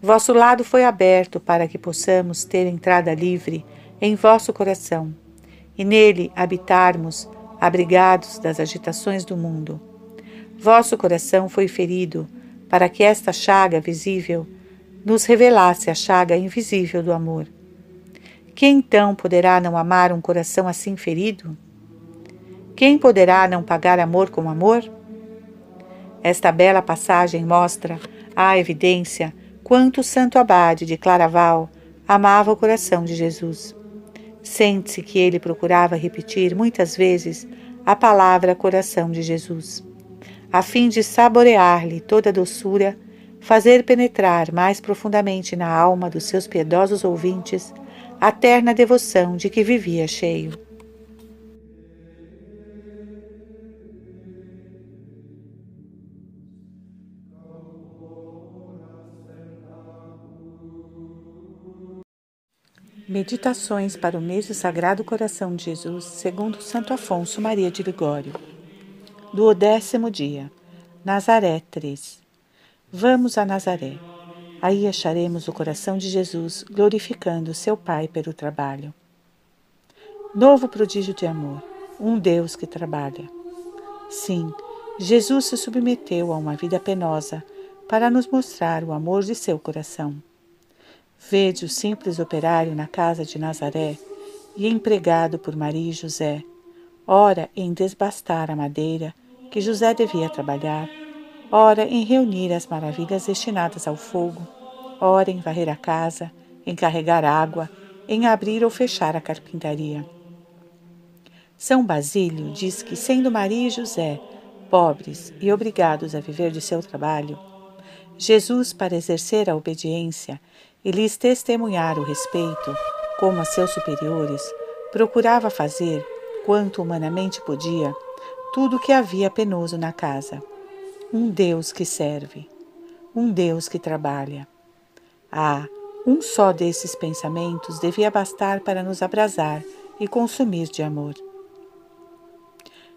Vosso lado foi aberto para que possamos ter entrada livre em vosso coração, e nele habitarmos, abrigados das agitações do mundo. Vosso coração foi ferido para que esta chaga visível nos revelasse a chaga invisível do amor. Quem então poderá não amar um coração assim ferido? Quem poderá não pagar amor com amor? Esta bela passagem mostra a evidência quanto o santo abade de Claraval amava o coração de Jesus. Sente-se que ele procurava repetir muitas vezes a palavra coração de Jesus, a fim de saborear-lhe toda a doçura, fazer penetrar mais profundamente na alma dos seus piedosos ouvintes a terna devoção de que vivia cheio. Meditações para o mês do Sagrado Coração de Jesus, segundo Santo Afonso Maria de Ligório. Do décimo dia. Nazaré 3. Vamos a Nazaré. Aí acharemos o coração de Jesus glorificando seu Pai pelo trabalho. Novo prodígio de amor, um Deus que trabalha. Sim, Jesus se submeteu a uma vida penosa para nos mostrar o amor de seu coração. Vede o simples operário na casa de Nazaré e empregado por Maria e José, ora em desbastar a madeira que José devia trabalhar, ora em reunir as maravilhas destinadas ao fogo, ora em varrer a casa, em carregar água, em abrir ou fechar a carpintaria. São Basílio diz que, sendo Maria e José pobres e obrigados a viver de seu trabalho, Jesus, para exercer a obediência e lhes testemunhar o respeito, como a seus superiores, procurava fazer, quanto humanamente podia, tudo o que havia penoso na casa. Um Deus que serve, um Deus que trabalha. Ah, um só desses pensamentos devia bastar para nos abrasar e consumir de amor.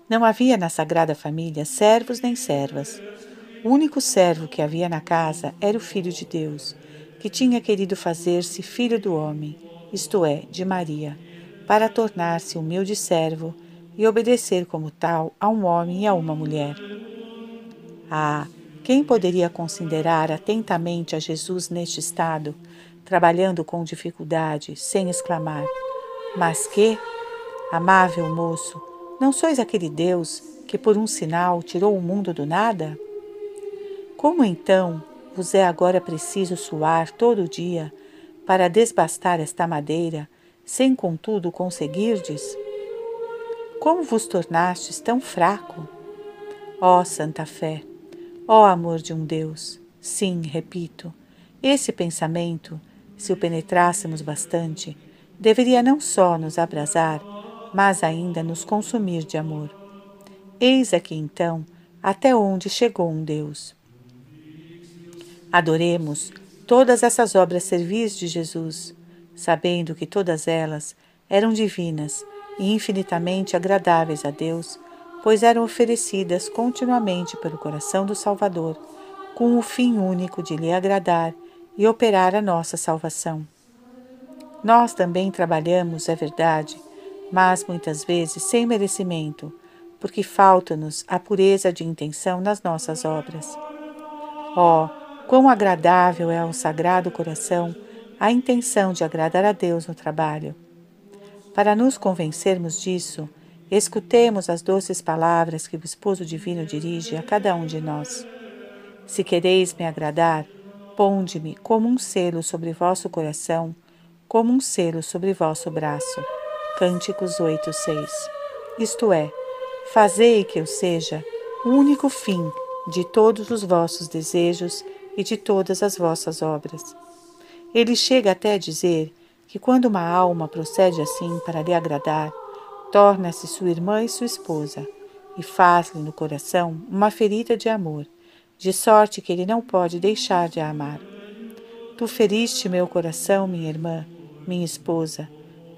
Não havia na Sagrada Família servos nem servas. O único servo que havia na casa era o Filho de Deus, que tinha querido fazer-se filho do homem, isto é, de Maria, para tornar-se humilde servo e obedecer como tal a um homem e a uma mulher. Ah, quem poderia considerar atentamente a Jesus neste estado, trabalhando com dificuldade, sem exclamar: Mas que, amável moço, não sois aquele Deus que por um sinal tirou o mundo do nada? Como então vos é agora preciso suar todo o dia para desbastar esta madeira, sem contudo conseguirdes? Como vos tornastes tão fraco? Ó Santa Fé, ó amor de um Deus, sim, repito, esse pensamento, se o penetrássemos bastante, deveria não só nos abrasar, mas ainda nos consumir de amor. Eis aqui então até onde chegou um Deus. Adoremos todas essas obras servis de Jesus, sabendo que todas elas eram divinas e infinitamente agradáveis a Deus, pois eram oferecidas continuamente pelo coração do Salvador, com o fim único de lhe agradar e operar a nossa salvação. Nós também trabalhamos, é verdade, mas muitas vezes sem merecimento, porque falta-nos a pureza de intenção nas nossas obras. Oh, quão agradável é ao Sagrado Coração a intenção de agradar a Deus no trabalho! Para nos convencermos disso, escutemos as doces palavras que o Esposo Divino dirige a cada um de nós. Se quereis me agradar, ponde-me como um selo sobre vosso coração, como um selo sobre vosso braço. Cânticos 8, 6. Isto é, fazei que eu seja o único fim de todos os vossos desejos e de todas as vossas obras. Ele chega até a dizer que quando uma alma procede assim para lhe agradar, torna-se sua irmã e sua esposa, e faz-lhe no coração uma ferida de amor, de sorte que ele não pode deixar de a amar. Tu feriste meu coração, minha irmã, minha esposa,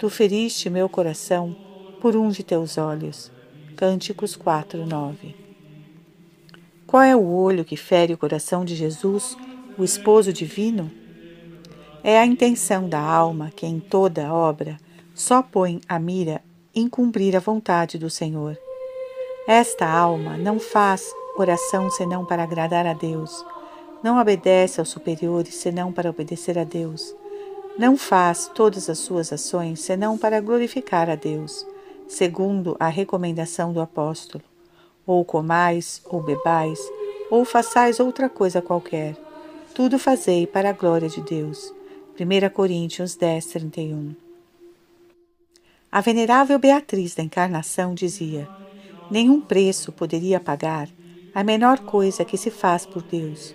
Tu feriste meu coração por um de teus olhos. Cânticos 4, 9. Qual é o olho que fere o coração de Jesus, o esposo divino? É a intenção da alma que em toda obra só põe a mira em cumprir a vontade do Senhor. Esta alma não faz oração senão para agradar a Deus, não obedece aos superiores senão para obedecer a Deus não faz todas as suas ações senão para glorificar a Deus, segundo a recomendação do apóstolo. Ou comais, ou bebais, ou façais outra coisa qualquer. Tudo fazei para a glória de Deus. 1 Coríntios 10, 31. A venerável Beatriz da Encarnação dizia: Nenhum preço poderia pagar a menor coisa que se faz por Deus.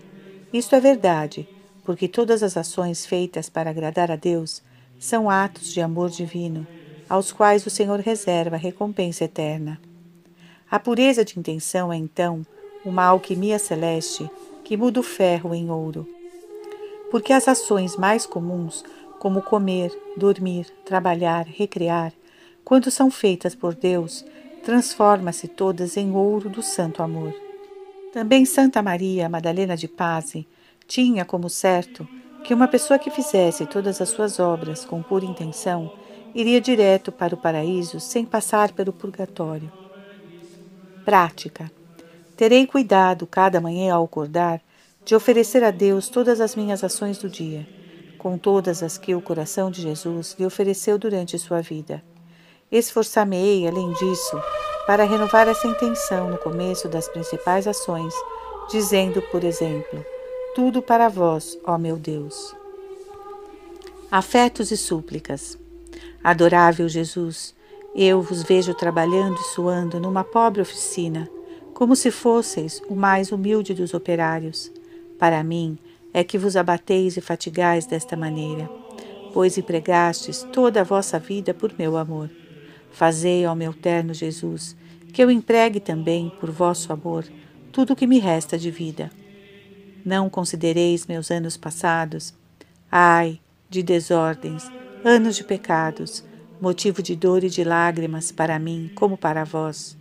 Isto é verdade porque todas as ações feitas para agradar a Deus são atos de amor divino, aos quais o Senhor reserva recompensa eterna. A pureza de intenção é, então, uma alquimia celeste que muda o ferro em ouro. Porque as ações mais comuns, como comer, dormir, trabalhar, recrear, quando são feitas por Deus, transforma-se todas em ouro do santo amor. Também Santa Maria Madalena de Paz tinha como certo que uma pessoa que fizesse todas as suas obras com pura intenção iria direto para o paraíso sem passar pelo purgatório. Prática. Terei cuidado cada manhã ao acordar de oferecer a Deus todas as minhas ações do dia, com todas as que o coração de Jesus lhe ofereceu durante sua vida. Esforçar-me-ei, além disso, para renovar essa intenção no começo das principais ações, dizendo, por exemplo, tudo para vós, ó meu Deus. Afetos e súplicas. Adorável Jesus, eu vos vejo trabalhando e suando numa pobre oficina, como se fosseis o mais humilde dos operários. Para mim é que vos abateis e fatigais desta maneira, pois empregastes toda a vossa vida por meu amor. Fazei ao meu terno Jesus que eu empregue também, por vosso amor, tudo o que me resta de vida. Não considereis meus anos passados, ai, de desordens, anos de pecados, motivo de dor e de lágrimas para mim como para vós.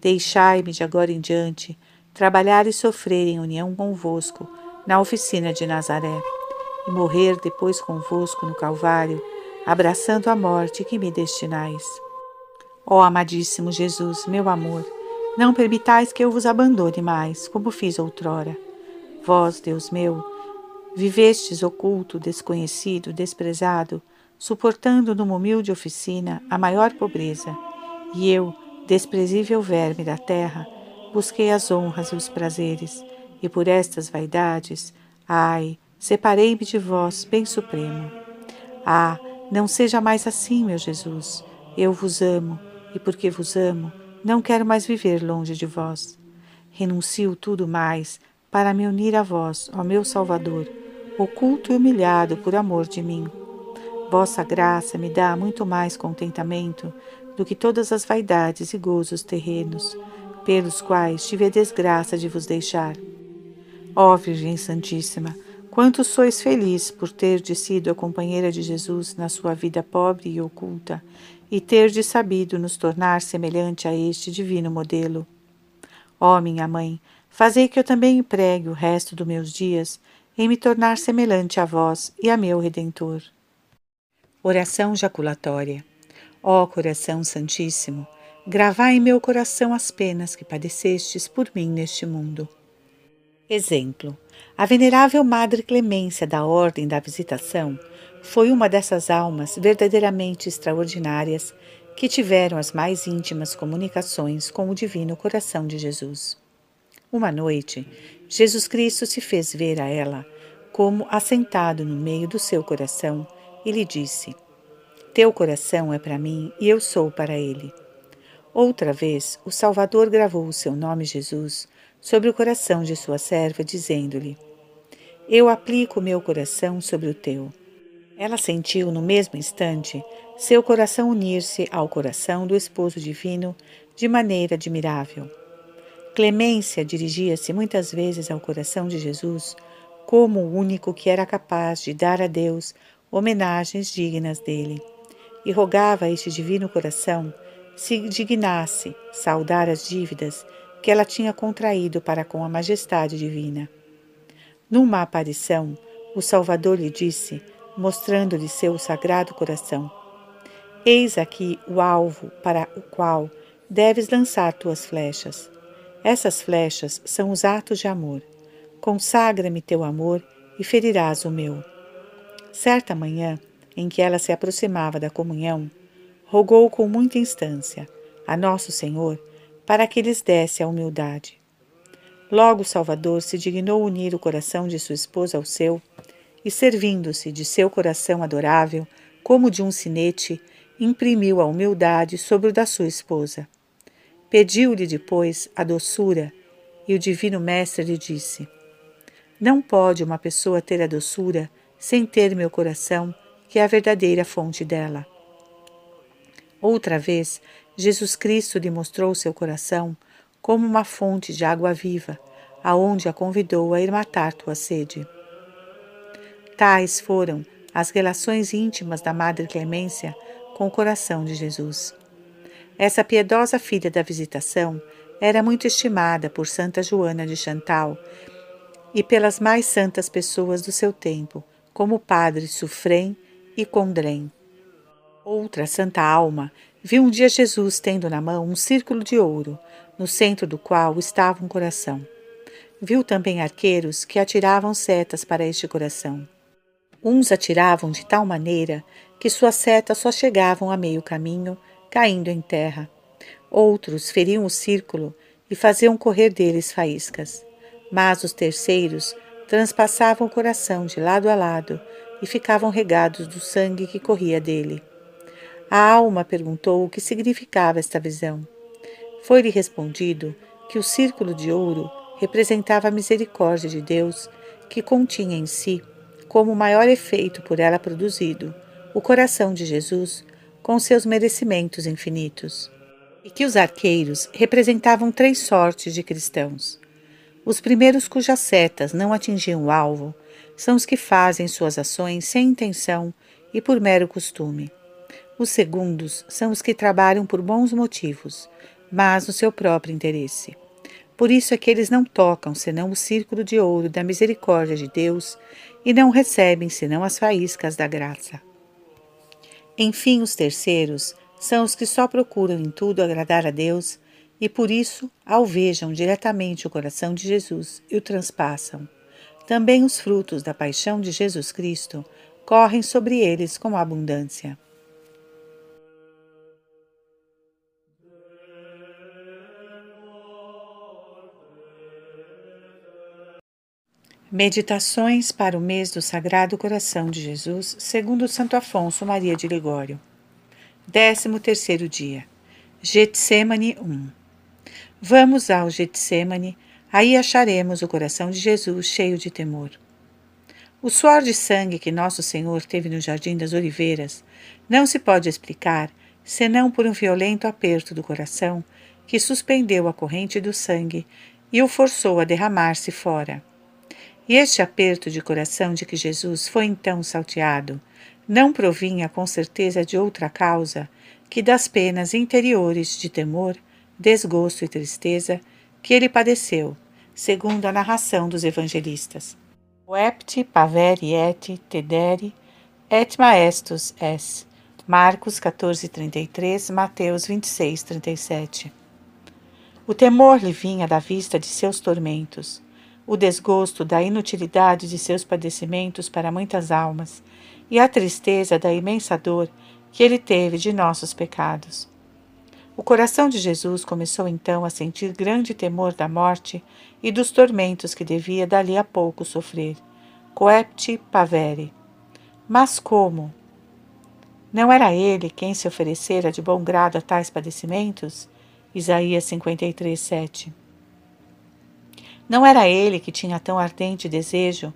Deixai-me de agora em diante trabalhar e sofrer em união convosco na oficina de Nazaré, e morrer depois convosco no Calvário, abraçando a morte que me destinais. Ó amadíssimo Jesus, meu amor, não permitais que eu vos abandone mais, como fiz outrora. Vós, Deus meu, vivestes oculto, desconhecido, desprezado, suportando numa humilde oficina a maior pobreza, e eu, desprezível verme da terra, busquei as honras e os prazeres, e por estas vaidades, ai, separei-me de vós, bem supremo. Ah, não seja mais assim, meu Jesus. Eu vos amo, e porque vos amo, não quero mais viver longe de vós. Renuncio tudo mais para me unir a vós, ó meu Salvador, oculto e humilhado por amor de mim. Vossa graça me dá muito mais contentamento do que todas as vaidades e gozos terrenos, pelos quais tive a desgraça de vos deixar. Ó Virgem Santíssima, quanto sois feliz por ter sido a companheira de Jesus na sua vida pobre e oculta, e ter de sabido nos tornar semelhante a este divino modelo. Ó minha mãe, fazei que eu também empregue o resto dos meus dias em me tornar semelhante a vós e a meu Redentor. Oração jaculatória. Ó coração santíssimo, gravai em meu coração as penas que padecestes por mim neste mundo. Exemplo: a venerável Madre Clemência da Ordem da Visitação foi uma dessas almas verdadeiramente extraordinárias que tiveram as mais íntimas comunicações com o Divino Coração de Jesus. Uma noite, Jesus Cristo se fez ver a ela como assentado no meio do seu coração e lhe disse: Teu coração é para mim e eu sou para ele. Outra vez, o Salvador gravou o seu nome Jesus sobre o coração de sua serva, dizendo-lhe: Eu aplico meu coração sobre o teu. Ela sentiu no mesmo instante seu coração unir-se ao coração do esposo divino de maneira admirável. Clemência dirigia-se muitas vezes ao coração de Jesus como o único que era capaz de dar a Deus homenagens dignas dele, e rogava a este divino coração se dignasse saudar as dívidas que ela tinha contraído para com a majestade divina. Numa aparição, o Salvador lhe disse, mostrando-lhe seu sagrado coração: Eis aqui o alvo para o qual deves lançar tuas flechas. Essas flechas são os atos de amor. Consagra-me teu amor e ferirás o meu. Certa manhã, em que ela se aproximava da comunhão, rogou com muita instância a Nosso Senhor para que lhes desse a humildade. Logo Salvador se dignou unir o coração de sua esposa ao seu e, servindo-se de seu coração adorável, como de um sinete, imprimiu a humildade sobre o da sua esposa. Pediu-lhe depois a doçura, e o Divino Mestre lhe disse: Não pode uma pessoa ter a doçura sem ter meu coração, que é a verdadeira fonte dela. Outra vez, Jesus Cristo lhe mostrou seu coração como uma fonte de água viva, aonde a convidou a ir matar tua sede. Tais foram as relações íntimas da Madre Clemência com o coração de Jesus. Essa piedosa filha da Visitação era muito estimada por Santa Joana de Chantal e pelas mais santas pessoas do seu tempo, como o padre Sufrem e Condrem. Outra santa alma viu um dia Jesus tendo na mão um círculo de ouro, no centro do qual estava um coração. Viu também arqueiros que atiravam setas para este coração. Uns atiravam de tal maneira que suas setas só chegavam a meio caminho, caindo em terra. Outros feriam o círculo e faziam correr deles faíscas. Mas os terceiros transpassavam o coração de lado a lado e ficavam regados do sangue que corria dele. A alma perguntou o que significava esta visão. Foi-lhe respondido que o círculo de ouro representava a misericórdia de Deus, que continha em si, como maior efeito por ela produzido, o coração de Jesus com seus merecimentos infinitos. E que os arqueiros representavam três sortes de cristãos. Os primeiros cujas setas não atingiam o alvo são os que fazem suas ações sem intenção e por mero costume. Os segundos são os que trabalham por bons motivos, mas no seu próprio interesse. Por isso é que eles não tocam senão o círculo de ouro da misericórdia de Deus e não recebem senão as faíscas da graça. Enfim, os terceiros são os que só procuram em tudo agradar a Deus e por isso alvejam diretamente o coração de Jesus e o transpassam. Também os frutos da paixão de Jesus Cristo correm sobre eles com abundância. Meditações para o mês do Sagrado Coração de Jesus, segundo Santo Afonso Maria de Ligório. 13 terceiro dia. Getsemane 1. Vamos ao Getsemane Aí acharemos o coração de Jesus cheio de temor. O suor de sangue que Nosso Senhor teve no Jardim das Oliveiras não se pode explicar senão por um violento aperto do coração que suspendeu a corrente do sangue e o forçou a derramar-se fora. E este aperto de coração de que Jesus foi então salteado não provinha com certeza de outra causa que das penas interiores de temor, desgosto e tristeza que ele padeceu, segundo a narração dos evangelistas. Oepti paveri et tederi et maestus es. Marcos 14:33, Mateus 26:37. O temor lhe vinha da vista de seus tormentos, o desgosto da inutilidade de seus padecimentos para muitas almas e a tristeza da imensa dor que ele teve de nossos pecados. O coração de Jesus começou então a sentir grande temor da morte e dos tormentos que devia dali a pouco sofrer. Coepti pavere. Mas como? Não era ele quem se oferecera de bom grado a tais padecimentos? Isaías 53, 7. Não era ele que tinha tão ardente desejo,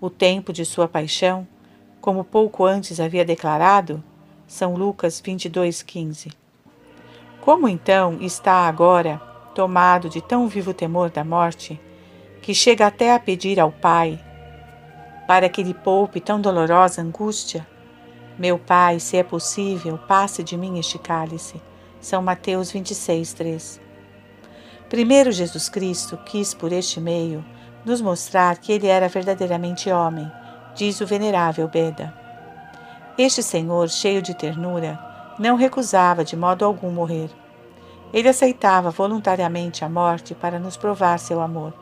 o tempo de sua paixão, como pouco antes havia declarado? São Lucas 22, 15. Como então está agora, tomado de tão vivo temor da morte, que chega até a pedir ao Pai para que lhe poupe tão dolorosa angústia? Meu Pai, se é possível, passe de mim este cálice. São Mateus 26, 3. Primeiro, Jesus Cristo quis, por este meio, nos mostrar que ele era verdadeiramente homem, diz o venerável Beda. Este Senhor, cheio de ternura, não recusava de modo algum morrer. Ele aceitava voluntariamente a morte para nos provar seu amor,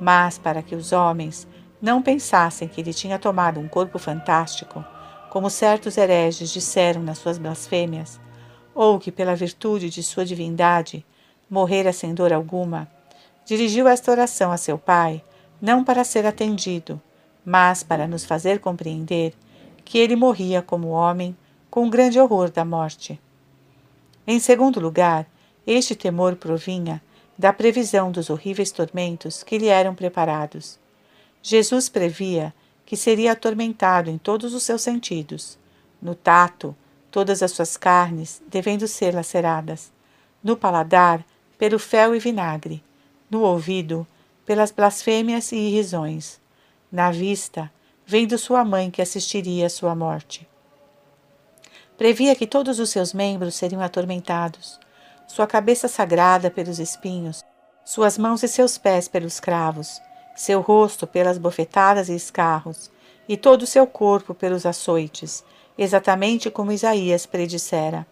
mas para que os homens não pensassem que ele tinha tomado um corpo fantástico, como certos hereges disseram nas suas blasfêmias, ou que pela virtude de sua divindade morrera sem dor alguma, dirigiu esta oração a seu Pai, não para ser atendido, mas para nos fazer compreender que ele morria como homem com grande horror da morte. Em segundo lugar, este temor provinha da previsão dos horríveis tormentos que lhe eram preparados. Jesus previa que seria atormentado em todos os seus sentidos: no tato, todas as suas carnes devendo ser laceradas, no paladar, pelo fel e vinagre, no ouvido, pelas blasfêmias e irrisões, na vista, vendo sua mãe que assistiria à sua morte. Previa que todos os seus membros seriam atormentados, sua cabeça sagrada pelos espinhos, suas mãos e seus pés pelos cravos, seu rosto pelas bofetadas e escarros, e todo o seu corpo pelos açoites, exatamente como Isaías predissera.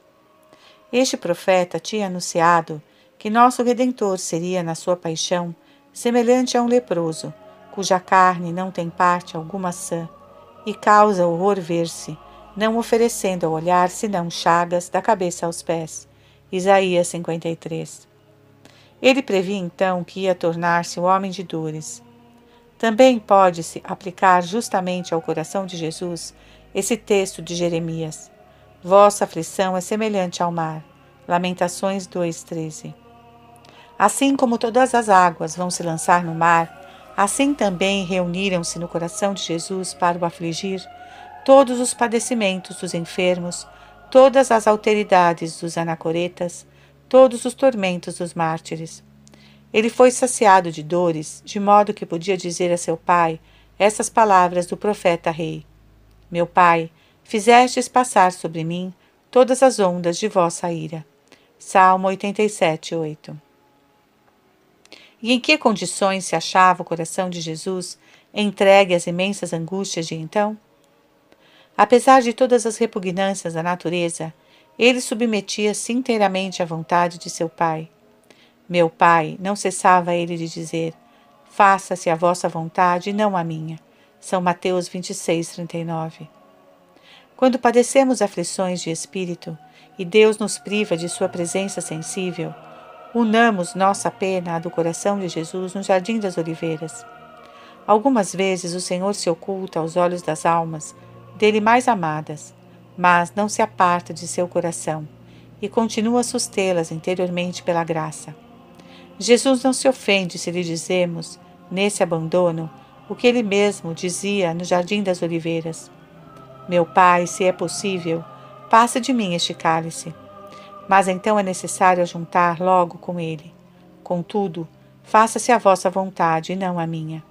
Este profeta tinha anunciado que nosso Redentor seria, na sua paixão, semelhante a um leproso, cuja carne não tem parte alguma sã, e causa horror ver-se, não oferecendo ao olhar senão chagas da cabeça aos pés. Isaías 53. Ele previa então que ia tornar-se o homem de dores. Também pode-se aplicar justamente ao coração de Jesus esse texto de Jeremias: Vossa aflição é semelhante ao mar. Lamentações 2:13. Assim como todas as águas vão se lançar no mar, assim também reuniram-se no coração de Jesus para o afligir todos os padecimentos dos enfermos, todas as alteridades dos anacoretas, todos os tormentos dos mártires. Ele foi saciado de dores, de modo que podia dizer a seu pai essas palavras do profeta rei: Meu pai, fizestes passar sobre mim todas as ondas de vossa ira. Salmo 87, 8 e em que condições se achava o coração de Jesus entregue às imensas angústias de então? Apesar de todas as repugnâncias da natureza, ele submetia-se inteiramente à vontade de seu Pai. Meu Pai, não cessava ele de dizer: Faça-se a vossa vontade e não a minha. São Mateus 26, 39. Quando padecemos aflições de espírito e Deus nos priva de sua presença sensível, Unamos nossa pena à do coração de Jesus no Jardim das Oliveiras. Algumas vezes o Senhor se oculta aos olhos das almas dele mais amadas, mas não se aparta de seu coração e continua a sustê-las interiormente pela graça. Jesus não se ofende se lhe dizemos, nesse abandono, o que ele mesmo dizia no Jardim das Oliveiras: Meu Pai, se é possível, passa de mim este cálice mas então é necessário juntar logo com ele. Contudo, faça-se a vossa vontade e não a minha.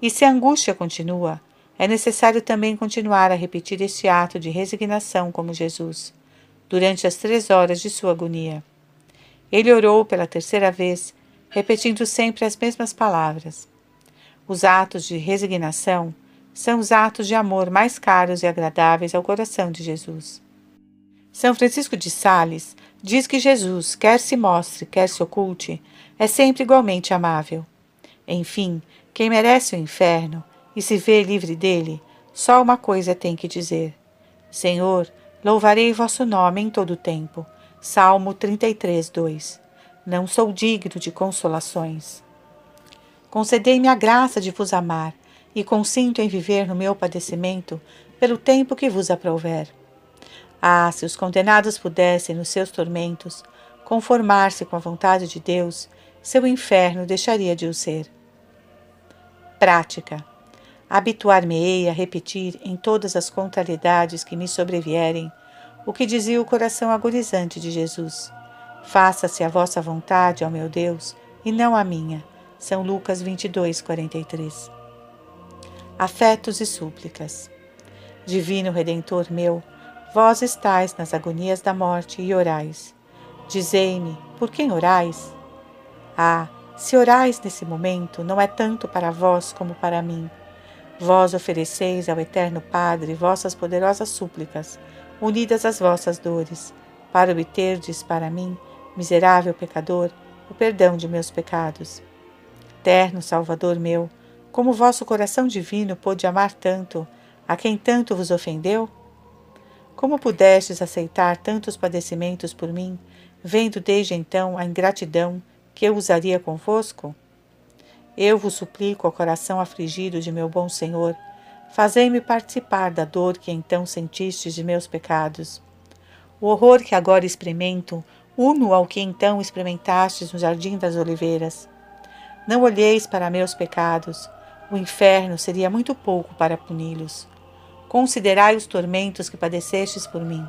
E se a angústia continua, é necessário também continuar a repetir este ato de resignação como Jesus, durante as três horas de sua agonia. Ele orou pela terceira vez, repetindo sempre as mesmas palavras. Os atos de resignação são os atos de amor mais caros e agradáveis ao coração de Jesus. São Francisco de Sales diz que Jesus, quer se mostre, quer se oculte, é sempre igualmente amável. Enfim, quem merece o inferno e se vê livre dele, só uma coisa tem que dizer: Senhor, louvarei vosso nome em todo o tempo. Salmo 33, 2. Não sou digno de consolações. Concedei-me a graça de vos amar, e consinto em viver no meu padecimento pelo tempo que vos aprouver. Ah, se os condenados pudessem, nos seus tormentos, conformar-se com a vontade de Deus, seu inferno deixaria de o ser. Prática. Habituar-me-ei a repetir em todas as contrariedades que me sobrevierem o que dizia o coração agonizante de Jesus. Faça-se a vossa vontade, ó meu Deus, e não a minha. São Lucas 22, 43. Afetos e súplicas. Divino Redentor meu, Vós estáis nas agonias da morte e orais. Dizei-me, por quem orais? Ah, se orais nesse momento, não é tanto para vós como para mim. Vós ofereceis ao Eterno Padre vossas poderosas súplicas, unidas às vossas dores, para obterdes para mim, miserável pecador, o perdão de meus pecados. Eterno Salvador meu, como vosso coração divino pôde amar tanto a quem tanto vos ofendeu? Como pudestes aceitar tantos padecimentos por mim, vendo desde então a ingratidão que eu usaria convosco? Eu vos suplico ao coração afligido de meu bom Senhor, fazei-me participar da dor que então sentistes de meus pecados. O horror que agora experimento, uno ao que então experimentastes no jardim das oliveiras. Não olheis para meus pecados, o inferno seria muito pouco para puni-los. Considerai os tormentos que padecestes por mim.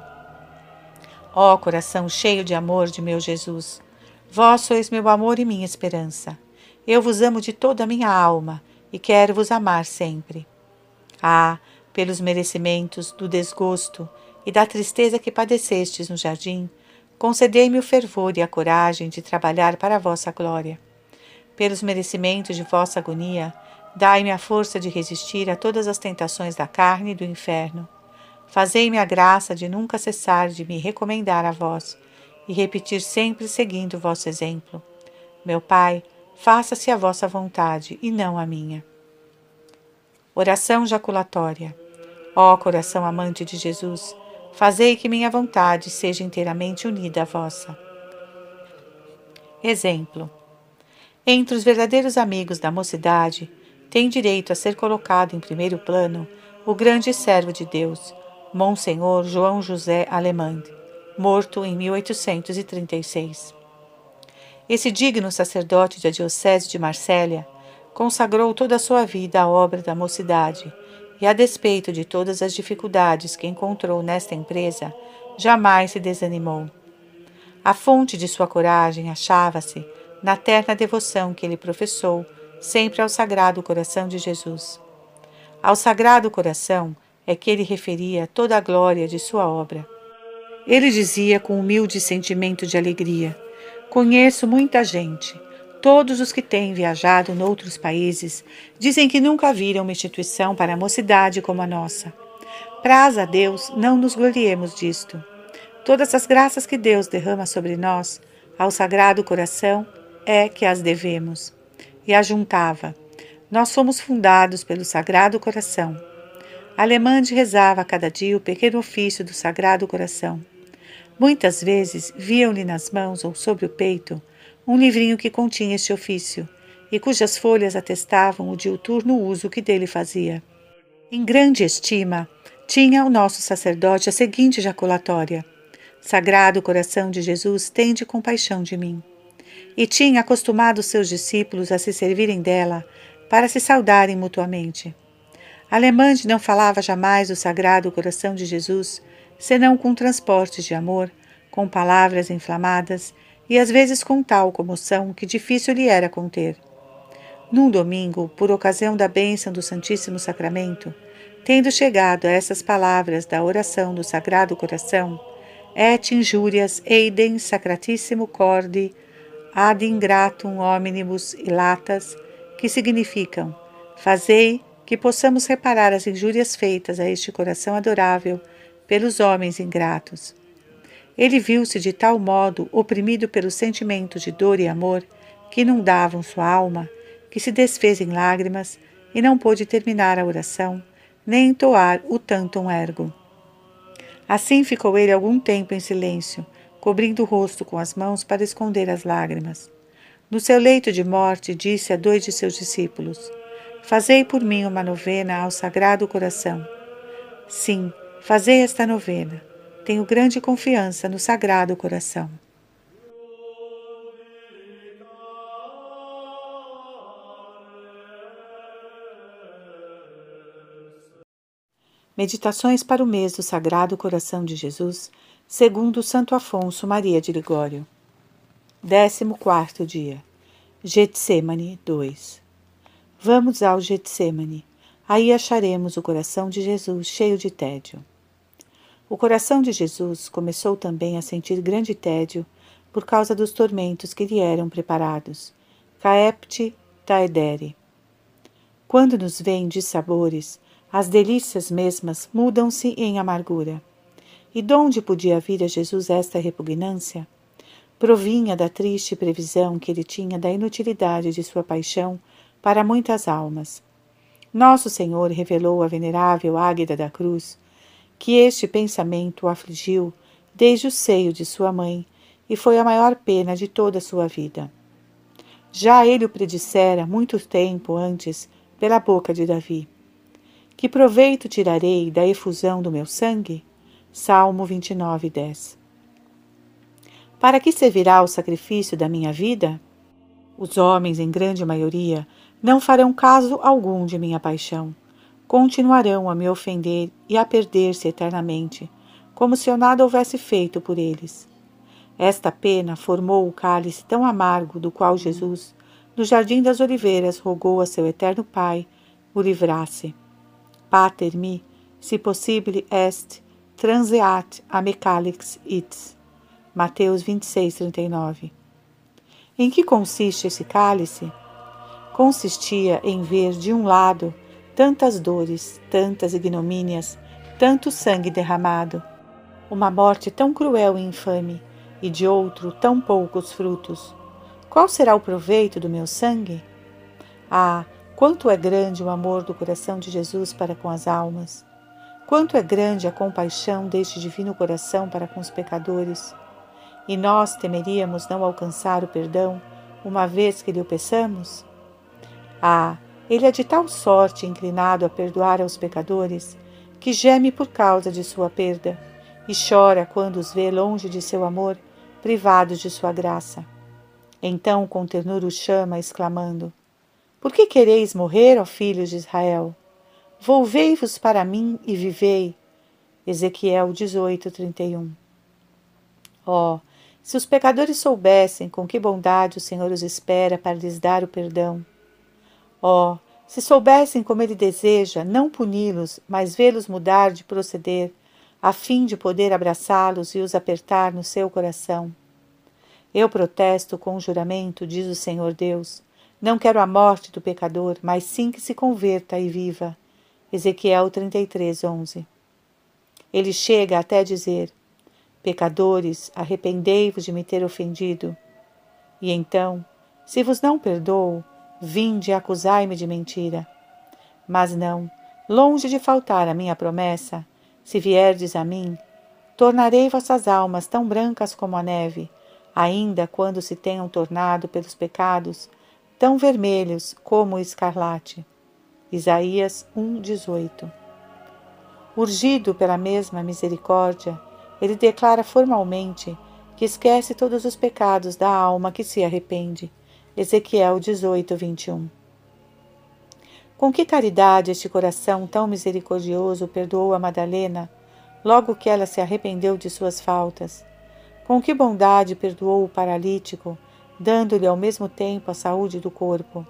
Ó coração cheio de amor de meu Jesus, vós sois meu amor e minha esperança. Eu vos amo de toda a minha alma e quero vos amar sempre. Ah, pelos merecimentos do desgosto e da tristeza que padecestes no jardim, concedei-me o fervor e a coragem de trabalhar para a vossa glória. Pelos merecimentos de vossa agonia, Dai-me a força de resistir a todas as tentações da carne e do inferno. Fazei-me a graça de nunca cessar de me recomendar a vós e repetir sempre seguindo o vosso exemplo. Meu Pai, faça-se a vossa vontade e não a minha. Oração jaculatória. Ó coração amante de Jesus, fazei que minha vontade seja inteiramente unida à vossa. Exemplo: Entre os verdadeiros amigos da mocidade, tem direito a ser colocado em primeiro plano o grande servo de Deus, Monsenhor João José Alemand, morto em 1836. Esse digno sacerdote da Diocese de Marsella consagrou toda a sua vida à obra da mocidade e, a despeito de todas as dificuldades que encontrou nesta empresa, jamais se desanimou. A fonte de sua coragem achava-se na terna devoção que ele professou sempre ao Sagrado Coração de Jesus. Ao Sagrado Coração é que ele referia toda a glória de sua obra. Ele dizia com humilde sentimento de alegria: Conheço muita gente. Todos os que têm viajado noutros países dizem que nunca viram uma instituição para a mocidade como a nossa. Praz a Deus, não nos gloriemos disto. Todas as graças que Deus derrama sobre nós, ao Sagrado Coração, é que as devemos. E ajuntava: Nós somos fundados pelo Sagrado Coração. Alemande rezava cada dia o pequeno ofício do Sagrado Coração. Muitas vezes viam-lhe nas mãos ou sobre o peito um livrinho que continha este ofício e cujas folhas atestavam o diuturno uso que dele fazia. Em grande estima, tinha o nosso sacerdote a seguinte jaculatória: Sagrado coração de Jesus, tende compaixão de mim. E tinha acostumado seus discípulos a se servirem dela para se saudarem mutuamente. Alemande não falava jamais do Sagrado Coração de Jesus, senão com transportes de amor, com palavras inflamadas e às vezes com tal comoção que difícil lhe era conter. Num domingo, por ocasião da bênção do Santíssimo Sacramento, tendo chegado a essas palavras da oração do Sagrado Coração, et injurias eidem sacratissimo corde ad ingratum hominibus ilatas, que significam: Fazei que possamos reparar as injúrias feitas a este coração adorável pelos homens ingratos. Ele viu-se de tal modo oprimido pelos sentimentos de dor e amor que inundavam sua alma, que se desfez em lágrimas e não pôde terminar a oração, nem entoar o tantum ergo. Assim ficou ele algum tempo em silêncio, cobrindo o rosto com as mãos para esconder as lágrimas. No seu leito de morte, disse a dois de seus discípulos: Fazei por mim uma novena ao Sagrado Coração. Sim, fazei esta novena. Tenho grande confiança no Sagrado Coração. Meditações para o mês do Sagrado Coração de Jesus, segundo Santo Afonso Maria de Ligório. 14 dia. Getsemane 2. Vamos ao Getsemane. Aí acharemos o coração de Jesus cheio de tédio. O coração de Jesus começou também a sentir grande tédio por causa dos tormentos que lhe eram preparados. Caepte taedere. Quando nos vêm de sabores, as delícias mesmas mudam-se em amargura. E donde podia vir a Jesus esta repugnância? Provinha da triste previsão que ele tinha da inutilidade de sua paixão para muitas almas. Nosso Senhor revelou à venerável Águeda da Cruz que este pensamento o afligiu desde o seio de sua mãe e foi a maior pena de toda a sua vida. Já ele o predissera muito tempo antes pela boca de Davi. Que proveito tirarei da efusão do meu sangue? Salmo 29, 10. Para que servirá o sacrifício da minha vida? Os homens, em grande maioria, não farão caso algum de minha paixão. Continuarão a me ofender e a perder-se eternamente, como se eu nada houvesse feito por eles. Esta pena formou o cálice tão amargo do qual Jesus, no jardim das oliveiras, rogou a seu eterno Pai o livrasse. Pater mi, si possibile est, transeat a me calix its. Mateus 26, 39. Em que consiste esse cálice? Consistia em ver, de um lado, tantas dores, tantas ignomínias, tanto sangue derramado, uma morte tão cruel e infame, e de outro tão poucos frutos. qual será o proveito do meu sangue? Ah, quanto é grande o amor do coração de Jesus para com as almas! Quanto é grande a compaixão deste divino coração para com os pecadores! E nós temeríamos não alcançar o perdão uma vez que lhe o peçamos? Ah, ele é de tal sorte inclinado a perdoar aos pecadores que geme por causa de sua perda e chora quando os vê longe de seu amor, privados de sua graça. Então com ternura o chama, exclamando: Por que quereis morrer, ó filhos de Israel? Volvei-vos para mim e vivei. Ezequiel 18, 31. Ó, oh, se os pecadores soubessem com que bondade o Senhor os espera para lhes dar o perdão. Oh, se soubessem como ele deseja não puni-los, mas vê-los mudar de proceder, a fim de poder abraçá-los e os apertar no seu coração. Eu protesto com juramento, diz o Senhor Deus, não quero a morte do pecador, mas sim que se converta e viva. Ezequiel 33, 11. Ele chega até dizer: Pecadores, arrependei-vos de me ter ofendido. E então, se vos não perdoo, vinde e acusai-me de mentira. Mas não, longe de faltar a minha promessa, se vierdes a mim, tornarei vossas almas tão brancas como a neve, ainda quando se tenham tornado pelos pecados tão vermelhos como o escarlate. Isaías 1:18. Urgido pela mesma misericórdia, ele declara formalmente que esquece todos os pecados da alma que se arrepende. Ezequiel 18, 21. Com que caridade este coração tão misericordioso perdoou a Madalena, logo que ela se arrependeu de suas faltas? Com que bondade perdoou o paralítico, dando-lhe ao mesmo tempo a saúde do corpo?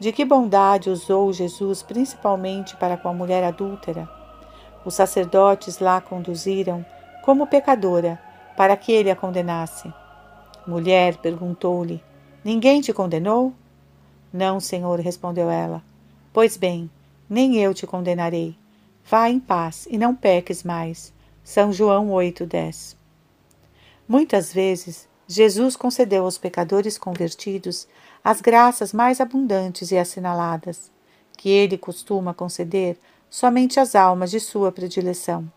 De que bondade usou Jesus principalmente para com a mulher adúltera? Os sacerdotes lá conduziram como pecadora, para que ele a condenasse. Mulher, perguntou-lhe: Ninguém te condenou? Não, Senhor, respondeu ela. Pois bem, nem eu te condenarei. Vá em paz e não peques mais. São João 8:10. Muitas vezes, Jesus concedeu aos pecadores convertidos as graças mais abundantes e assinaladas, que ele costuma conceder somente às almas de sua predileção.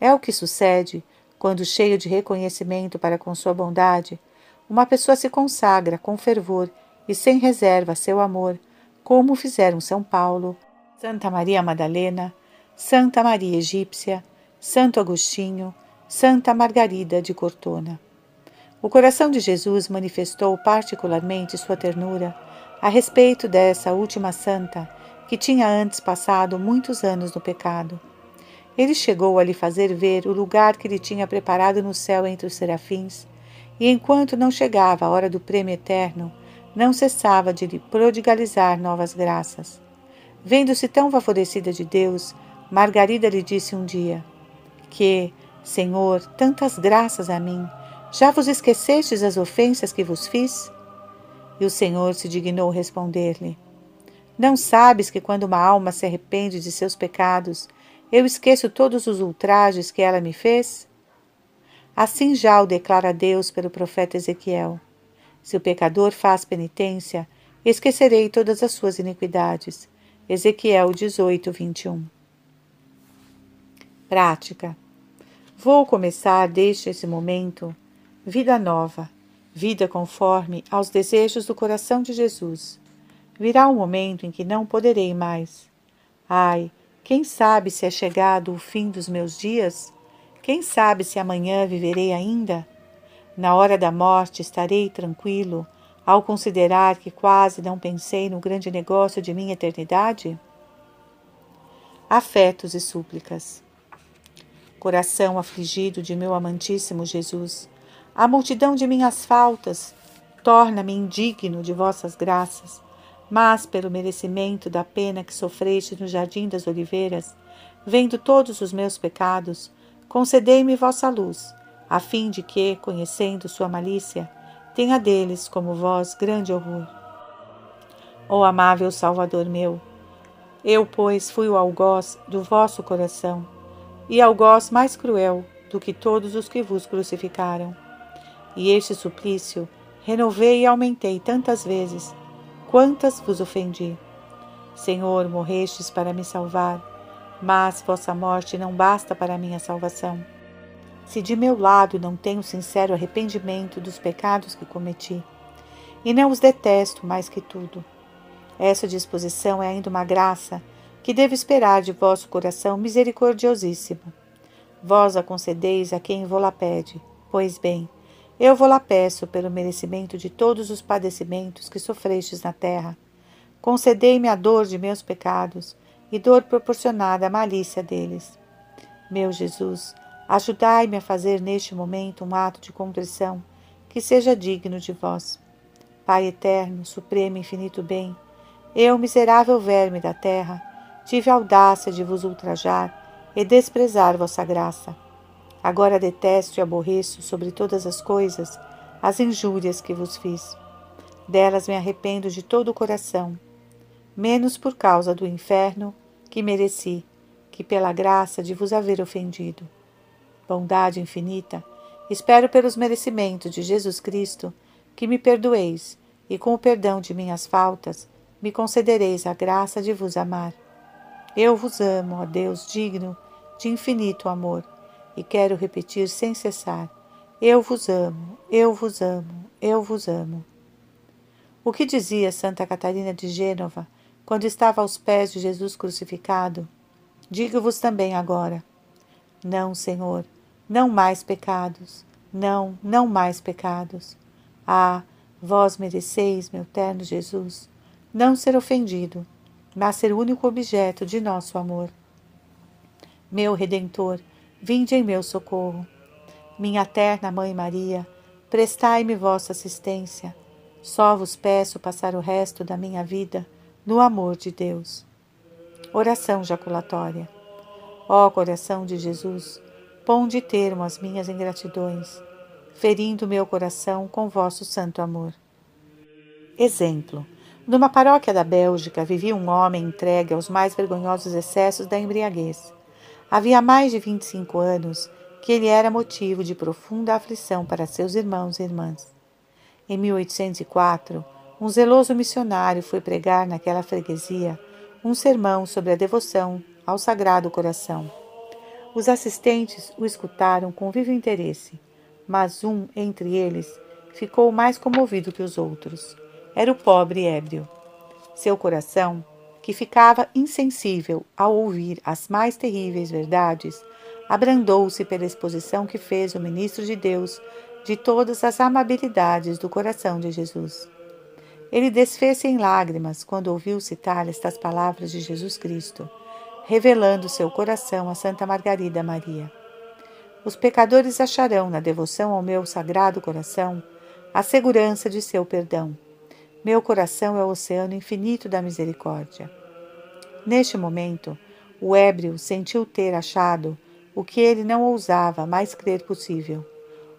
É o que sucede quando, cheio de reconhecimento para com sua bondade, uma pessoa se consagra com fervor e sem reserva seu amor, como fizeram São Paulo, Santa Maria Madalena, Santa Maria Egípcia, Santo Agostinho, Santa Margarida de Cortona. O coração de Jesus manifestou particularmente sua ternura a respeito dessa última santa que tinha antes passado muitos anos no pecado ele chegou a lhe fazer ver o lugar que lhe tinha preparado no céu entre os serafins, e enquanto não chegava a hora do prêmio eterno, não cessava de lhe prodigalizar novas graças. Vendo-se tão favorecida de Deus, Margarida lhe disse um dia: Que, Senhor, tantas graças a mim, já vos esquecestes das ofensas que vos fiz? E o Senhor se dignou responder-lhe: Não sabes que quando uma alma se arrepende de seus pecados, eu esqueço todos os ultrajes que ela me fez? Assim já o declara Deus pelo profeta Ezequiel. Se o pecador faz penitência, esquecerei todas as suas iniquidades. Ezequiel 18, 21. Prática. Vou começar desde esse momento vida nova, vida conforme aos desejos do coração de Jesus. Virá um momento em que não poderei mais. Ai, quem sabe se é chegado o fim dos meus dias? Quem sabe se amanhã viverei ainda? Na hora da morte estarei tranquilo ao considerar que quase não pensei no grande negócio de minha eternidade? Afetos e súplicas. Coração afligido de meu amantíssimo Jesus, a multidão de minhas faltas torna-me indigno de vossas graças mas pelo merecimento da pena que sofreste no jardim das oliveiras, vendo todos os meus pecados, concedei-me vossa luz, a fim de que, conhecendo sua malícia, tenha deles como vós grande horror. Ó amável Salvador meu, eu, pois, fui o algoz do vosso coração, e algoz mais cruel do que todos os que vos crucificaram. E este suplício Renovei e aumentei tantas vezes, quantas vos ofendi. Senhor, morrestes para me salvar, mas vossa morte não basta para minha salvação. Se de meu lado não tenho sincero arrependimento dos pecados que cometi, e não os detesto mais que tudo, essa disposição é ainda uma graça que devo esperar de vosso coração misericordiosíssimo. Vós a concedeis a quem vou lá pede. Pois bem, eu vou lá peço pelo merecimento de todos os padecimentos que sofrestes na terra. Concedei-me a dor de meus pecados e dor proporcionada à malícia deles. Meu Jesus, ajudai-me a fazer neste momento um ato de contrição que seja digno de vós. Pai eterno, supremo e infinito bem, eu, miserável verme da terra, tive a audácia de vos ultrajar e desprezar vossa graça. Agora detesto e aborreço sobre todas as coisas as injúrias que vos fiz. Delas me arrependo de todo o coração, menos por causa do inferno que mereci, que pela graça de vos haver ofendido. Bondade infinita, espero pelos merecimentos de Jesus Cristo que me perdoeis e com o perdão de minhas faltas me concedereis a graça de vos amar. Eu vos amo, ó Deus digno de infinito amor e quero repetir sem cessar: Eu vos amo, eu vos amo, eu vos amo. O que dizia Santa Catarina de Gênova quando estava aos pés de Jesus crucificado? Digo-vos também agora: Não, Senhor, não mais pecados, não, não mais pecados. Ah, vós mereceis, meu terno Jesus, não ser ofendido, mas ser único objeto de nosso amor. Meu Redentor, vinde em meu socorro. Minha terna Mãe Maria, prestai-me vossa assistência. Só vos peço passar o resto da minha vida no amor de Deus. Oração jaculatória. Ó coração de Jesus, ponde termo às minhas ingratidões, ferindo meu coração com vosso santo amor. Exemplo. Numa paróquia da Bélgica vivia um homem entregue aos mais vergonhosos excessos da embriaguez. Havia mais de 25 anos que ele era motivo de profunda aflição para seus irmãos e irmãs. Em 1804, um zeloso missionário foi pregar naquela freguesia um sermão sobre a devoção ao Sagrado Coração. Os assistentes o escutaram com vivo interesse, mas um entre eles ficou mais comovido que os outros. Era o pobre ébrio. Seu coração que ficava insensível ao ouvir as mais terríveis verdades, abrandou-se pela exposição que fez o ministro de Deus de todas as amabilidades do coração de Jesus. Ele desfez-se em lágrimas quando ouviu citar estas palavras de Jesus Cristo, revelando seu coração a Santa Margarida Maria. Os pecadores acharão na devoção ao meu sagrado coração a segurança de seu perdão meu coração é o oceano infinito da misericórdia. Neste momento, o ébrio sentiu ter achado o que ele não ousava mais crer possível: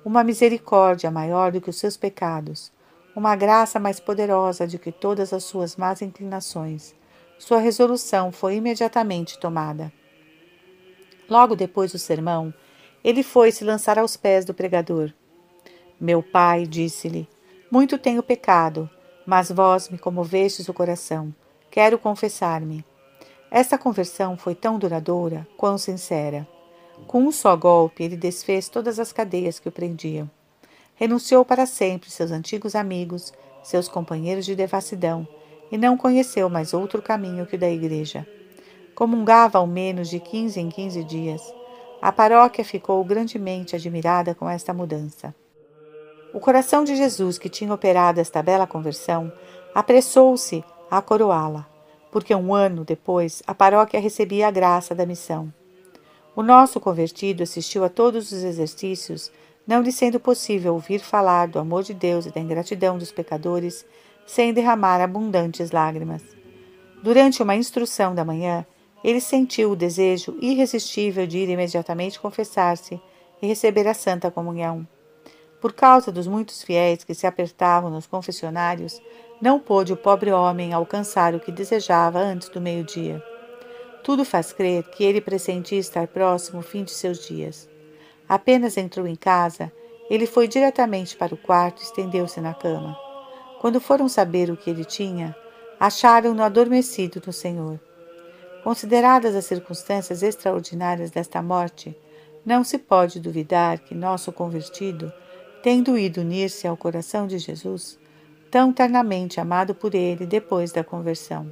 uma misericórdia maior do que os seus pecados, uma graça mais poderosa do que todas as suas más inclinações. Sua resolução foi imediatamente tomada. Logo depois do sermão, ele foi se lançar aos pés do pregador. Meu pai, disse-lhe, muito tenho pecado mas vós me comovestes o coração. Quero confessar-me. Esta conversão foi tão duradoura quão sincera. Com um só golpe, ele desfez todas as cadeias que o prendiam. Renunciou para sempre seus antigos amigos, seus companheiros de devassidão, e não conheceu mais outro caminho que o da igreja. Comungava ao menos de quinze em quinze dias. A paróquia ficou grandemente admirada com esta mudança. O coração de Jesus, que tinha operado esta bela conversão, apressou-se a coroá-la, porque um ano depois a paróquia recebia a graça da missão. O nosso convertido assistiu a todos os exercícios, não lhe sendo possível ouvir falar do amor de Deus e da ingratidão dos pecadores sem derramar abundantes lágrimas. Durante uma instrução da manhã, ele sentiu o desejo irresistível de ir imediatamente confessar-se e receber a Santa Comunhão. Por causa dos muitos fiéis que se apertavam nos confessionários, não pôde o pobre homem alcançar o que desejava antes do meio-dia. Tudo faz crer que ele pressentia estar próximo o fim de seus dias. Apenas entrou em casa Ele foi diretamente para o quarto e estendeu-se na cama. Quando foram saber o que ele tinha, acharam-no adormecido no Senhor. Consideradas as circunstâncias extraordinárias desta morte, não se pode duvidar que nosso convertido, tendo ido unir-se ao coração de Jesus, tão ternamente amado por ele depois da conversão,